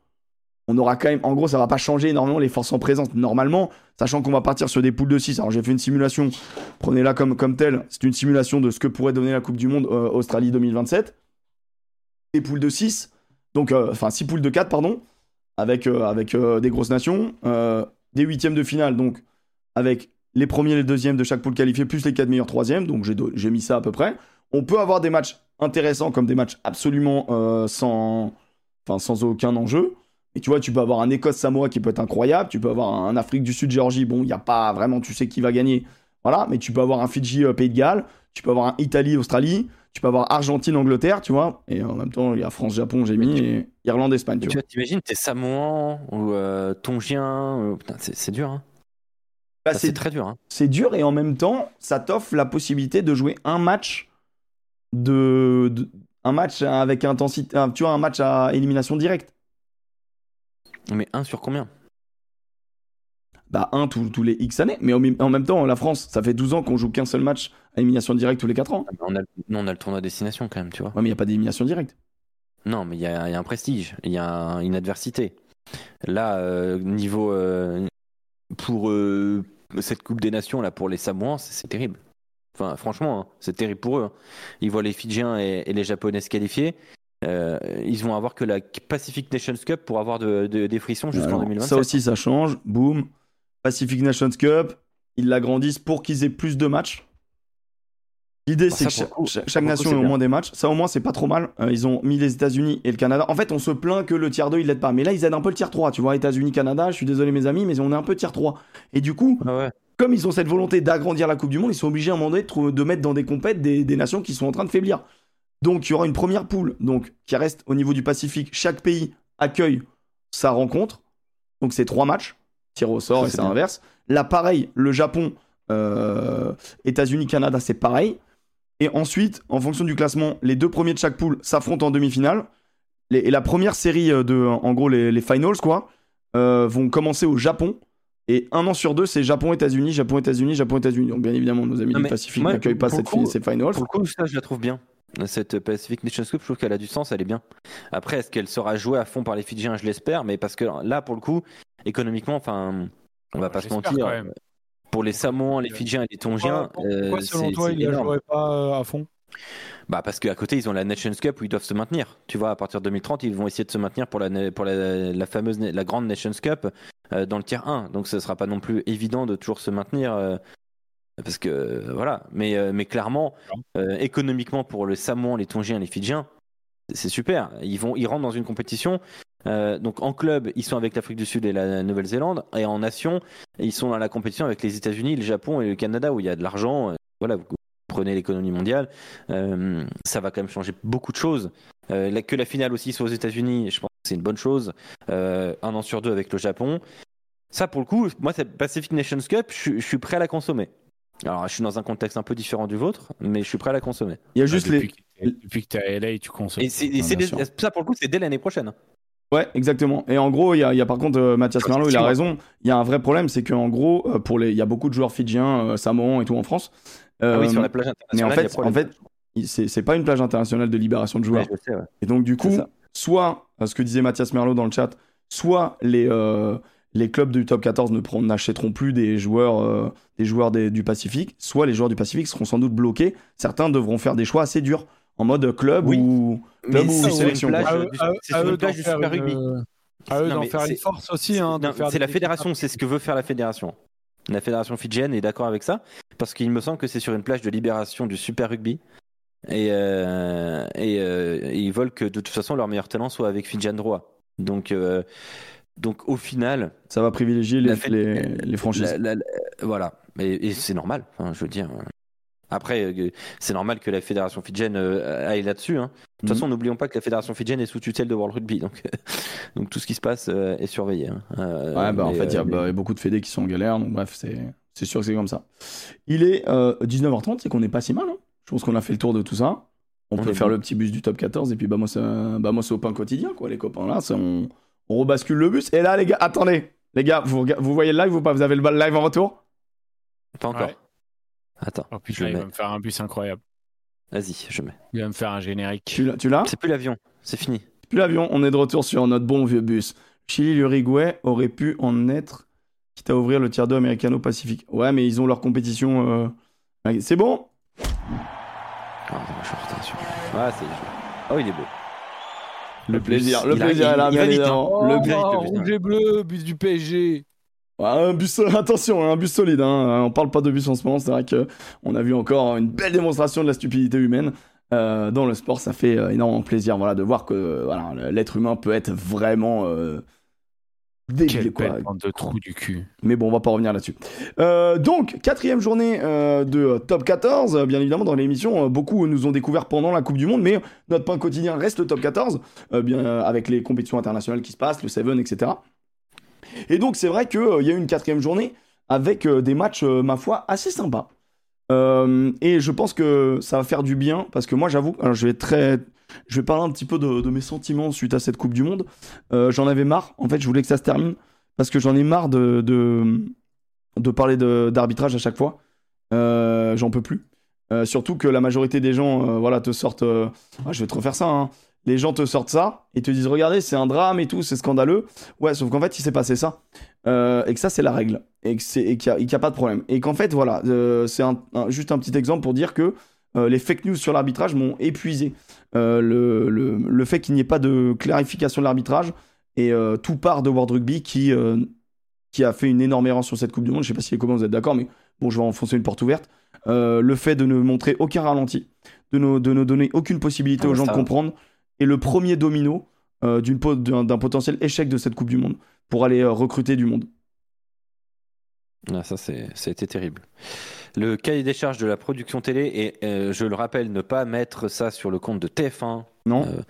On aura quand même, en gros, ça va pas changer énormément les forces en présence normalement, sachant qu'on va partir sur des poules de 6. Alors, j'ai fait une simulation, prenez-la comme, comme telle. C'est une simulation de ce que pourrait donner la Coupe du Monde euh, Australie 2027. Des poules de 6, donc, euh, enfin, 6 poules de 4, pardon, avec, euh, avec euh, des grosses nations, euh, des huitièmes de finale, donc avec les premiers et les deuxièmes de chaque poule qualifiée, plus les 4 meilleurs troisièmes, donc j'ai mis ça à peu près. On peut avoir des matchs intéressants comme des matchs absolument euh, sans, sans aucun enjeu. Et tu vois, tu peux avoir un Écosse-Samoa qui peut être incroyable, tu peux avoir un Afrique du Sud-Géorgie, bon, il n'y a pas vraiment, tu sais qui va gagner, voilà, mais tu peux avoir un Fidji-Pays de Galles, tu peux avoir un Italie-Australie, tu peux avoir Argentine-Angleterre, tu vois, et en même temps, il y a France-Japon, j'ai mis, et Irlande-Espagne, tu Tu vois. t'imagines, t'es Samoan ou euh, Tongien. euh, putain, c'est dur, hein. Bah, Ah, c'est très dur, hein. c'est dur et en même temps, ça t'offre la possibilité de jouer un match de, de- un match avec intensité, tu vois, un match à élimination directe. Mais un sur combien? Bah, un tous, tous les X années. Mais en même temps, la France, ça fait 12 ans qu'on joue qu'un seul match à élimination directe tous les 4 ans. Ah, bah, on a, non, on a le tournoi destination quand même, tu vois. Ouais, mais il n'y a pas d'élimination directe. Non, mais il y, a il y a un prestige, il y a un- une adversité. Là, euh, niveau euh, pour euh, cette Coupe des Nations là pour les Samoans, c'est c'est terrible. Enfin, franchement, hein, c'est terrible pour eux. hein. Ils voient les Fidjiens et, et les Japonais se qualifier. Euh, ils vont avoir que la Pacific Nations Cup pour avoir de- de- des frissons jusqu'en Alors, 2027. Ça aussi, ça change. Boum. Pacific Nations Cup. Ils l'agrandissent pour qu'ils aient plus de matchs. L'idée, Bah, c'est que coup- chaque, nation ait au moins des matchs. Ça, au moins, c'est pas trop mal. Euh, ils ont mis les États-Unis et le Canada. En fait, on se plaint que le tiers 2, ils l'aident pas. Mais là, ils aident un peu le tiers 3. Tu vois, États-Unis, Canada, je suis désolé, mes amis, mais on est un peu tiers 3. Et du coup, Ah ouais. comme ils ont cette volonté d'agrandir la Coupe du Monde, ils sont obligés à un moment donné de, mettre dans des compètes des, des nations qui sont en train de faiblir. Donc il y aura une première poule donc, qui reste au niveau du Pacifique. Chaque pays accueille sa rencontre. Donc c'est trois matchs, tir au sort Ça, et c'est ça inverse. Là pareil, le Japon, euh, États-Unis, Canada, c'est pareil. Et ensuite, en fonction du classement, les deux premiers de chaque poule s'affrontent en demi-finale. Les- et la première série euh, de, en gros, les, les finals, quoi, euh, vont commencer au Japon. Et un an sur deux, c'est Japon-États-Unis, Japon-États-Unis, Japon-États-Unis. Donc, bien évidemment, nos amis Non, du Pacifique n'accueillent pas cette coup- ces finals. Pour le coup, ça, je la trouve bien. Cette Pacific Nations Cup, je trouve qu'elle a du sens, elle est bien. Après, est-ce qu'elle sera jouée à fond par les Fidjiens? Je l'espère, mais parce que là, pour le coup, économiquement, enfin, on va pas se mentir. Pour les Samoans, les Fidjiens et les Tongiens, Pourquoi, euh, pourquoi, selon toi, ils énorme. joueraient pas euh, à fond? Bah parce qu'à côté, ils ont la Nations Cup où ils doivent se maintenir. Tu vois, à partir de 2030, ils vont essayer de se maintenir pour la, pour la, la fameuse, la grande Nations Cup euh, dans le tiers 1. Donc ce sera pas non plus évident de toujours se maintenir. euh, parce que euh, voilà, mais, euh, mais clairement, euh, économiquement pour le Samoan, les Tongiens, les Fidjiens, c'est super. Ils vont, ils rentrent dans une compétition. donc en club, ils sont avec l'Afrique du Sud et la Nouvelle-Zélande, et en nation, ils sont dans la compétition avec les États-Unis, le Japon et le Canada où il y a de l'argent. Voilà, vous prenez l'économie mondiale, ça va quand même changer beaucoup de choses. Que la finale aussi soit aux États-Unis, je pense que c'est une bonne chose. Un an sur deux avec le Japon. Ça, pour le coup, moi, cette Pacific Nations Cup, je suis prêt à la consommer. Alors, je suis dans un contexte un peu différent du vôtre, mais je suis prêt à la consommer. Il y a juste Ah, les. depuis, que depuis que t'es à LA, tu consommes. Et, c'est- et Ah, ça, pour le coup, c'est dès l'année prochaine. Ouais, exactement. Et en gros, il y a, il y a par contre euh, Mathias Merlot, il a raison. Il y a un vrai problème, c'est qu'en gros, euh, pour les, il y a beaucoup de joueurs fidjiens, euh, samoans et tout en France. Ah oui, Euh, sur la plage mais en internationale. y a fait, en fait, c'est c'est pas une plage internationale de libération de joueurs. Ouais, je sais, ouais. Et donc, du coup, soit, ce que disait Mathias Merlot dans le chat, soit les, euh, les clubs du top 14 ne prend- n'achèteront plus des joueurs, euh, des joueurs des- du Pacifique, soit les joueurs du Pacifique seront sans doute bloqués. Certains devront faire des choix assez durs en mode club Oui. ou. Mais Club ou sélection, c'est sur plage du faire Super une- Rugby. À eux d'en mais faire c'est- une force aussi. Hein, C'est la fédération, c'est ce que veut faire la fédération. La fédération fidjienne est d'accord avec ça, parce qu'il me semble que c'est sur une plage de libération du Super Rugby. Et, euh, et, euh, et ils veulent que de toute façon leur meilleur talent soit avec Fidjian droit. Donc, euh, donc au final, Ça va privilégier les, les franchises. la- la- la- voilà. Et, et c'est normal, hein, je veux dire. Après, euh, c'est normal que la fédération fidjienne euh, aille là-dessus. hein. De toute Mhm. façon, n'oublions pas que la fédération fidjienne est sous tutelle de World Rugby, donc, *laughs* donc tout ce qui se passe euh, est surveillé. hein. Euh, Ouais, bah en fait, il y a euh, bah, beaucoup de fédés qui sont en galère, donc bref, c'est sûr que c'est comme ça. Il est euh, 19h30, c'est qu'on n'est pas si mal. Je pense qu'on a fait le tour de tout ça. On, On peut faire bon. le petit bus du top 14 et puis bah moi c'est bah, moi, c'est au pain quotidien, quoi, les copains. Là, on, on rebascule le bus. Et là, les gars, attendez, les gars, vous, voyez le live ou pas? Vous avez le bal live en retour? Pas encore. Ouais. Attends, Oh je putain, le il mets. va me faire un bus incroyable. Vas-y, je mets. Il va me faire un générique. Tu l'as C'est plus l'avion, c'est fini. Plus l'avion, on est de retour sur notre bon vieux bus. Chili, l'Uruguay aurait pu en être, quitte à ouvrir le tiers 2 américano-pacifique. Ouais, mais ils ont leur compétition. euh, C'est bon Ah, attends, je suis en retard sur- Ah, c'est. Oh, il est beau. Le plaisir, le plaisir est là, bien évidemment. Le but- rouge et bleu, bus du PSG. Un bus, *laughs* attention, un bus solide. Hein. On parle pas de bus en ce moment. C'est vrai que on a vu encore une belle démonstration de la stupidité humaine euh, dans le sport. Ça fait euh, énormément plaisir, voilà, de voir que euh, voilà, l'être humain peut être vraiment euh, débile, quoi. de trous du cul. Mais bon, on va pas revenir là-dessus. Euh, donc, quatrième journée euh, de euh, top 14. Euh, Bien évidemment, dans l'émission, euh, beaucoup nous ont découvert pendant la Coupe du Monde, mais notre pain quotidien reste le top 14, euh, bien, avec les compétitions internationales qui se passent, le Seven, etc. Et donc, c'est vrai qu'il y a eu une quatrième journée avec des matchs, ma foi, assez sympas. Et je pense que ça va faire du bien, parce que moi, j'avoue, alors je vais être très, Je vais parler un petit peu de, mes sentiments suite à cette Coupe du Monde. Euh, j'en avais marre. En fait, je voulais que ça se termine parce que j'en ai marre de, de, de parler d'arbitrage à chaque fois. Euh, j'en peux plus. Euh, surtout que la majorité des gens voilà, te sortent. Ah, je vais te refaire ça. hein. Les gens te sortent ça et te disent Regardez, c'est un drame et tout, c'est scandaleux. Ouais, sauf qu'en fait, il s'est passé ça. Et que ça, c'est la règle. Et qu'il n'y a, a pas de problème. Et qu'en fait, voilà, c'est juste un petit exemple pour dire que euh, les fake news sur l'arbitrage m'ont épuisé. Euh, le, le- le fait qu'il n'y ait pas de clarification de l'arbitrage et euh, tout part de World Rugby qui, qui a fait une énorme erreur sur cette Coupe du Monde. Je sais pas si les copains vous êtes d'accord, mais bon, je vais enfoncer une porte ouverte. Le fait de ne montrer aucun ralenti, de ne, de ne donner aucune possibilité Ah, aux gens de comprendre, est le premier domino d'un potentiel échec de cette Coupe du Monde pour aller recruter du monde. Ah, ça, c'est, ça a été terrible. Le cahier des charges de la production télé, et euh, je le rappelle, ne pas mettre ça sur le compte de TF1. Non Euh,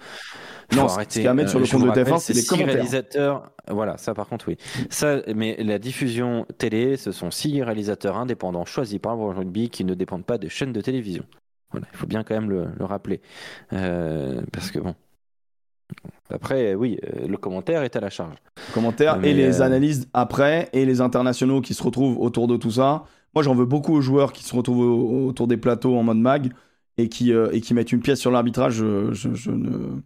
Non, faut ce arrêter. qu'il y a à mettre sur le compte de rappelle, TF1, c'est les six réalisateurs. Voilà, ça par contre, oui. Ça, mais la diffusion télé, ce sont six réalisateurs indépendants choisis par World Rugby qui ne dépendent pas des chaînes de télévision. Voilà, il faut bien quand même le, le rappeler. Euh, parce que bon. Après, oui, euh, le commentaire est à la charge. commentaires Mais, et les euh, analyses après et les internationaux qui se retrouvent autour de tout ça. Moi, j'en veux beaucoup aux joueurs qui se retrouvent au- autour des plateaux en mode mag et qui, euh, et qui mettent une pièce sur l'arbitrage. Je, je- je ne...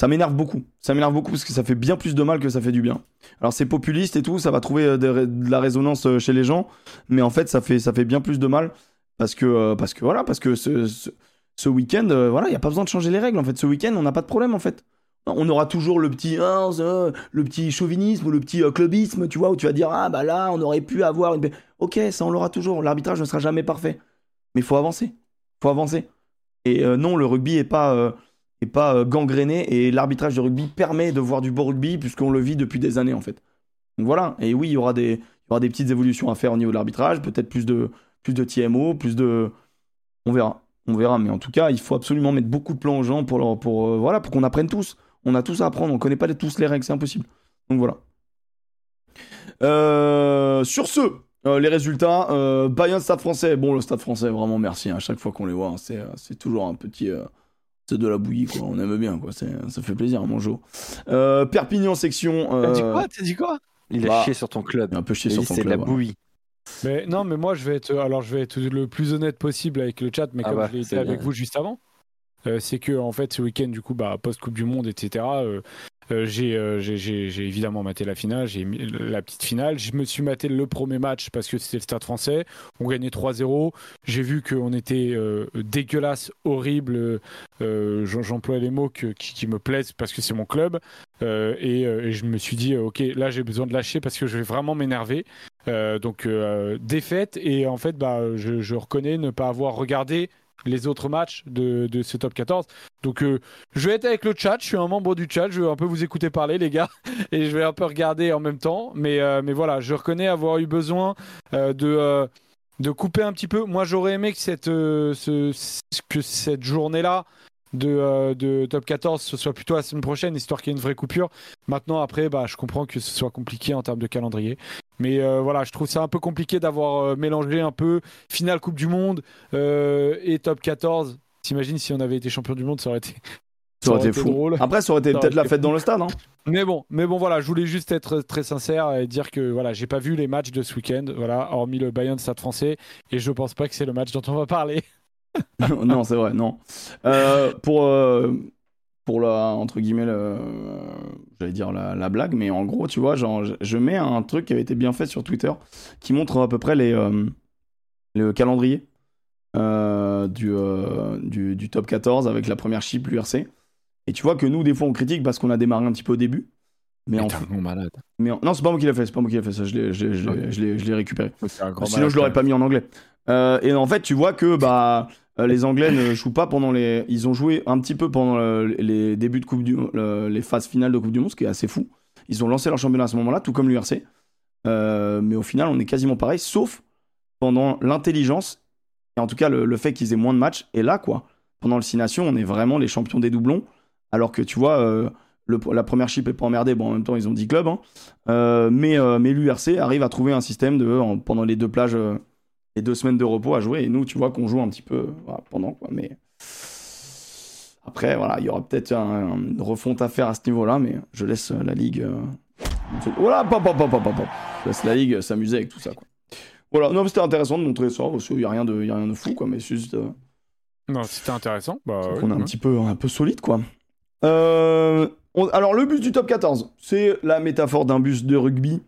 Ça m'énerve beaucoup. Ça m'énerve beaucoup parce que ça fait bien plus de mal que ça fait du bien. Alors, c'est populiste et tout, ça va trouver euh, de la résonance euh, chez les gens, mais en fait, ça fait, ça fait bien plus de mal parce que, euh, parce que voilà, parce que ce, ce, ce week-end, euh, voilà, il n'y a pas besoin de changer les règles. En fait, ce week-end, on n'a pas de problème en fait. On aura toujours le petit, ah, ça, le petit chauvinisme ou le petit euh, clubisme, tu vois, où tu vas dire ah bah là on aurait pu avoir une. Ok, ça on l'aura toujours. L'arbitrage ne sera jamais parfait, mais faut avancer, faut avancer. Et euh, non, le rugby est pas euh, est pas euh, gangréné et l'arbitrage de rugby permet de voir du beau rugby puisqu'on le vit depuis des années en fait. Donc voilà. Et oui, il y aura des il y aura des petites évolutions à faire au niveau de l'arbitrage, peut-être plus de plus de TMO, plus de on verra. On verra, mais en tout cas, il faut absolument mettre beaucoup de plans aux gens pour, pour, euh, voilà, pour qu'on apprenne tous. On a tous à apprendre, on connaît pas tous les règles, c'est impossible. Donc voilà. Euh, sur ce, euh, les résultats, euh, Bayern Stade français. Bon, le Stade français, vraiment merci. hein, à chaque fois qu'on les voit, hein, c'est, euh, c'est toujours un petit. euh, c'est de la bouillie, quoi. On aime bien, quoi. Ça fait plaisir, mon jeu. Euh, Perpignan section. T'as dit quoi? T'as dit quoi? Il a Bah, chié sur ton club. un peu chier Il sur ton c'est de la club, bouillie. Mais non, mais moi je vais être alors je vais être le plus honnête possible avec le chat, mais Ah comme bah, je l'ai été avec bien. vous juste avant, c'est que en fait ce week-end du coup bah post Coupe du Monde etc. euh, euh, j'ai, euh, évidemment maté la finale, la petite finale. Je me suis maté le premier match parce que c'était le Stade Français. On gagnait 3-0. J'ai vu qu'on était euh, dégueulasse, horrible. euh, j'emploie les mots qui, me plaisent parce que c'est mon club. Euh, et, euh, je me suis dit, euh, ok, là j'ai besoin de lâcher parce que je vais vraiment m'énerver. Euh, donc euh, défaite et en fait bah, je reconnais ne pas avoir regardé les autres matchs de, ce top 14 donc euh, je vais être avec le chat je suis un membre du chat je vais un peu vous écouter parler les gars *laughs* et je vais un peu regarder en même temps. Mais, euh, mais voilà je reconnais avoir eu besoin euh, de, de couper un petit peu. Moi j'aurais aimé que cette, ce- que cette journée là de, euh, de top 14 ce soit plutôt la semaine prochaine histoire qu'il y ait une vraie coupure maintenant après bah, je comprends que ce soit compliqué en termes de calendrier mais euh, voilà, je trouve ça un peu compliqué d'avoir euh, mélangé un peu finale Coupe du Monde et top 14. T'imagines si on avait été champion du monde, ça aurait été, Ça aurait été fou. drôle. Après, ça aurait été peut-être la fête fou. dans le stade. Hein. Mais bon, mais bon voilà, je voulais juste être très sincère et dire que voilà, j'ai pas vu les matchs de ce week-end, voilà, hormis le Bayern de Stade Français, et je pense pas que c'est le match dont on va parler. *laughs* non, c'est vrai, non. Euh, pour, euh, pour la, entre guillemets, le- j'allais dire la, la blague, mais en gros, tu vois, genre, je, mets un truc qui avait été bien fait sur Twitter qui montre à peu près les, euh, le calendrier du, du, du top 14 avec la première chip, l'URC. Et tu vois que nous, des fois, on critique parce qu'on a démarré un petit peu au début. Mais en, un malade. mais en- non, c'est pas moi qui l'ai fait, c'est pas moi qui l'ai fait, ça, je l'ai- je je je je récupéré. Sinon, je l'aurais pas mis en anglais. Euh, et en fait, tu vois que bah, euh, les Anglais ne jouent pas pendant les. Ils ont joué un petit peu pendant le- les débuts de Coupe du le- les phases finales de Coupe du Monde, ce qui est assez fou. Ils ont lancé leur championnat à ce moment-là, tout comme l'URC. Euh, mais au final, on est quasiment pareil, sauf pendant l'intelligence, et en tout cas le, le fait qu'ils aient moins de matchs. Et là, quoi, pendant le Six Nations, on est vraiment les champions des doublons. Alors que tu vois, euh, le- la première chip est pas emmerdée. Bon, en même temps, ils ont 10 clubs. hein. Euh, mais euh, mais l'URC arrive à trouver un système de, en- pendant les deux plages, euh, les deux semaines de repos à jouer. Et nous, tu vois qu'on joue un petit peu voilà, pendant. Quoi, mais Après, voilà, il y aura peut-être un- une refonte à faire à ce niveau-là, mais je laisse la ligue. Voilà, pop, pop, pop, pop. Je laisse la ligue s'amuser avec tout ça, quoi. Voilà, non, c'était intéressant de montrer ça, parce qu'il n'y a, rien de- il y a rien de fou, quoi, mais juste. euh, Non, c'était intéressant. Bah, qu'on est un petit peu, un peu solide, quoi. Euh, on- alors, le bus du top 14, c'est la métaphore d'un bus de rugby.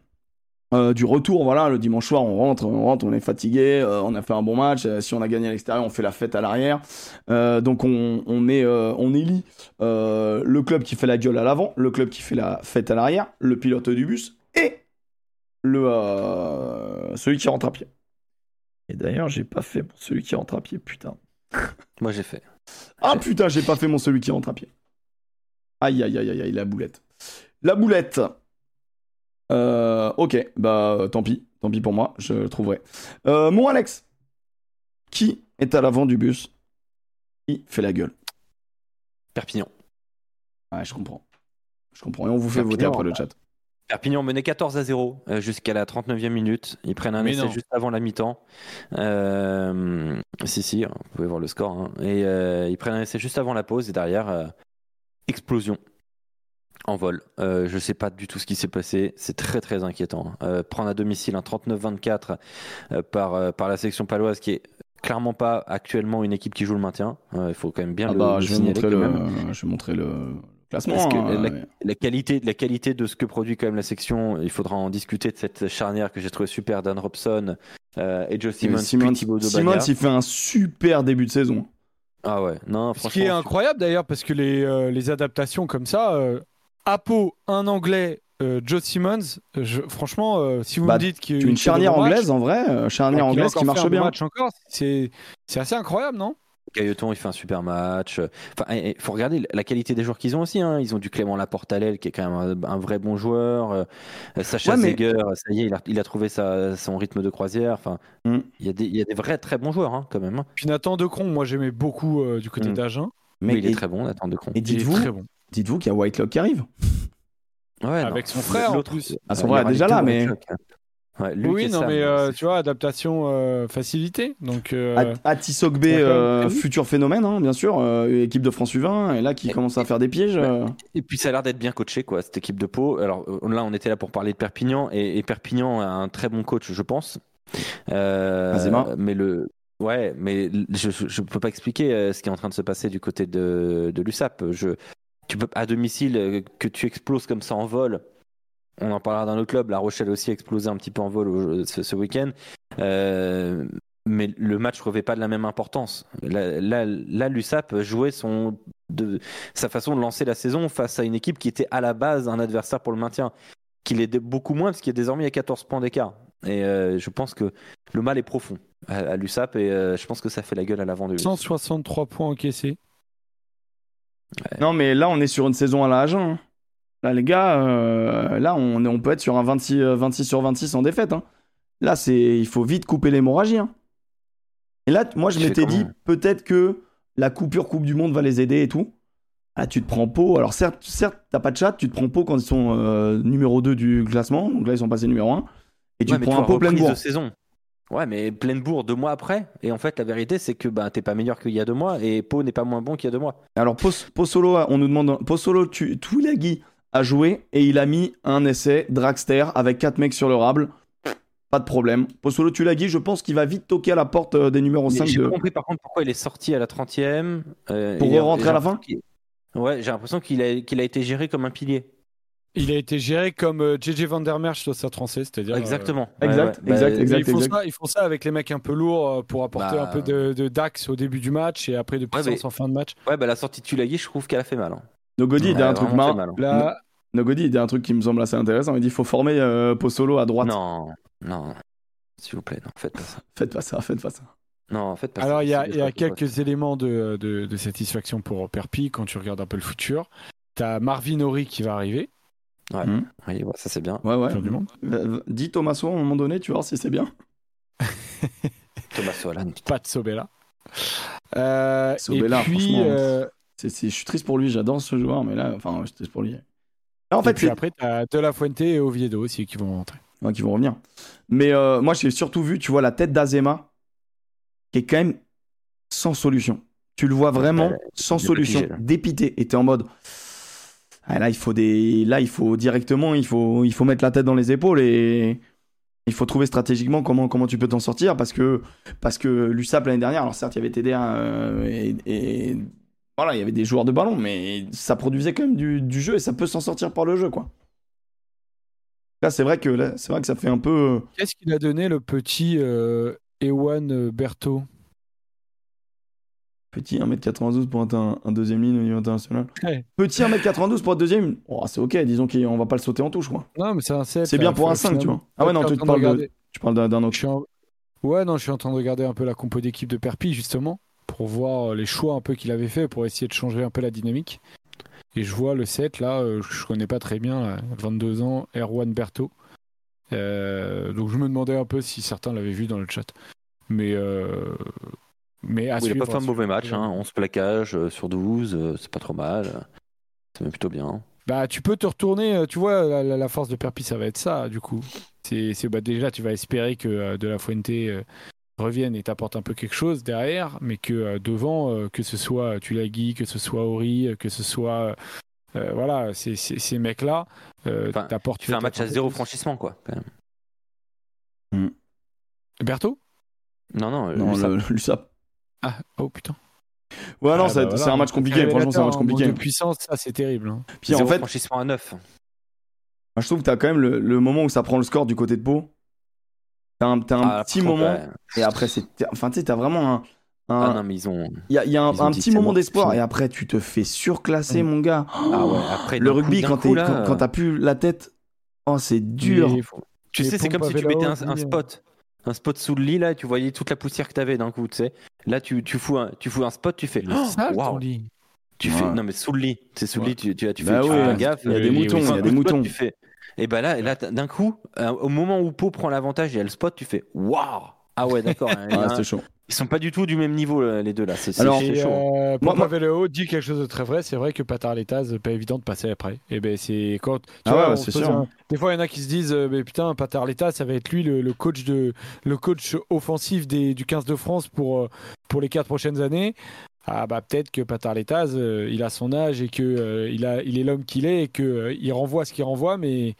euh, du retour, voilà, le dimanche soir, on rentre, on rentre, on est fatigué, euh, on a fait un bon match. euh, si on a gagné à l'extérieur, on fait la fête à l'arrière. Donc on, on on élit le club qui fait la gueule à l'avant, le club qui fait la fête à l'arrière, le pilote du bus et le celui qui rentre à pied. Et d'ailleurs, j'ai pas fait mon celui qui rentre à pied, putain. Moi, j'ai fait. Ah putain, j'ai pas fait mon celui qui rentre à pied. Aïe aïe aïe aïe, aïe la boulette. La boulette. Euh, ok, bah tant pis, tant pis pour moi, je le trouverai. Euh, mon Alex, qui est à l'avant du bus? Qui fait la gueule? Perpignan. Ouais, je comprends. Je comprends. Et on vous fait voter après le bah. chat. Perpignan menait 14 à 0 euh, jusqu'à la 39e minute. Ils prennent un Mais essai non. juste avant la mi-temps. Euh, si, si, vous pouvez voir le score. hein. Et euh, ils prennent un essai juste avant la pause et derrière, euh, explosion en vol. Euh, je sais pas du tout ce qui s'est passé. C'est très très inquiétant. Euh, prendre à domicile un 39-24 euh, par, par la section paloise qui est clairement pas actuellement une équipe qui joue le maintien. Il faut quand même bien Ah le, bah, le je vais, signaler montrer quand le, même. je vais montrer le classement. Parce que hein, la- ouais. la qualité, la qualité de ce que produit quand même la section, il faudra en discuter de cette charnière que j'ai trouvé super, Dan Robson et Joe Simmons, Simmons, Simmons, il fait un super début de saison. Ah ouais, non, Ce franchement. qui est incroyable d'ailleurs, parce que les, euh, les adaptations comme ça, euh, Apo, un anglais, euh, Joe Simmons, je- franchement, si vous Bah, me dites qu'il Une fait charnière de bons matchs, anglaise, en vrai, charnière qu'il a anglaise qui marche bien. match encore, c'est c'est assez incroyable, non? Gailleton, il fait un super match. Enfin, il faut regarder la qualité des joueurs qu'ils ont aussi. hein. Ils ont du Clément Laporte à l'aile, qui est quand même un, un vrai bon joueur. Euh, Sacha Ouais, mais- Zeger, ça y est, il a, il a trouvé sa- son rythme de croisière. Enfin, Mm. il y, a des- il y a des vrais très bons joueurs hein, quand même. hein. Puis Nathan Decron, moi j'aimais beaucoup euh, du côté Mm. d'Agen. Mais Oui, il est et- très bon, Nathan Decron. Et dites-vous, très bon. dites-vous qu'il y a Whitelock qui arrive. Ouais, Avec non. son frère, en L'autre, plus. Ah, son frère est déjà là, mais- Whitelock, hein. Ouais, Luc oui, et non, Sam, mais euh, tu vois, adaptation euh, facilité. Donc, euh, At- Atisogbe, euh, prévu. futur phénomène, hein, bien sûr, euh, équipe de France U20, et là qui Et- commence à faire des pièges. euh. Et puis ça a l'air d'être bien coaché, quoi, cette équipe de Pau. Alors là, on était là pour parler de Perpignan, et, et Perpignan a un très bon coach, je pense. Euh, mais le, ouais, mais je, je peux pas expliquer ce qui est en train de se passer du côté de, de l'USAP. Je, tu peux à domicile que tu exploses comme ça en vol. On en parlera dans notre club. La Rochelle aussi a explosé un petit peu en vol au- ce, ce week-end. Euh, mais le match ne revêt pas de la même importance. Là, là, là, l'USAP jouait son, de, sa façon de lancer la saison face à une équipe qui était à la base un adversaire pour le maintien, qui l'est beaucoup moins parce qu'il est désormais à 14 points d'écart. Et euh, je pense que le mal est profond à, à l'USAP et euh, je pense que ça fait la gueule à l'avant de lui. 163 points encaissés. Non, mais là, on est sur une saison à la Agen. hein. Là, les gars, euh, là, on, peut être sur un 26, euh, 26 sur 26 en défaite. hein. Là, c'est, il faut vite couper l'hémorragie. hein. Et là, moi, je m'étais dit, peut-être que la coupure Coupe du Monde va les aider et tout. Ah, tu te prends Pau. Alors, certes, certes t'as pas de chat, tu te prends Pau quand ils sont euh, numéro 2 du classement. Donc là, ils sont passés numéro 1. Et tu Ouais, te prends un Pau reprise pleine bourre. de saison. Ouais, mais pleine bourre deux mois après. Et en fait, la vérité, c'est que bah, t'es pas meilleur qu'il y a deux mois et Pau n'est pas moins bon qu'il y a deux mois. Alors, Pos- Pozzolo, on nous demande. Pozzolo, tu, Tuilagi a joué et il a mis un essai Dragster avec 4 mecs sur le rable. Pas de problème. Pozzolo, Tuilagi, je pense qu'il va vite toquer à la porte euh, des numéros Mais 5 J'ai de. pas compris par contre pourquoi il est sorti à la 30e. euh, Pour j'ai à la fin l'impression qu'il- Ouais, j'ai l'impression qu'il a, qu'il a été géré comme un pilier. Il a été géré comme euh, JJ Van Der Merch au Stade français, c'est-à-dire. euh, Exactement. Exact, Bah, exact, exact. ils, font ça, ils font ça avec les mecs un peu lourds euh, pour apporter Bah, un peu de, de dax au début du match et après de puissance mais- en fin de match. Ouais, bah la sortie de Tulagi, je trouve qu'elle a fait mal. hein. Nogodi, il dit Ouais, un truc marrant. hein. Là, Nogodi, il dit un truc qui me semble assez intéressant. Il dit faut former euh, Pozzolo à droite. Non, non, s'il vous plaît, non, faites pas ça. *laughs* Faites pas ça, faites pas ça. Non, faites pas ça. alors il y a, il y a quelques éléments de, de- de satisfaction pour Perpi quand tu regardes un peu le futur. T'as Marvin Ori qui va arriver, Ouais, Hmm. oui, ouais, ça c'est bien. Ouais, ouais. du monde. Euh, Dis Thomaso à un moment donné, tu vois si c'est bien. *laughs* Thomas Solan. Pas de Sobella. Euh, Sobella, et puis, je suis triste pour lui, j'adore ce joueur, mais là, enfin, je suis triste pour lui. Là, en et fait, puis c'est, après, t'as De La Fuente et Oviedo aussi qui vont rentrer. Ouais, qui vont revenir. Mais euh, moi, j'ai surtout vu, tu vois, la tête d'Azema, qui est quand même sans solution. Tu le vois vraiment Ouais, sans solution, dépité. Et t'es en mode. Ah, là, il faut des. Là, il faut directement, il faut, il faut mettre la tête dans les épaules et il faut trouver stratégiquement comment, comment tu peux t'en sortir parce que, parce que l'USAP l'année dernière, alors certes, il y avait TDA euh, et, et- voilà, il y avait des joueurs de ballon, mais ça produisait quand même du, du jeu et ça peut s'en sortir par le jeu, quoi. Là, c'est vrai que là, c'est vrai que ça fait un peu. Qu'est-ce qu'il a donné le petit euh, Ewan Berthaud? Petit 1m92 pour être un, un deuxième ligne au niveau international. *laughs* Ouais. Petit 1m92 pour être deuxième, oh, c'est ok, disons qu'on va pas le sauter en touche, quoi. Non, mais c'est un 7. C'est bien pour un 5, tu vois. Ah ouais, non, tu te parles de- Tu parles d'un- autre. en- Ouais, non, je suis en train de regarder un peu la compo d'équipe de Perpi, justement, pour voir euh, les choix un peu qu'il avait fait pour essayer de changer un peu la dynamique. Et je vois le 7, là, euh, je connais pas très bien, là, 22 ans, Erwan Berthaud. Euh, donc je me demandais un peu si certains l'avaient vu dans le chat. Mais, euh, mais à Oui, il suivre, pas fait à un mauvais match, hein. 11 plaquages euh, sur 12, euh, c'est pas trop mal. C'est même plutôt bien. Bah, tu peux te retourner, tu vois, la, la- la force de Perpi, ça va être ça, du coup. C'est, bah, déjà, tu vas espérer que De La Fuente euh, revienne et t'apporte un peu quelque chose derrière, mais que euh, devant, euh, que ce soit Tulagi, que ce soit Ori, euh, que ce soit. euh, voilà, ces, ces, ces mecs-là, euh, Enfin, t'apportent. Tu fais un match à zéro franchissement, quoi. quand même. Berthaud? Non, non, euh, Non, lui, ça- le- l'USAP. Ah, oh putain. Ouais, non, Ah, bah, c'est voilà. un match compliqué. Franchement, c'est un match compliqué. De puissance, ça, c'est terrible. hein. Puis en fait, franchissement à 9. moi, je trouve que t'as quand même le, le moment où ça prend le score du côté de Pau. T'as un, t'as un Ah, petit contre, moment. ouais. Et après, c'est. Enfin, tu sais, t'as vraiment un. un- Ah non, mais ils ont. Il y a, il y a un, petit moment d'espoir et après tu te fais surclasser Mm. mon gars. Ah ouais, après, le coup- rugby quand là, quand, quand t'as plus la tête, oh c'est dur. Mais- Tu sais, c'est comme si tu mettais un, spot. Un spot sous le lit, là, et tu voyais toute la poussière que t'avais d'un coup, tu sais. Là, tu, tu, fous un, tu fous un spot, tu fais. Oh, sale, ton waouh. lit. Tu Ouais. fais. Non, mais sous le lit. C'est sous le Ouais. lit, tu, tu, tu Bah fais, tu gaffe. il y a euh, des moutons, il y a des moutons. Tu fais. Et bah là, là d'un coup, euh, au moment où Pau prend l'avantage, il y a le spot, tu fais waouh Ah ouais, d'accord. hein, *laughs* Ah, c'était chaud. Ils sont pas du tout du même niveau, euh, les deux là. C'est c'est- Alors, c'est Et chaud. euh, Moi- moi- dit quelque chose de très vrai. C'est vrai que Patar Letaz, pas évident de passer après. Et ben c'est quand. tu Ah vois, ouais, c'est sûr. un- Des fois, il y en a qui se disent, euh, mais putain, Patar Letaz, ça va être lui le, le coach de le coach offensif des, du 15 de France pour pour les quatre prochaines années. Ah bah peut-être que Patar Letaz, euh, il a son âge et que euh, il a il est l'homme qu'il est et que euh, il renvoie ce qu'il renvoie, mais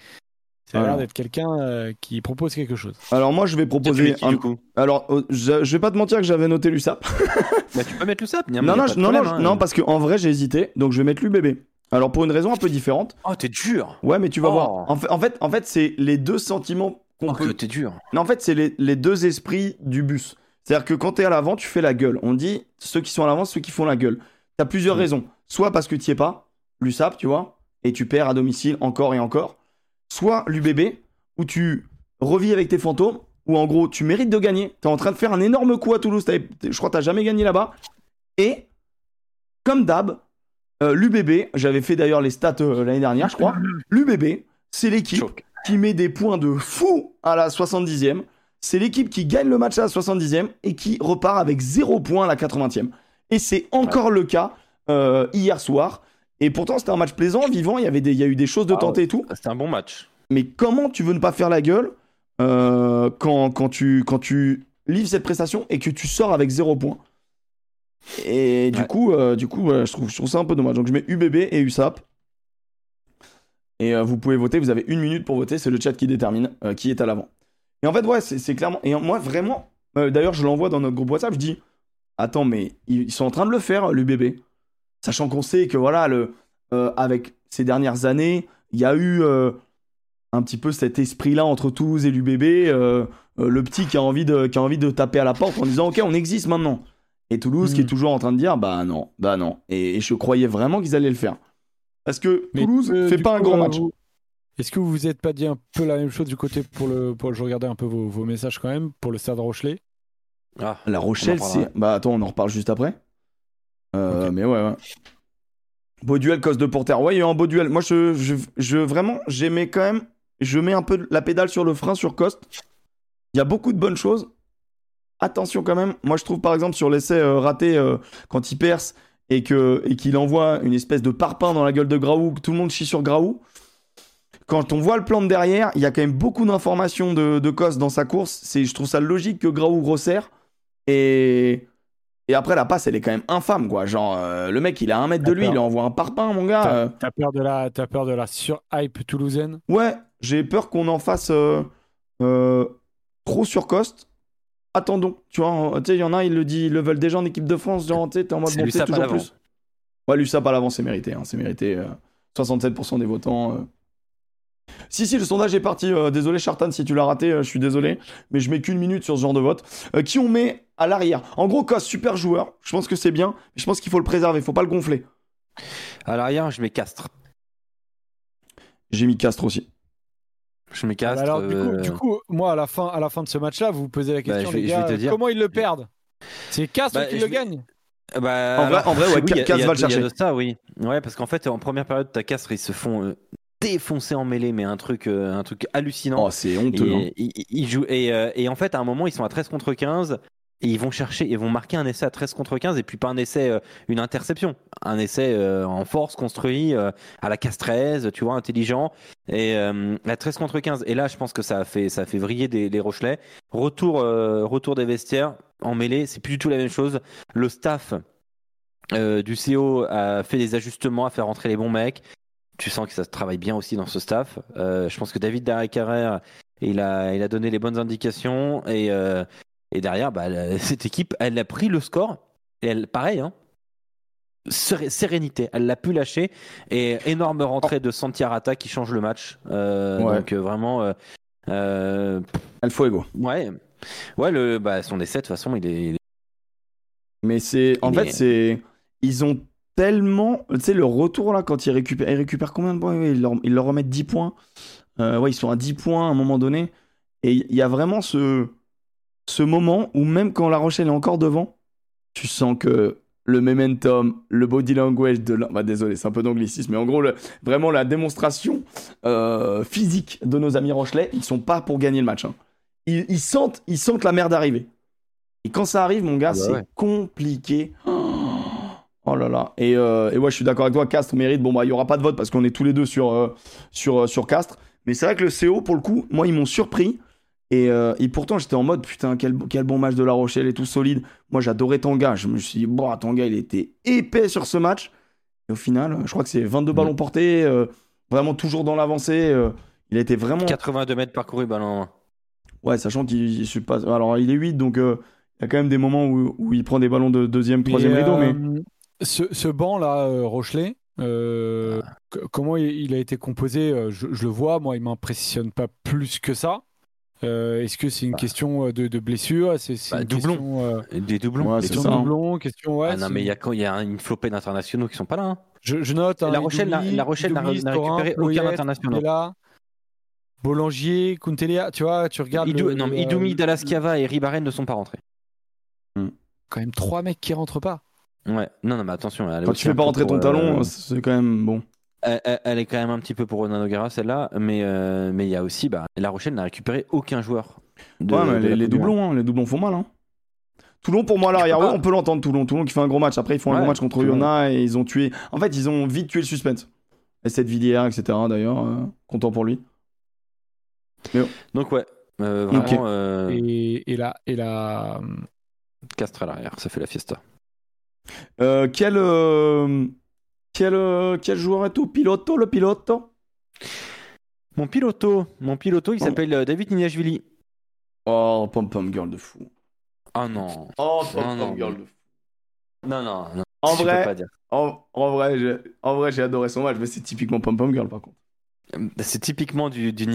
ça a l'air d'être quelqu'un euh, qui propose quelque chose. Alors moi je vais proposer. qui, un- du coup Alors euh, je, je vais pas te mentir que j'avais noté l'USAP. *laughs* Bah, tu peux mettre le sap. Non non je- non non, je- non parce que en vrai j'ai hésité donc je vais mettre l'UBB. Alors pour une raison un peu différente. Oh, t'es dur. Ouais mais tu vas Oh. voir. En fait en fait, en fait c'est les deux sentiments qu'on Oh, que peut. t'es dur. Non en fait c'est les, les deux esprits du bus. C'est-à-dire que quand t'es à l'avant tu fais la gueule. On dit ceux qui sont à l'avant ceux qui font la gueule. T'as plusieurs Mm. raisons. Soit parce que t'y es pas l'USAP tu vois et tu perds à domicile encore et encore. Soit l'UBB où tu revis avec tes fantômes, où en gros tu mérites de gagner. T'es en train de faire un énorme coup à Toulouse, je crois que t'as jamais gagné là-bas. Et comme d'hab, euh, l'UBB, j'avais fait d'ailleurs les stats euh, l'année dernière, je crois. *laughs* L'UBB, c'est l'équipe qui met des points de fou à la 70e. C'est l'équipe qui gagne le match à la 70e et qui repart avec 0 points à la 80e. Et c'est encore le cas euh, hier soir. Et pourtant, c'était un match plaisant, vivant. Il y, avait des, il y a eu des choses de Ah tenter et tout. C'était un bon match. Mais comment tu veux ne pas faire la gueule euh, quand, quand, tu, quand tu livres cette prestation et que tu sors avec 0 points Et du coup, euh, du coup je, trouve, je trouve ça un peu dommage. Donc je mets UBB et USAP. Et vous pouvez voter, vous avez une minute pour voter, c'est le chat qui détermine qui est à l'avant. Et en fait, ouais, c'est clairement. Et moi, vraiment, euh, d'ailleurs, je l'envoie dans notre groupe WhatsApp, je dis Attends, mais ils, sont en train de le faire, l'UBB. Sachant qu'on sait que, voilà, le, euh, avec ces dernières années, il y a eu euh, un petit peu cet esprit-là entre Toulouse et l'UBB. euh, euh, le petit qui a, envie de, qui a envie de taper à la porte en disant Ok, on existe maintenant. Et Toulouse qui est toujours en train de dire Bah non, bah non. Et, et je croyais vraiment qu'ils allaient le faire. Parce que Mais, Toulouse euh, fait pas un grand euh, match. vous- Est-ce que vous vous êtes pas dit un peu la même chose du côté pour le pour je regardais un peu vos, vos messages quand même pour le Stade Rochelet Ah, La Rochelle, c'est. Bah attends, on en reparle juste après. Euh. Mais ouais, ouais. Beau duel, cause de Porter. Ouais, il y a eu un beau duel. Moi, je, je, je- vraiment, j'aimais quand même. Je mets un peu la pédale sur le frein sur Coste. Il y a beaucoup de bonnes choses. Attention quand même. Moi, je trouve par exemple sur l'essai euh, raté euh, quand il perce et que et qu'il envoie une espèce de parpaing dans la gueule de Graou, que tout le monde chie sur Graou. Quand on voit le plan de derrière, il y a quand même beaucoup d'informations de, de Coste dans sa course. C'est, je trouve ça logique que Graou resserre. Et Et après, la passe, elle est quand même infâme, quoi. Genre, euh, le mec, il à un mètre de lui, peur. il envoie un parpaing, mon gars. T'as euh. t'as peur de la, t'as peur de la sur-hype toulousaine? Ouais, j'ai peur qu'on en fasse euh, trop sur Coste. Attendons, tu vois, tu sais, il y en a, ils le, disent, ils le veulent déjà en équipe de France, genre, tu sais, t'es en mode bon, toujours plus. Ouais, l'USAP à l'avant, c'est mérité, hein, c'est mérité. euh, 67% des votants. Si, si, le sondage est parti. euh, désolé, Chartan, si tu l'as raté, euh, je suis désolé. Mais je mets qu'une minute sur ce genre de vote. Euh, qui on met à l'arrière? En gros, Coste, super joueur. Je pense que c'est bien. Mais je pense qu'il faut le préserver, faut pas le gonfler. À l'arrière, je mets Castres. J'ai mis Castres aussi. Je mets Castres. bah Alors du coup, du coup, moi à la fin, à la fin de ce match-là, vous vous posez la question, les vais gars, te dire. comment ils le perdent? C'est Castres Bah, qui le vais- gagne Bah, En vrai- alors, en vrai, ouais, oui, il il va le il y a chercher. de ça, oui. Ouais, parce qu'en fait, en première période, ta Castres, ils se font défoncer en mêlée, mais un truc, euh, un truc hallucinant. Oh, c'est honteux. Et, hein. ils- ils jouent, et, euh, et en fait, à un moment, ils sont à 13 contre 15. Et ils vont chercher, ils vont marquer un essai à 13 contre 15 et puis pas un essai, euh, une interception. Un essai euh, en force construit euh, à la casse 13, tu vois, intelligent. Et à 13 contre 15. Et là, je pense que ça a fait, ça a fait vriller des, les Rochelais. Retour, retour des vestiaires en mêlée, c'est plus du tout la même chose. Le staff du CO a fait des ajustements, a fait rentrer les bons mecs. Tu sens que ça se travaille bien aussi dans ce staff. Euh, je pense que David Darrick-Carrère, il a, il a donné les bonnes indications. Et, euh, et derrière, bah, la- *laughs* cette équipe, elle a pris le score. Et elle, pareil, hein, Séré- sérénité. Elle l'a pu lâcher. Et énorme rentrée de Santiarata qui change le match. Euh, Ouais. Donc vraiment, euh, El Fuego. ouais. Ouais, le, bah, son essai, de toute façon, il est, il est- Mais c'est. En Il fait, est- c'est. Ils ont tellement. Tu sais, le retour là, quand ils récupèrent. Ils récupèrent combien de points? Ils, leur... ils leur remettent 10 points. Euh, ouais, ils sont à 10 points à un moment donné. Et il y a vraiment ce. Ce moment où même quand La Rochelle est encore devant, tu sens que le momentum, le body language de la... bah, désolé, c'est un peu d'anglicisme, mais en gros, le- vraiment la démonstration euh, physique de nos amis Rochelais, ils sont pas pour gagner le match. hein. Ils, ils sentent, ils sentent la merde arriver. Et quand ça arrive, mon gars, bah c'est ouais. compliqué. Oh là là. Et, euh, et ouais, je suis d'accord avec toi, Castres mérite. Bon, bah, il y aura pas de vote parce qu'on est tous les deux sur, euh, sur, euh, sur Castres. Mais c'est vrai que le CO, pour le coup, moi, ils m'ont surpris. Et, euh, et pourtant, j'étais en mode, putain, quel, quel bon match de La Rochelle et tout solide. Moi, j'adorais Tanga. Je me suis dit, bon, Tanga, il était épais sur ce match. Et au final, je crois que c'est 22 ballons portés, euh, vraiment toujours dans l'avancée. il a été vraiment. 82 mètres parcourus ballon. Ouais, sachant qu'il pas. Alors, il est 8, donc il y a quand même des moments où, où il prend des ballons de deuxième, troisième rideau. Mais ce, ce banc là, euh, Rochelet, euh, comment il, il a été composé euh, je, je le vois, moi, il m'impressionne pas plus que ça. Euh, Est-ce que c'est une Bah. question euh, de, de blessure? C'est Bah, une doublon. question, euh, Des doublons. Ouais, question ça, de doublon, question ouais. Ah non, mais il y a, y une flopée d'internationaux qui sont pas là. hein. je, je note. La hein, Rochelle n'a- Idoumi, La Rochelle n'a récupéré aucun international. Kundela, Boulanger, Kuntelia, tu vois, tu regardes. Idou- le- non, mais Idoumi, Dallas Cava et Ribaren ne sont pas rentrés. Quand même trois mecs qui rentrent pas. Ouais, non, non, mais attention. elle est quand tu fais pas rentrer ton talon, euh, c'est quand même bon. elle, elle- elle est quand même un petit peu pour Ronan Noguera, celle-là. Mais euh, mais il y a aussi, bah, La Rochelle n'a récupéré aucun joueur. de- ouais, mais de les, la doublons, hein, les doublons font mal. Hein. Toulon, pour moi, là, arrière, peux ouais, pas. on peut l'entendre, Toulon. Toulon qui fait un gros match. Après, ils font un gros match contre. Yona et ils ont tué. En fait, ils ont vite tué le suspense. Et cette Villiers, etc. D'ailleurs, euh, content pour lui. Donc, ouais, euh, vraiment, euh, Et, et là, et là, Castres à l'arrière, ça fait la fiesta. Euh, quel, euh, quel, euh, quel joueur est tout Piloto, le pilote Mon piloto, mon piloto, il Oh. s'appelle David Niashvili. Oh, pom pom girl de fou. Ah non. Oh, pom Non, non. pom girl de fou. Non, non, non. En peux vrai, pas dire. en, en vrai, j'ai, en vrai, j'ai adoré son match, mais c'est typiquement pom pom girl par contre. C'est typiquement du, du.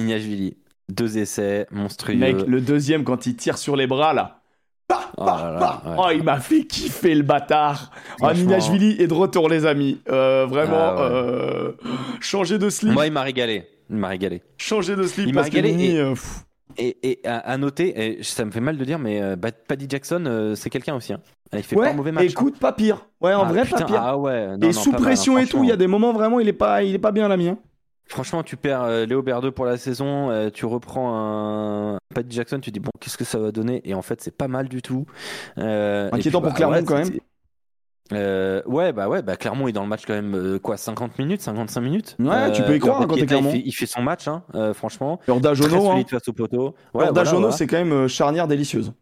Deux essais monstrueux. Mec, le deuxième quand il tire sur les bras là. Bah, Oh bah, là là, bah. ouais. Oh, il m'a fait kiffer le bâtard. Ah, Franchement. Ninashvili est de retour, les amis. Euh, vraiment, Ah ouais. euh, changer de slip. Moi, il m'a régalé. Il m'a régalé. Changer de slip Il m'a régalé et- euh, Et, et à, à noter, et ça me fait mal de dire, mais Paddy Jackson, c'est quelqu'un aussi. hein. Il fait ouais, pas un mauvais match. hein. écoute, pas pire. Ouais, en Ah, vrai, putain, pas pire. Ah ouais. non, et non, sous pas mal, hein, pression et tout, il y a des moments vraiment, il est pas, il est pas bien l'ami. Hein. Franchement, tu perds euh, Léo Berdeux pour la saison, euh, tu reprends un Paddy Jackson, tu dis bon, qu'est-ce que ça va donner? Et en fait, c'est pas mal du tout. Euh, Inquiétant puis, pour Clermont, ouais, quand même. Euh, ouais, bah ouais, bah Clermont est dans le match quand même quoi, 50 minutes, 55 minutes? Ouais, tu peux y croire, Urban quand t'es Keita, il Clermont. fait, il fait son match, hein, franchement. Très Jono, hein. face au poteau. Ouais, Urda voilà, Jono, voilà. c'est quand même charnière délicieuse.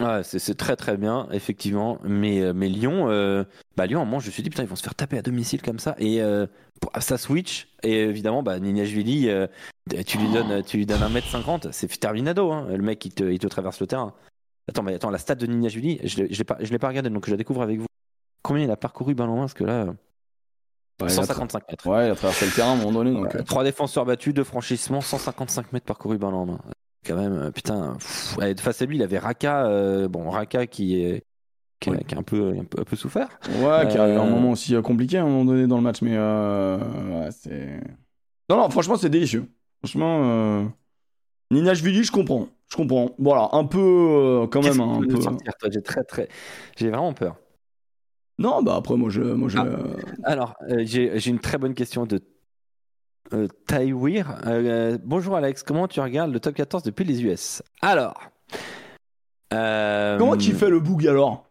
Ouais, c'est très très bien, effectivement. Mais, euh, mais Lyon, euh, bah Lyon, à un moment, je me suis dit, putain, ils vont se faire taper à domicile comme ça. Et euh, ça switch. Et évidemment, bah, Nignashvili, euh, tu, lui donnes, tu lui donnes 1m50, c'est terminado. Hein. Le mec, il te, il te traverse le terrain. Attends, mais attends, la stat de je l'ai- je l'ai pas, pas regardé, donc je la découvre avec vous. Combien il a parcouru ballon loin Parce que là, Ouais, il a tra- 155 mètres. Ouais, il a traversé le terrain à un moment donné. Donc, euh, Trois défenseurs battus, deux franchissements, 155 mètres parcourus ballon en main. Quand même, euh, putain. pff, face à lui, il avait Raka, euh, bon, Raka qui est, qui, a- Ouais. qui a un peu, un peu, un peu souffert. Ouais, qui a eu un Euh, moment aussi compliqué à un moment donné dans le match, mais euh, ouais, c'est. Non, non, franchement, c'est délicieux. Franchement, euh... Ninashvili, je comprends. Je comprends. Voilà, un peu quand même. hein, peu... J'ai très, très, j'ai vraiment peur. Non, bah après, moi, je. Moi, je... Ah. Alors, j'ai j'ai une très bonne question de euh, Taiwir. Euh, bonjour Alex, comment tu regardes le top 14 depuis les US Alors. euh, Comment tu fais le boug alors?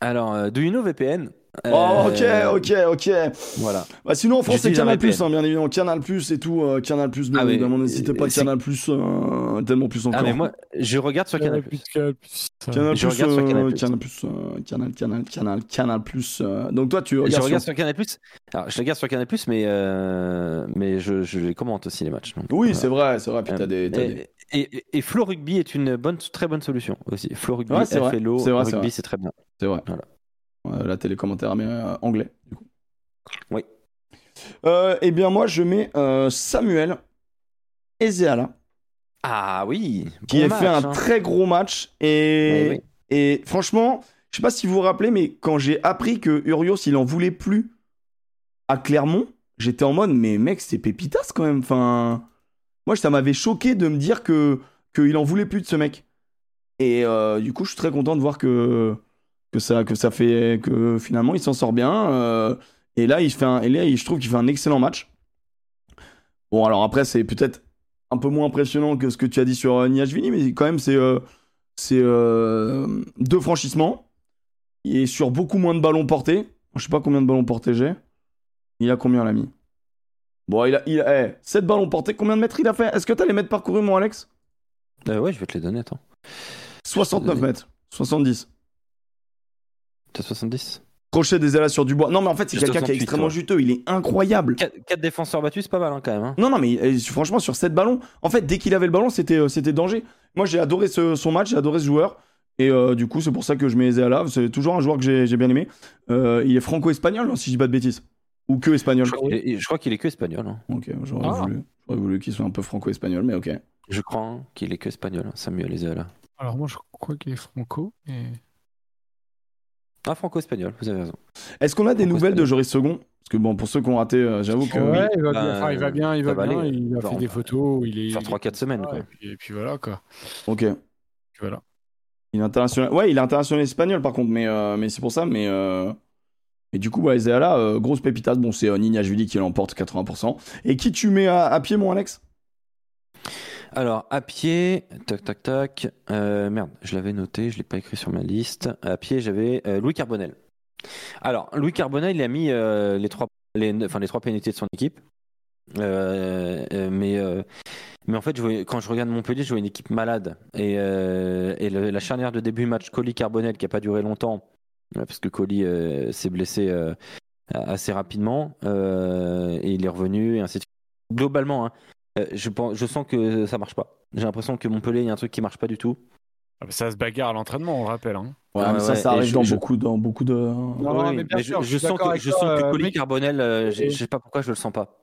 Alors, euh, do you know VPN Oh, ok, Euh, ok, ok. Voilà. Bah, sinon, en France, c'est Canal Plus, hein, bien évidemment. Canal Plus et tout. euh, Canal Plus, bien Ah, mais- évidemment. N'hésitez pas, c'est- Canal Plus, euh, tellement plus encore. Ah, mais moi, je regarde sur Canal. plus, Canal plus. Canal Plus, euh, Canal+. Canal Plus, euh, Canal, Canal, Canal, Canal Plus. euh, Donc toi, tu Je regardes regarde sur- sur Canal Alors, je regarde sur Canal mais, euh, mais je, je les commente aussi les matchs. donc, Oui, voilà. c'est vrai, c'est vrai. Puis t'as des, t'as des- Et, et, et Flow Rugby est une bonne, très bonne solution aussi. Flow Rugby, Ouais, c'est vrai. FLO, C'est vrai, c'est vrai. Rugby, c'est très bien. C'est vrai. Voilà. Ouais, la télécommentaire euh, anglais, du coup. Oui. Euh, eh bien, moi, je mets euh, Samuel Ezeala, Ah oui, qui bon a match, fait un hein. très gros match. Et, Eh oui. et franchement, je sais pas si vous vous rappelez, mais quand j'ai appris que Urios, il en voulait plus à Clermont, j'étais en mode, mais mec, c'est pépitas quand même. Enfin, moi, ça m'avait choqué de me dire que qu'il en voulait plus de ce mec. Et euh, du coup, je suis très content de voir que que ça que ça fait que finalement il s'en sort bien. euh, et là, il fait un, et là, il- je trouve qu'il fait un excellent match. Bon, alors après, c'est peut-être un peu moins impressionnant que ce que tu as dit sur euh, Niashvili, mais quand même, c'est euh, c'est euh, deux franchissements. Il est sur beaucoup moins de ballons portés. Je sais pas combien de ballons portés j'ai. Il a combien, l'ami? Bon, il a, il a eh, 7 ballons portés. Combien de mètres il a fait? Est-ce que t'as les mètres parcourus, mon Alex? Ouais, je vais te les donner, attends. 69 mètres. 70. T'as 70 Crochet des ailes sur du bois. Non, mais en fait, c'est quelqu'un qui est 68, extrêmement ouais. juteux. Il est incroyable. 4, défenseurs battus, c'est pas mal hein, quand même. hein. Non, non, mais euh, franchement, sur 7 ballons, en fait, dès qu'il avait le ballon, c'était euh, c'était danger. Moi, j'ai adoré ce- son match, j'ai adoré ce joueur. Et euh, du coup, c'est pour ça que je mets Ezéala. C'est toujours un joueur que j'ai bien aimé. Euh, il est franco-espagnol, hein, si je dis pas de bêtises. Ou que espagnol. Je crois qu'il est- je crois qu'il est que espagnol. hein. Ok, j'aurais Ah. voulu, j'aurais voulu qu'il soit un peu franco-espagnol, mais ok. Je crois qu'il est que espagnol, hein, Samuel Ezeala. Alors moi je crois qu'il est franco. Et... Ah, franco-espagnol, vous avez raison. Est-ce qu'on a des nouvelles de Joris Second Parce que bon, pour ceux qui ont raté, euh, j'avoue que. Ouais, il va, bien, Ben, enfin, il va bien, il va bien. aller. Il a Genre, fait des photos. Il est faire il est 3-4 semaines, quoi. Et puis, et puis voilà quoi. Ok. Puis voilà. Il est international. Ouais, il est international espagnol par contre, mais, euh, mais c'est pour ça. Mais, euh, Et du coup, ouais, Ezéala, euh, grosse pépitas. Bon, c'est euh, Nina Julie qui l'emporte 80%. Et qui tu mets à, à pied, mon Alex? Alors, à pied, tac, tac, tac. Euh, merde, je l'avais noté, je l'ai pas écrit sur ma liste. À pied, j'avais euh, Louis Carbonel. Alors, Louis Carbonel, il a mis euh, les trois, les, enfin, les trois pénalités de son équipe. Mais, mais en fait, quand je regarde Montpellier, je vois une équipe malade. Et, et la charnière de début match, Colli Carbonel, qui a pas duré longtemps, parce que Colli s'est blessé assez rapidement, et il est revenu, et ainsi de suite. Globalement, hein, euh, je, pense, je sens que ça marche pas. J'ai l'impression que Montpellier, il y a un truc qui marche pas du tout. Ah, bah, ça se bagarre à l'entraînement, on le rappelle. Hein. Ouais, Ouais, mais ça, ouais, ça et arrive je- dans, je- beaucoup, dans beaucoup de. Non, Oui, mais bien mais sûr, je, sens que, avec je toi, sens que euh, Colli. Carbonel, euh, je Et- je sais pas pourquoi je le sens pas.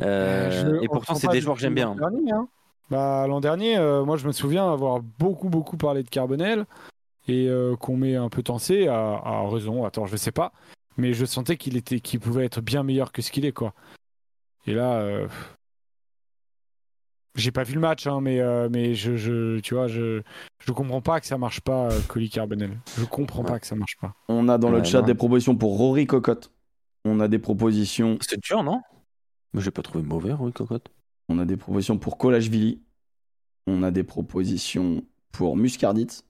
Euh, je- et pourtant, c'est des joueurs que j'aime bien. L'an dernier, hein. Bah, l'an dernier, euh, moi je me souviens avoir beaucoup beaucoup parlé de Carbonel et euh, qu'on met un peu tensé à, à raison. Attends, je sais pas, mais je sentais qu'il était, qu'il pouvait être bien meilleur que ce qu'il est quoi. Et là, euh, j'ai pas vu le match, hein, mais euh, mais je, je, tu vois, je je comprends pas que ça marche pas, euh, Colli Carbonel. Je comprends Ouais. pas que ça marche pas. On a dans le chat non. des propositions pour Rory Cocotte. On a des propositions. C'est dur, non? Mais j'ai pas trouvé mauvais, Rui Cocotte. On a des propositions pour Kolashvili. On a des propositions pour Muscardit.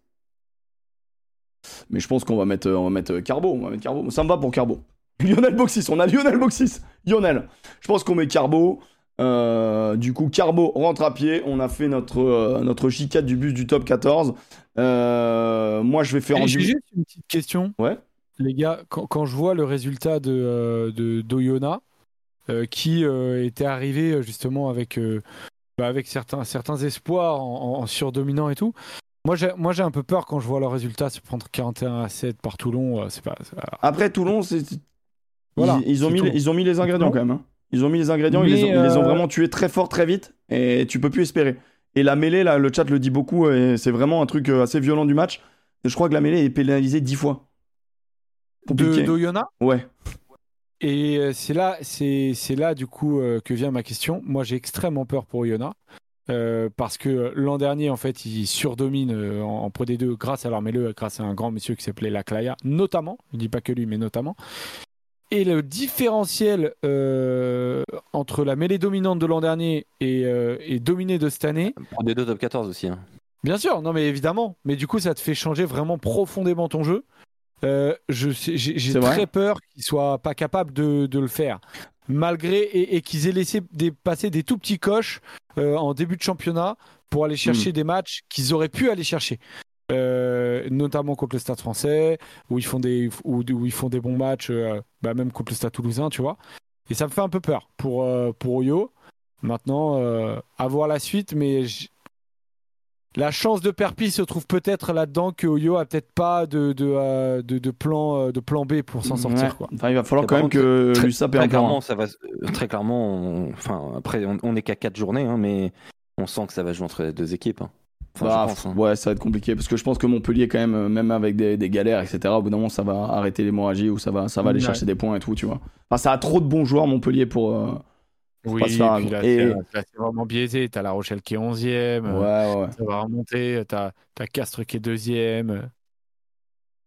Mais je pense qu'on va mettre, on va mettre euh, Carbo. On va mettre Carbo. Ça me va pour Carbo. *laughs* Lionel Boxis. On a Lionel Boxis. Lionel. Je pense qu'on met Carbo. Euh, du coup, Carbo rentre à pied. On a fait notre, euh, notre J4 du bus du top 14. Euh, moi, je vais faire en J'ai juste une petite question. Ouais. Les gars, quand, quand je vois le résultat de, euh, de d'Oyonnax, euh, qui était arrivé justement avec, bah, avec certains, certains espoirs en, surdominant et tout, moi j'ai, moi j'ai un peu peur quand je vois le résultat se prendre 41 à 7 par Toulon. c'est pas, c'est pas- Après, Toulon, c'est... Voilà, ils, ils ont c'est mis, tout. ils ont mis les ingrédients Toulon. quand même. hein. Ils ont mis les ingrédients, ils, les ont, ils les ont euh, vraiment tués très fort, très vite. Et tu peux plus espérer. Et la mêlée, là, le chat le dit beaucoup. Et c'est vraiment un truc euh, assez violent du match. Et je crois que la mêlée est pénalisée 10 fois. de, d'Oyonnax. Ouais. Et euh, c'est là, c'est, c'est là du coup euh, que vient ma question. Moi, j'ai extrêmement peur pour euh, parce que l'an dernier, en fait, ils surdominent euh, en, en Pro D2 grâce à leur mêlée, grâce à un grand monsieur qui s'appelait Laclaya, notamment. Je dis pas que lui, mais notamment. Et le différentiel euh, entre la mêlée dominante de l'an dernier et, euh, et dominée de cette année, Pour des deux top 14 aussi. hein. Bien sûr, non mais évidemment. Mais du coup, ça te fait changer vraiment profondément ton jeu. Euh, j'ai très peur qu'ils soient pas capables de, de le faire. Malgré et, et qu'ils aient laissé des, passer des tout petits coches euh, en début de championnat pour aller chercher des matchs qu'ils auraient pu aller chercher. Euh, notamment contre le Stade français, où ils font des, où, où ils font des bons matchs, euh, bah, même contre le Stade toulousain, tu vois. Et ça me fait un peu peur pour, euh, pour Oyo. Maintenant, euh, à voir la suite, mais j- la chance de Perpi se trouve peut-être là-dedans que Oyo a peut-être pas de, de, euh, de, de plan, de plan B pour s'en sortir. Ouais. Quoi. Enfin, il va falloir quand même que très- clairement, ça va. Très clairement, on- enfin après, on, on est qu'à 4 journées, hein, mais on sent que ça va jouer entre les deux équipes. hein. Enfin, Bah, je pense. hein. Ouais, ça va être compliqué parce que je pense que Montpellier, quand même, euh, même avec des, des galères, etc., au bout d'un moment, ça va arrêter l'hémorragie ou ça va, ça va aller Ouais. chercher des points et tout, tu vois. Enfin, ça a trop de bons joueurs, Montpellier, pour. euh, Oui, pas se faire puis là, et- c'est- vraiment biaisé. T'as La Rochelle qui est 11e, Ouais, ouais, ça va remonter. T'as as Castres qui est 2e.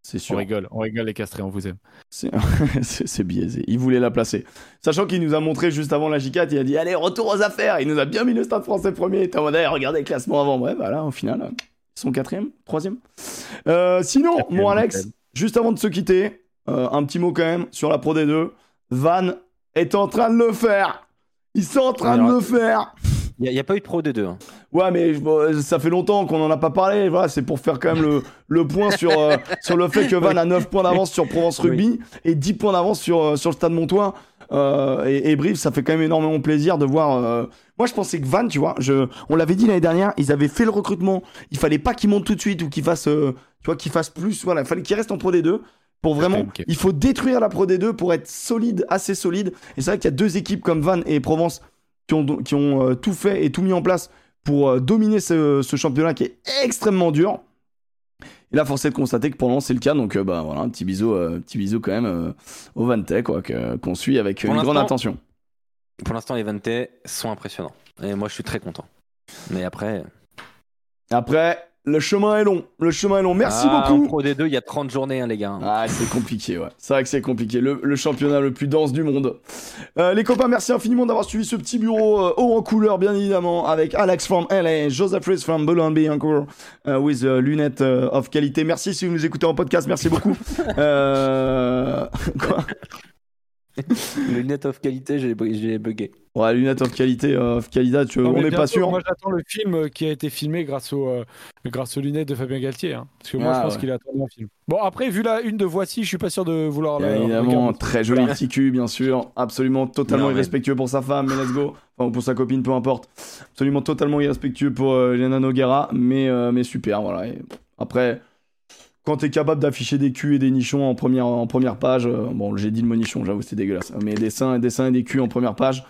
C'est On sûr. rigole, on rigole les Castrés, on vous aime. *laughs* C'est biaisé. Il voulait la placer. Sachant qu'il nous a montré juste avant la J4, il a dit Allez, retour aux affaires. Il nous a bien mis le stade français premier. Allez, regardez le classement avant. Ouais, bah là, au final, euh, ils sont quatrième, troisième. Euh, sinon, Quatrième, mon Alex, quatrième. juste avant de se quitter, euh, un petit mot quand même sur la Pro D2. Van est en train de le faire. Ils sont en train de le faire. Il n'y a, pas eu de Pro D2. hein. Ouais, mais je- ça fait longtemps qu'on en a pas parlé. Voilà, c'est pour faire quand même le, le point sur, euh, *laughs* sur le fait que Van a 9 points d'avance sur Provence Oui. Rugby et 10 points d'avance sur, euh, sur le Stade Montois. Euh, et, et Brive, ça fait quand même énormément plaisir de voir. euh, Moi, je pensais que Van, tu vois, je... on l'avait dit l'année dernière, ils avaient fait le recrutement. Il fallait pas qu'il monte tout de suite ou qu'il fasse, euh, tu vois, qu'il fasse plus. Voilà, il fallait qu'il reste en Pro D2. Pour vraiment, Ok. il faut détruire la Pro D2 pour être solide, assez solide. Et c'est vrai qu'il y a deux équipes comme Van et Provence qui ont, qui ont euh, tout fait et tout mis en place pour euh, dominer ce, ce championnat qui est extrêmement dur. Et là, force est de constater que pour l'instant, c'est le cas. Donc, euh, bah voilà, un petit bisou, euh, petit bisou quand même euh, au quoi, que- qu'on suit avec Pour une grande attention. Pour l'instant, les Vantais sont impressionnants. Et moi, je suis très content. Mais après. Après, le chemin est long. Le chemin est long. Merci ah, En beaucoup. Pro D2, il y a 30 journées, hein, les gars. Ah, c'est compliqué, ouais. C'est vrai que c'est compliqué. Le, le championnat le plus dense du monde. Euh, les copains, merci infiniment d'avoir suivi ce petit bureau euh, haut en couleur, bien évidemment, avec Alex from LA, Joseph Rees from Boulogne encore, euh, with uh, lunettes euh, of qualité. Merci si vous nous écoutez en podcast, merci beaucoup. *laughs* euh... *laughs* Quoi? *laughs* Le net of qualité, j'ai j'ai bugué. Ouais, lunettes of qualité, euh, of qualité, tu- Non, on n'est pas sûr. Moi, j'attends le film euh, qui a été filmé grâce, au, euh, grâce aux lunettes de Fabien Galtier. hein. Parce que moi, Ah, je pense ouais. qu'il a attendu un film. Bon, après, vu la une de Voici, je suis pas sûr de vouloir la évidemment, regarder. très joli petit cul, bien sûr. Absolument totalement Non, mais- irrespectueux pour sa femme, mais let's go. Enfin, pour sa copine, peu importe. Absolument totalement irrespectueux pour euh, Elena Noguera, mais, euh, mais super, voilà. Et après, quand t'es capable d'afficher des culs et des nichons en première, en première page, euh, bon, j'ai dit le mot nichon, j'avoue, c'est dégueulasse. Mais des seins, des seins et des culs en première page,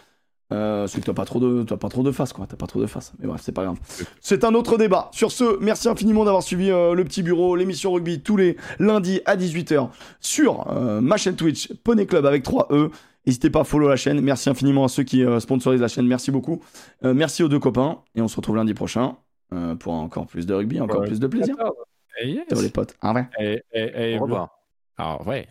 euh, c'est que t'as pas trop de, t'as pas trop de face, quoi. T'as pas trop de face. Mais bref, c'est pas grave. C'est un autre débat. Sur ce, merci infiniment d'avoir suivi euh, le petit bureau, l'émission rugby tous les lundis à 18h sur euh, ma chaîne Twitch Poney Club avec 3 E. N'hésitez pas à follow la chaîne. Merci infiniment à ceux qui sponsorisent la chaîne. Merci beaucoup. Merci aux deux copains. Et on se retrouve lundi prochain pour encore plus de rugby, encore Ouais. plus de plaisir. Eh, yes. Les potes. Au revoir. Eh, eh, eh, Au revoir. Ah ouais.